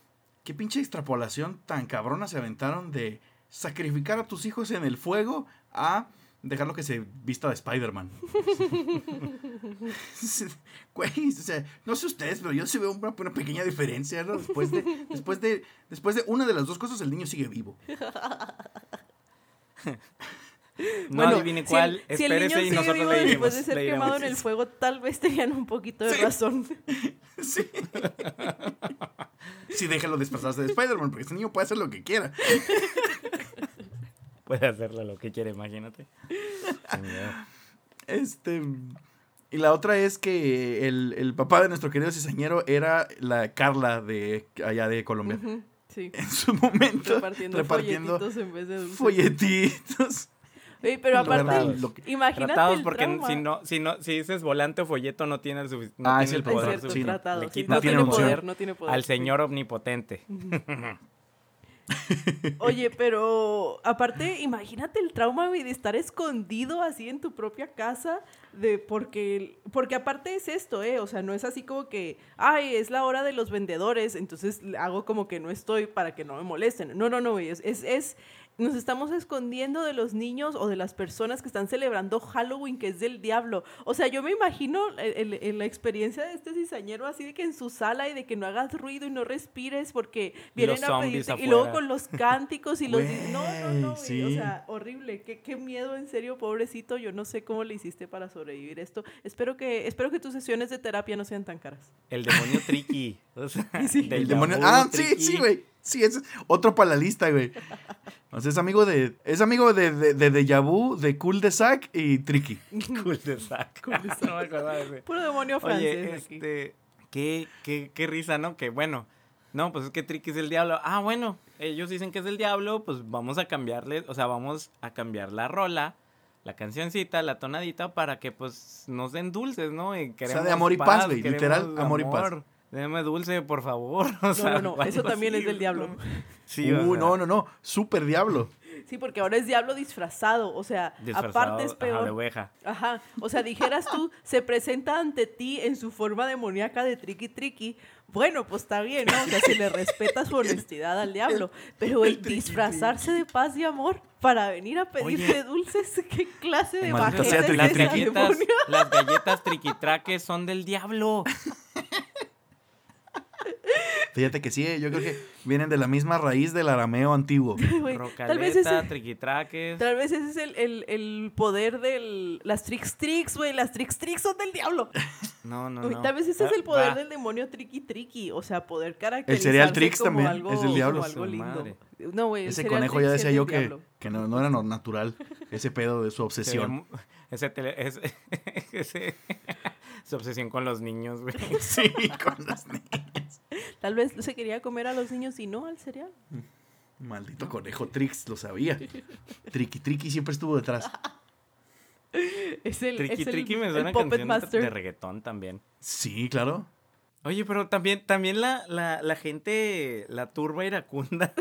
qué pinche extrapolación tan cabrona se aventaron de sacrificar a tus hijos en el fuego a dejarlo que se vista de Spider-Man. [LAUGHS] Güey, o sea, no sé ustedes, pero yo sí veo una, una pequeña diferencia, ¿no? Después de, después de, después de una de las dos cosas, el niño sigue vivo. [LAUGHS] No bueno, adivine cuál, si el, espérese si el y nosotros vivo le diremos. Después de ser quemado en el fuego, tal vez tenían un poquito de Sí. razón. [LAUGHS] Sí. [LAUGHS] Sí, déjalo disfrazarse de Spider-Man, porque este niño puede hacer lo que quiera. [LAUGHS] Puede hacerle lo que quiere, imagínate. Este. Y la otra es que el, el papá de nuestro querido cizañero era la Carla de allá de Colombia. Sí. En su momento. Repartiendo, repartiendo folletitos en vez de dulces. folletitos. Oye, pero aparte, de lo que- imagínate Tratados el porque trauma. si no, si no, si dices volante o folleto no tiene el sufic- no Ah, tiene es el poder cierto, sí, suficiente. tratado. Le no no tiene poder, no tiene poder. al señor omnipotente. [LAUGHS] Oye, pero aparte, imagínate el trauma de estar escondido así en tu propia casa, de porque, porque aparte es esto, ¿eh? O sea, no es así como que, ay, es la hora de los vendedores, entonces hago como que no estoy para que no me molesten. No, no, no, es, es- nos estamos escondiendo de los niños o de las personas que están celebrando Halloween, que es del diablo. O sea, yo me imagino el- el- el- la experiencia de este cizañero así de que en su sala y de que no hagas ruido y no respires porque vienen Los a pedirte y luego con los cánticos y los... Güey, no, no, no, o sea, horrible. Qué, qué miedo, en serio, pobrecito. Yo no sé cómo le hiciste para sobrevivir esto. Espero que, espero que tus sesiones de terapia no sean tan caras. El demonio tricky. O sea, [LAUGHS] Sí. del El demonio. Ah, sí, sí, güey. Sí, es otro para la lista, güey. O sea, es amigo de. Es amigo de, de, de Deja Vu, de Cool de Sac y Tricky. [LAUGHS] Cool de saco. [LAUGHS] no me acordaba de ese. Puro demonio francés Oye, este, qué, qué, qué risa, ¿no? Que bueno, no, pues es que Tricky es el diablo. Ah, bueno, ellos dicen que es el diablo, pues vamos a cambiarle, o sea, vamos a cambiar la rola, la cancioncita, la tonadita para que pues nos den dulces, ¿no? Y sea, de amor y paz, güey, queremos literal, amor y paz. Deme dulce, por favor. [LAUGHS] o No, sea, no, no, eso también así, es del diablo. ¿no? Sí, o Uh, sea, no, no, no. Super diablo. Sí, porque ahora es diablo disfrazado, o sea, Disfrazado, aparte es ajá, peor. de oveja. Ajá, o sea, dijeras tú, [LAUGHS] se presenta ante ti en su forma demoníaca de triqui triqui. Bueno, pues está bien, ¿no? O sea, se le respeta su honestidad al diablo. Pero el disfrazarse de paz y amor para venir a pedirte Oye. dulces, [LAUGHS] ¿qué clase de bajeza es Las galletas, las galletas triquitraques son del diablo. Fíjate que sí, yo creo que vienen de la misma raíz del arameo antiguo. [LAUGHS] Tal vez Rocaleta, ese, triquitraques. tal vez ese es el, el, el poder de las tricks tricks, güey. Las tricks tricks son del diablo. No, no, no. Tal vez ese es Ah, el poder va. del demonio triqui triqui. O sea, poder caracterizarse cereal Trix como también algo, es del diablo. como algo lindo. madre. No, güey, el Ese cereal conejo ya decía del yo que, que no, no era natural. Ese pedo de su obsesión. [LAUGHS] Ese, tele- ese- [LAUGHS] ese- [LAUGHS] su obsesión con los niños, güey. [LAUGHS] Sí, con las niñas. Tal vez se quería comer a los niños y no al cereal. Maldito conejo Trix, lo sabía. [LAUGHS] Triqui Triqui siempre estuvo detrás. Es el, Triqui es el, Triqui me el suena a Puppet canción Master. de reggaetón también. Sí, claro. Oye, pero también, también la, la, la gente, la turba iracunda.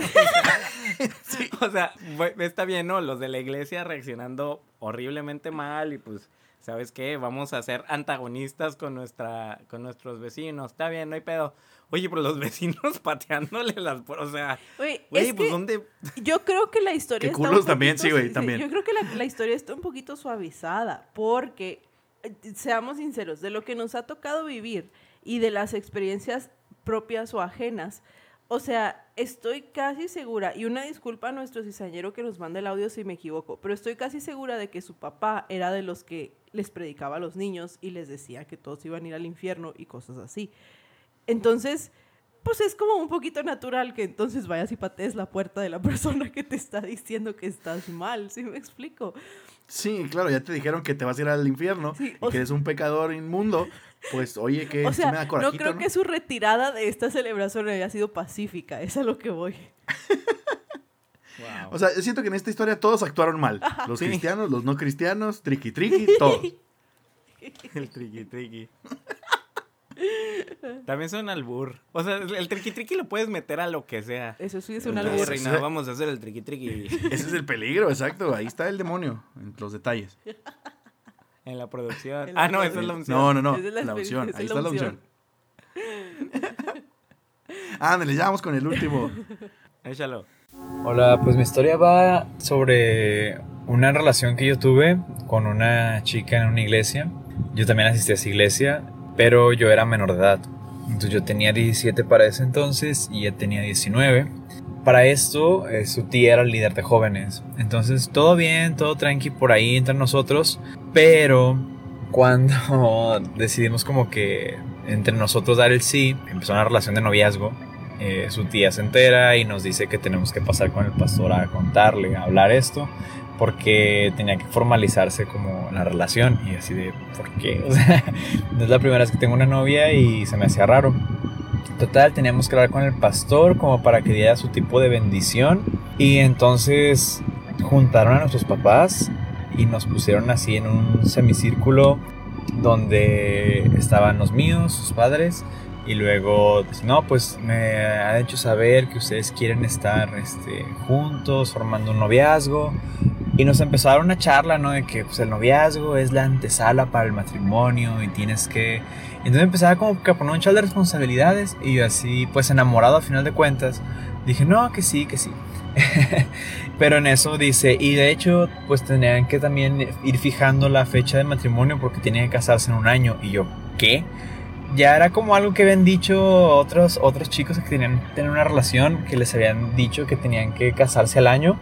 O sea, está bien, ¿no? Los de la iglesia reaccionando horriblemente mal y pues, ¿sabes qué? Vamos a ser antagonistas con, nuestra, con nuestros vecinos. Está bien, no hay pedo. Oye, pero los [LAUGHS] vecinos pateándole las... O sea, Güey, güey, es pues que ¿dónde...? yo creo que la historia está un culos también, poquito- sí, güey, también. Yo creo que la, la historia está un poquito suavizada porque, eh, seamos sinceros, de lo que nos ha tocado vivir y de las experiencias propias o ajenas, o sea, estoy casi segura, y una disculpa a nuestro cizañero que nos manda el audio si me equivoco, pero estoy casi segura de que su papá era de los que les predicaba a los niños y les decía que todos iban a ir al infierno y cosas así. Entonces, pues es como un poquito natural que entonces vayas y patees la puerta de la [LAUGHS] persona que te está diciendo que estás mal, ¿sí me explico? Sí, claro, ya te dijeron que te vas a ir al infierno Sí, y que eres un pecador inmundo. Pues, oye, que O sí sea, me da no corajito, creo ¿no? que su retirada de esta celebración haya sido pacífica, es a lo que voy. O sea, yo siento que en esta historia todos actuaron mal. Los Sí. cristianos, los no cristianos, triqui triqui, todos. [LAUGHS] El triqui triqui. También son albur. O sea, el triqui triqui lo puedes meter a lo que sea. Eso sí es un albur. reina, vamos a hacer el triqui triqui Ese es el peligro, exacto. Ahí está el demonio, en los detalles. En la producción. [LAUGHS] En la Ah, no, esa es la unción. No, no, no. Es la La opción. Ahí es está la la opción. [LAUGHS] Ándale, ya vamos con el último. [LAUGHS] Échalo. Hola, pues mi historia va sobre una relación que yo tuve con una chica en una iglesia. Yo también asistí a esa iglesia, pero yo era menor de edad. Entonces yo tenía 17 para ese entonces y ella tenía 19. Para esto, eh, su tía era el líder de jóvenes. Entonces todo bien, todo tranqui por ahí entre nosotros. Pero cuando [LAUGHS] decidimos como que entre nosotros dar el sí, empezó una relación de noviazgo. Eh, su tía se entera y nos dice que tenemos que pasar con el pastor a contarle, a hablar esto, porque tenía que formalizarse como la relación. Y así de, ¿por qué? [LAUGHS] O sea, no [LAUGHS] es la primera vez que tengo una novia y se me hacía raro. Total, teníamos que hablar con el pastor como para que diera su tipo de bendición. Y entonces juntaron a nuestros papás y nos pusieron así en un semicírculo donde estaban los míos, sus padres, y luego, pues, no, pues me ha hecho saber que ustedes quieren estar este, juntos, formando un noviazgo. Y nos empezaron una charla, ¿no? De que pues, el noviazgo es la antesala para el matrimonio y tienes que... Entonces empezaba como que a poner un chal de responsabilidades y así, pues enamorado a final de cuentas, dije, no, que sí, que sí. [LAUGHS] Pero en eso dice, y de hecho, pues tenían que también ir fijando la fecha de matrimonio porque tenían que casarse en un año. Y yo, ¿qué? Ya era como algo que habían dicho otros, otros chicos que tenían tener una relación, que les habían dicho que tenían que casarse al año.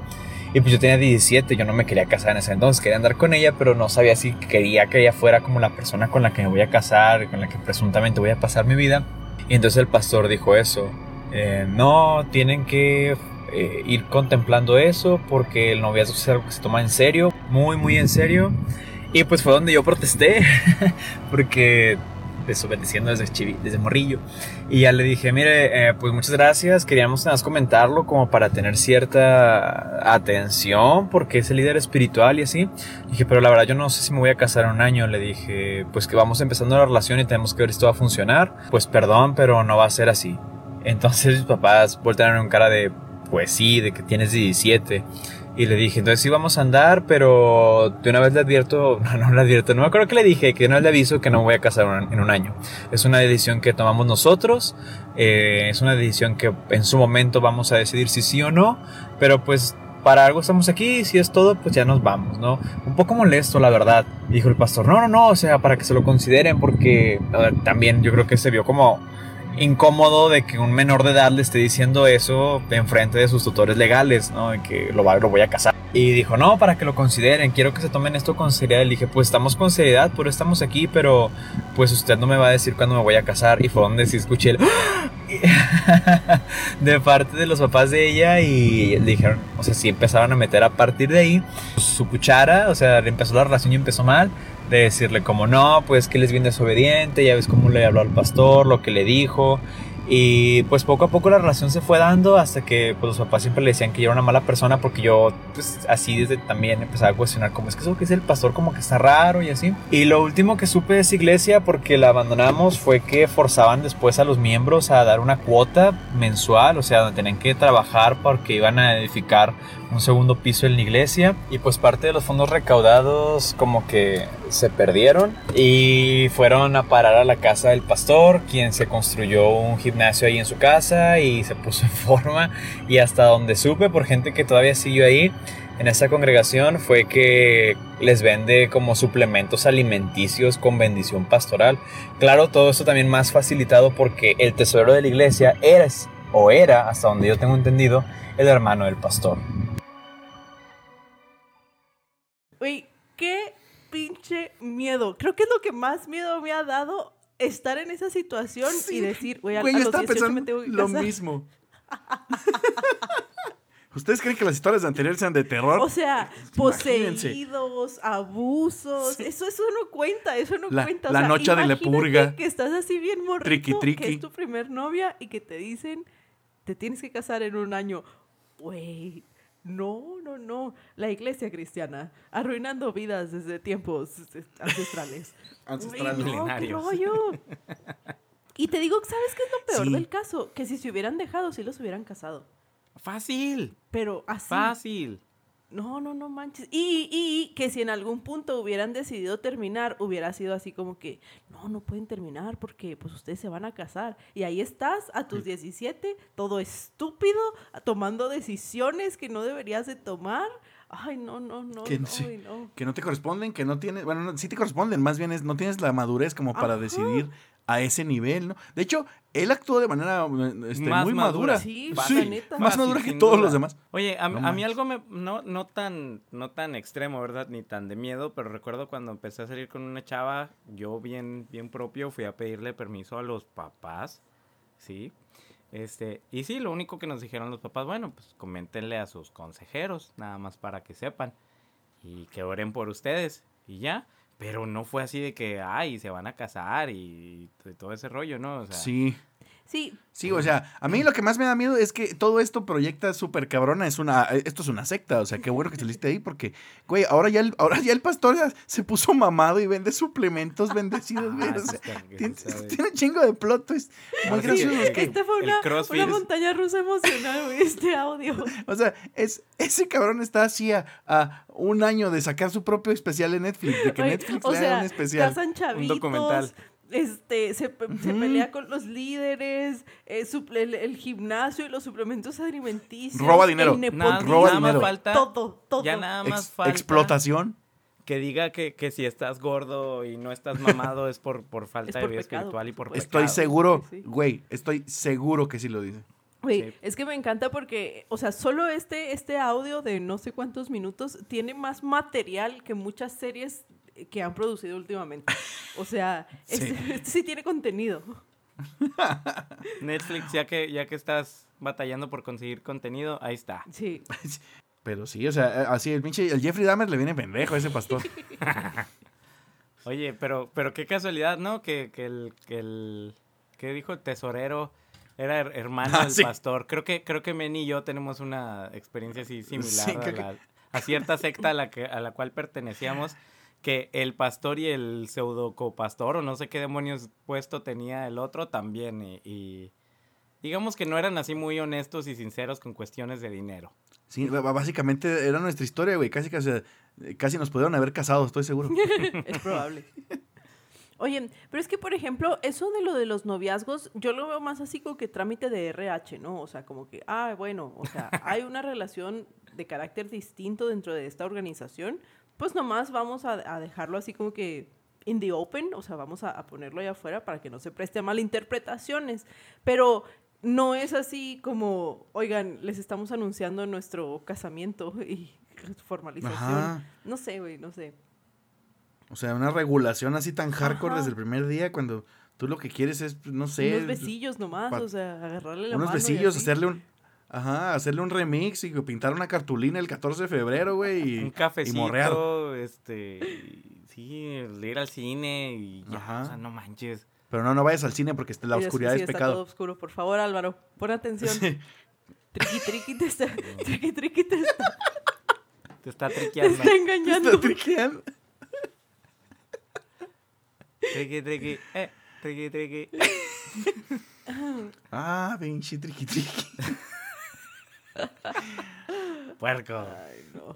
Y pues yo tenía 17, yo no me quería casar en ese entonces, quería andar con ella, pero no sabía si quería que ella fuera como la persona con la que me voy a casar, con la que presuntamente voy a pasar mi vida. Y entonces el pastor dijo eso, eh, no, tienen que eh, ir contemplando eso porque el noviazgo es algo que se toma en serio, muy, muy en serio. Y pues fue donde yo protesté, [LAUGHS] porque desobedeciendo desde, chivi, desde morrillo. Y ya le dije, mire, eh, pues muchas gracias, queríamos nada más comentarlo como para tener cierta atención, porque es el líder espiritual y así. dije, pero la verdad yo no sé si me voy a casar en un año. Le dije, pues que vamos empezando la relación y tenemos que ver si esto va a funcionar. Pues perdón, pero no va a ser así. Entonces mis papás voltearon en cara de, pues sí, de que tienes 17. Y le dije, entonces sí vamos a andar, pero de una vez le advierto, [LAUGHS] no, no le advierto, no me acuerdo que le dije, que no le aviso que no voy a casar en un año. Es una decisión que tomamos nosotros, eh, es una decisión que en su momento vamos a decidir si sí o no, pero pues para algo estamos aquí, si es todo, pues ya nos vamos, ¿no? Un poco molesto, la verdad. Dijo el pastor, no, no, no, o sea, para que se lo consideren, porque también yo creo que se vio como incómodo de que un menor de edad le esté diciendo eso en frente de sus tutores legales, ¿no? De que lo, lo voy a casar. Y dijo, no, para que lo consideren, quiero que se tomen esto con seriedad. Le dije, pues estamos con seriedad, por estamos aquí, pero pues usted no me va a decir cuándo me voy a casar. Y fue donde sí escuché el... [LAUGHS] de parte de los papás de ella y le dijeron, o sea, sí empezaron a meter a partir de ahí su cuchara, o sea, empezó la relación y empezó mal de decirle como no, pues que él es bien desobediente, ya ves cómo le habló al pastor, lo que le dijo. Y pues poco a poco la relación se fue dando hasta que pues, los papás siempre le decían que yo era una mala persona porque yo pues así desde también empezaba a cuestionar como es que eso que es el pastor como que está raro y así. Y lo último que supe de esa iglesia porque la abandonamos fue que forzaban después a los miembros a dar una cuota mensual, o sea, donde tenían que trabajar porque iban a edificar un segundo piso en la iglesia y pues parte de los fondos recaudados como que se perdieron y fueron a parar a la casa del pastor, quien se construyó un gimnasio ahí en su casa y se puso [LAUGHS] en forma y hasta donde supe por gente que todavía siguió ahí en esa congregación fue que les vende como suplementos alimenticios con bendición pastoral. Claro, todo esto también más facilitado porque el tesorero de la iglesia es o era, hasta donde yo tengo entendido, el hermano del pastor. Qué pinche miedo. Creo que es lo que más miedo me ha dado estar en esa situación y decir, güey, a, Güey, a yo los estaba 18 me tengo que lo casar. mismo. [LAUGHS] ¿Ustedes creen que las historias anteriores sean de terror? O sea, Imagínense. poseídos, abusos, eso, eso no cuenta, eso no La- cuenta. O la sea, noche de la purga. que estás así bien morrito, Triqui, triqui. que es tu primer novia y que te dicen, te tienes que casar en un año. Güey, no, no, no. La iglesia cristiana, arruinando vidas desde tiempos ancestrales. [LAUGHS] Ancestrales. Güey, no, qué rollo. [LAUGHS] Y te digo, ¿sabes qué es lo peor Sí. del caso? Que si se hubieran dejado, sí los hubieran casado. Fácil. Pero así. Fácil. No, no, no manches. Y, y que si en algún punto hubieran decidido terminar, hubiera sido así como que, no, no pueden terminar porque pues ustedes se van a casar. Y ahí estás a tus 17, todo estúpido, tomando decisiones que no deberías de tomar. Ay, no, no, no, Que no, sí. ay, no. Que no te corresponden, que no tienes, bueno, no, sí te corresponden, más bien es, no tienes la madurez como para Ajá. decidir a ese nivel, ¿no? De hecho, él actuó de manera este, Más muy madura. madura. Sí, Sí, neta. más madura que todos duda. los demás. Oye, a, No a mí algo me, no, no, tan, no tan extremo, ¿verdad? Ni tan de miedo, pero recuerdo cuando empecé a salir con una chava, yo bien, bien propio fui a pedirle permiso a los papás, ¿sí? Este, y sí, lo único que nos dijeron los papás, bueno, pues coméntenle a sus consejeros, nada más para que sepan y que oren por ustedes y ya. Pero no fue así de que, ay, se van a casar y, todo ese rollo, ¿no? O sea, Sí. Sí, Sí, o sea, a mí lo que más me da miedo es que todo esto proyecta súper cabrona. Es una, esto es una secta. O sea, qué bueno que saliste ahí porque, güey, ahora ya el, ahora ya el pastor ya se puso mamado y vende suplementos bendecidos, güey. Ah, o sea, tiene, un chingo de plot twist muy Ahora sí, que- esta fue el una, montaña rusa emocional, güey, este audio. O sea, es, ese cabrón está así a, a un año de sacar su propio especial en Netflix, de que Oye, Netflix o le haga sea, un especial. casan chavitos, documental. Este, se, pe- se Ujú. pelea con los líderes, eh, suple- el, el gimnasio y los suplementos alimenticios. Roba dinero. Nada, roba nada más falta, Todo, todo. ya nada más Ex- falta explotación. que diga que, que si estás gordo y no estás mamado es por, por falta Es de vida pecado, espiritual y por. Estoy pecado. seguro, sí. güey, estoy seguro que sí lo dice. Güey, Sí. es que me encanta porque, o sea, solo este, este audio de no sé cuántos minutos tiene más material que muchas series que han producido últimamente. O sea, [LAUGHS] es- Sí. este [LAUGHS] sí tiene contenido. [LAUGHS] Netflix, ya que, ya que estás batallando por conseguir contenido, ahí está. Sí. Pero sí, o sea, así el pinche, el Jeffrey Dahmer le viene pendejo a ese pastor. Oye, pero, pero qué casualidad, ¿no? Que, que el, que el, ¿qué dijo? El tesorero era her- hermano Ah, del sí. pastor. Creo que, creo que Menny y yo tenemos una experiencia así similar Sí, a, que- a cierta secta a la, que, a la cual pertenecíamos. Que el pastor y el pseudo copastor, o no sé qué demonios puesto tenía el otro también. Y, y digamos que no eran así muy honestos y sinceros con cuestiones de dinero. Sí, básicamente era nuestra historia, güey. Casi, casi, casi nos pudieron haber casado, estoy seguro. [LAUGHS] es probable. Oye, pero es que, por ejemplo, eso de lo de los noviazgos, yo lo veo más así como que trámite de RH, ¿no? O sea, como que, ah, bueno, o sea, hay una relación de carácter distinto dentro de esta organización, pues nomás vamos a, a dejarlo así como que in the open, o sea, vamos a, a ponerlo allá afuera para que no se preste a malinterpretaciones. Pero no es así como, oigan, les estamos anunciando nuestro casamiento y [LAUGHS] formalización. Ajá. No sé, güey, no sé. O sea, una regulación así tan hardcore Ajá. desde el primer día cuando tú lo que quieres es, no sé. unos besillos nomás, o sea, agarrarle la unos mano. y besillos, hacerle un. Ajá, hacerle un remix y pintar una cartulina el 14 de febrero, güey. Y, [LAUGHS] Un y morrear. cafecito, este, sí, ir al cine y ya, Ajá. o sea, no manches. Pero no, no vayas al cine porque la oscuridad sí es está pecado. todo oscuro. Por favor, Álvaro, pon atención. Sí. Triqui, triqui, te está, [LAUGHS] triqui, triqui, te está, Te está te triqueando. está engañando. Está triqueando. triqui, triqui, eh, triqui, triqui. [LAUGHS] Ah, pinche triqui triqui. [LAUGHS] Puerco. Ay, no.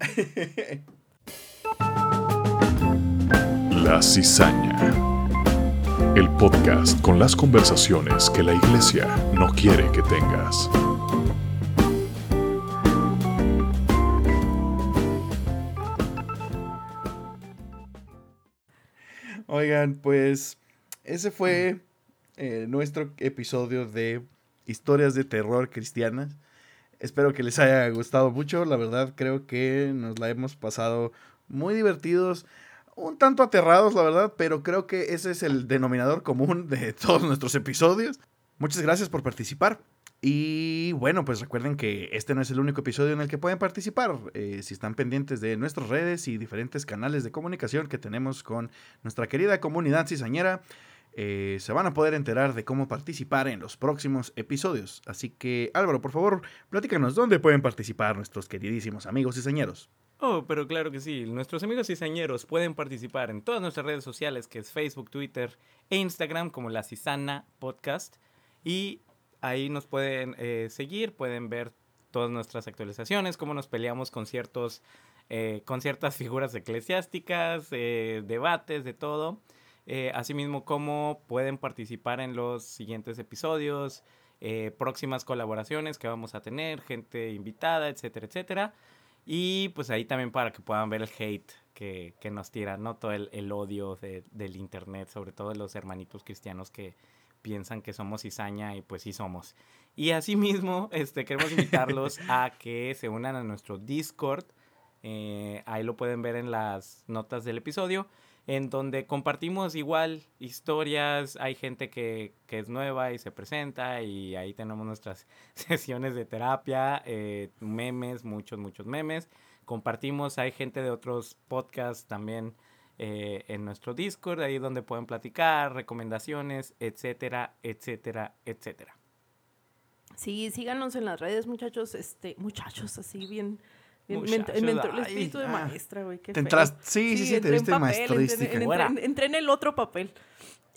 La cizaña. El podcast con las conversaciones que la iglesia no quiere que tengas. Oigan, pues ese fue eh, nuestro episodio de historias de terror cristianas. Espero que les haya gustado mucho. La verdad creo que nos la hemos pasado muy divertidos. Un tanto aterrados, la verdad, pero creo que ese es el denominador común de [LAUGHS] todos nuestros episodios. Muchas gracias por participar. Y bueno, pues recuerden que este no es el único episodio en el que pueden participar. Eh, si están pendientes de nuestras redes y diferentes canales de comunicación que tenemos con nuestra querida comunidad cizañera, eh, se van a poder enterar de cómo participar en los próximos episodios. Así que Álvaro, por favor, platícanos dónde pueden participar nuestros queridísimos amigos cizañeros. Oh, pero claro que sí. Nuestros amigos cizañeros pueden participar en todas nuestras redes sociales, que es Facebook, Twitter e Instagram, como La Cizana Podcast. Y ahí nos pueden eh, seguir, pueden ver todas nuestras actualizaciones, cómo nos peleamos con ciertos, eh, con ciertas figuras eclesiásticas, debates, de todo. Eh, asimismo, cómo pueden participar en los siguientes episodios, eh, próximas colaboraciones que vamos a tener, gente invitada, etcétera, etcétera. Y pues ahí también para que puedan ver el hate que, que nos tiran, ¿no? Todo el, el odio de- del internet, sobre todo de los hermanitos cristianos que piensan que somos cizaña y pues sí somos. Y asimismo, este, queremos invitarlos [LAUGHS] a que se unan a nuestro Discord. eh, ahí lo pueden ver en las notas del episodio, en donde compartimos igual historias. Hay gente que, que es nueva y se presenta y ahí tenemos nuestras [LAUGHS] sesiones de terapia, eh, memes, muchos, muchos memes. Compartimos, hay gente de otros podcasts también eh, en nuestro Discord, ahí donde pueden platicar, recomendaciones, etcétera, etcétera, etcétera. Sí, síganos en las redes, muchachos. Este, muchachos, así bien. Muchachos, ment- el, ay, espíritu de maestra, güey. qué Te sí, sí, sí, te entré en viste papel, maestrística. Entré, en- Fuera. entré en- entré en el otro papel.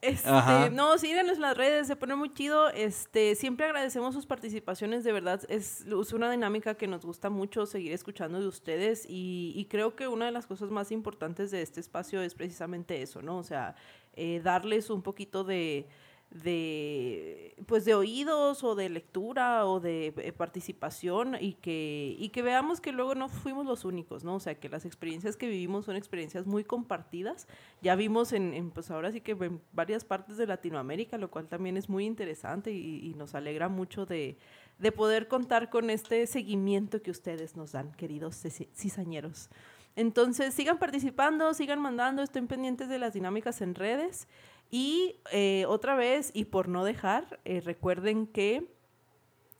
Este, no, síganos en las redes, se pone muy chido. Este, siempre agradecemos sus participaciones, de verdad. Es, es una dinámica que nos gusta mucho seguir escuchando de ustedes. Y, y creo que una de las cosas más importantes de este espacio es precisamente eso, ¿no? O sea, eh, darles un poquito de de pues de oídos o de lectura o de eh, participación y que y que veamos que luego no fuimos los únicos no o sea que las experiencias que vivimos son experiencias muy compartidas. Ya vimos en, en, pues ahora sí que en varias partes de Latinoamérica lo cual también es muy interesante y, nos alegra mucho de, de poder contar con este seguimiento que ustedes nos dan queridos cizañeros. Entonces sigan participando sigan mandando estén pendientes de las dinámicas en redes y eh, otra vez, y por no dejar, eh, recuerden que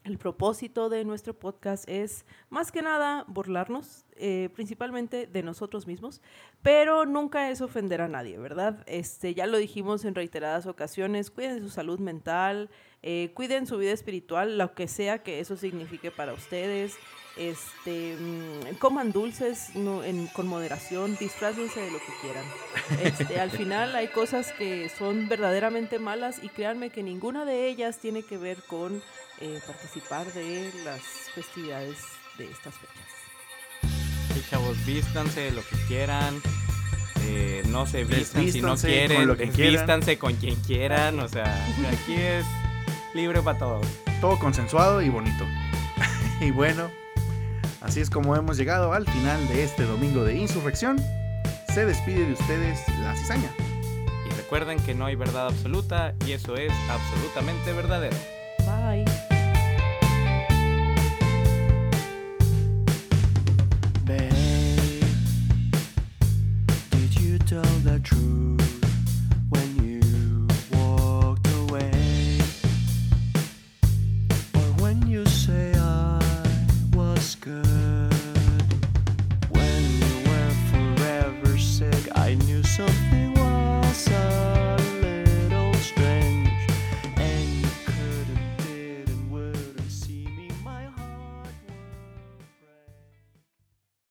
el propósito de nuestro podcast es más que nada burlarnos, eh, principalmente de nosotros mismos, pero nunca es ofender a nadie, ¿verdad? Este, ya lo dijimos en reiteradas ocasiones, cuiden de su salud mental, eh, cuiden su vida espiritual, lo que sea que eso signifique para ustedes. Este, mm, coman dulces no, con moderación, disfrácense de lo que quieran. Este, al final hay cosas que son verdaderamente malas y créanme que ninguna de ellas tiene que ver con eh, participar de las festividades de estas fechas. Sí, chavos, vístanse lo que quieran. eh, no se vistan si no quieren. con lo que quieran. desvístanse con quien quieran. O sea, aquí es libre para todos. Todo consensuado y bonito. [LAUGHS] y bueno, así es como hemos llegado al final de este domingo de insurrección. Se despide de ustedes la cizaña. Y recuerden que no hay verdad absoluta y eso es absolutamente verdadero. Bye. Babe, did you tell the truth?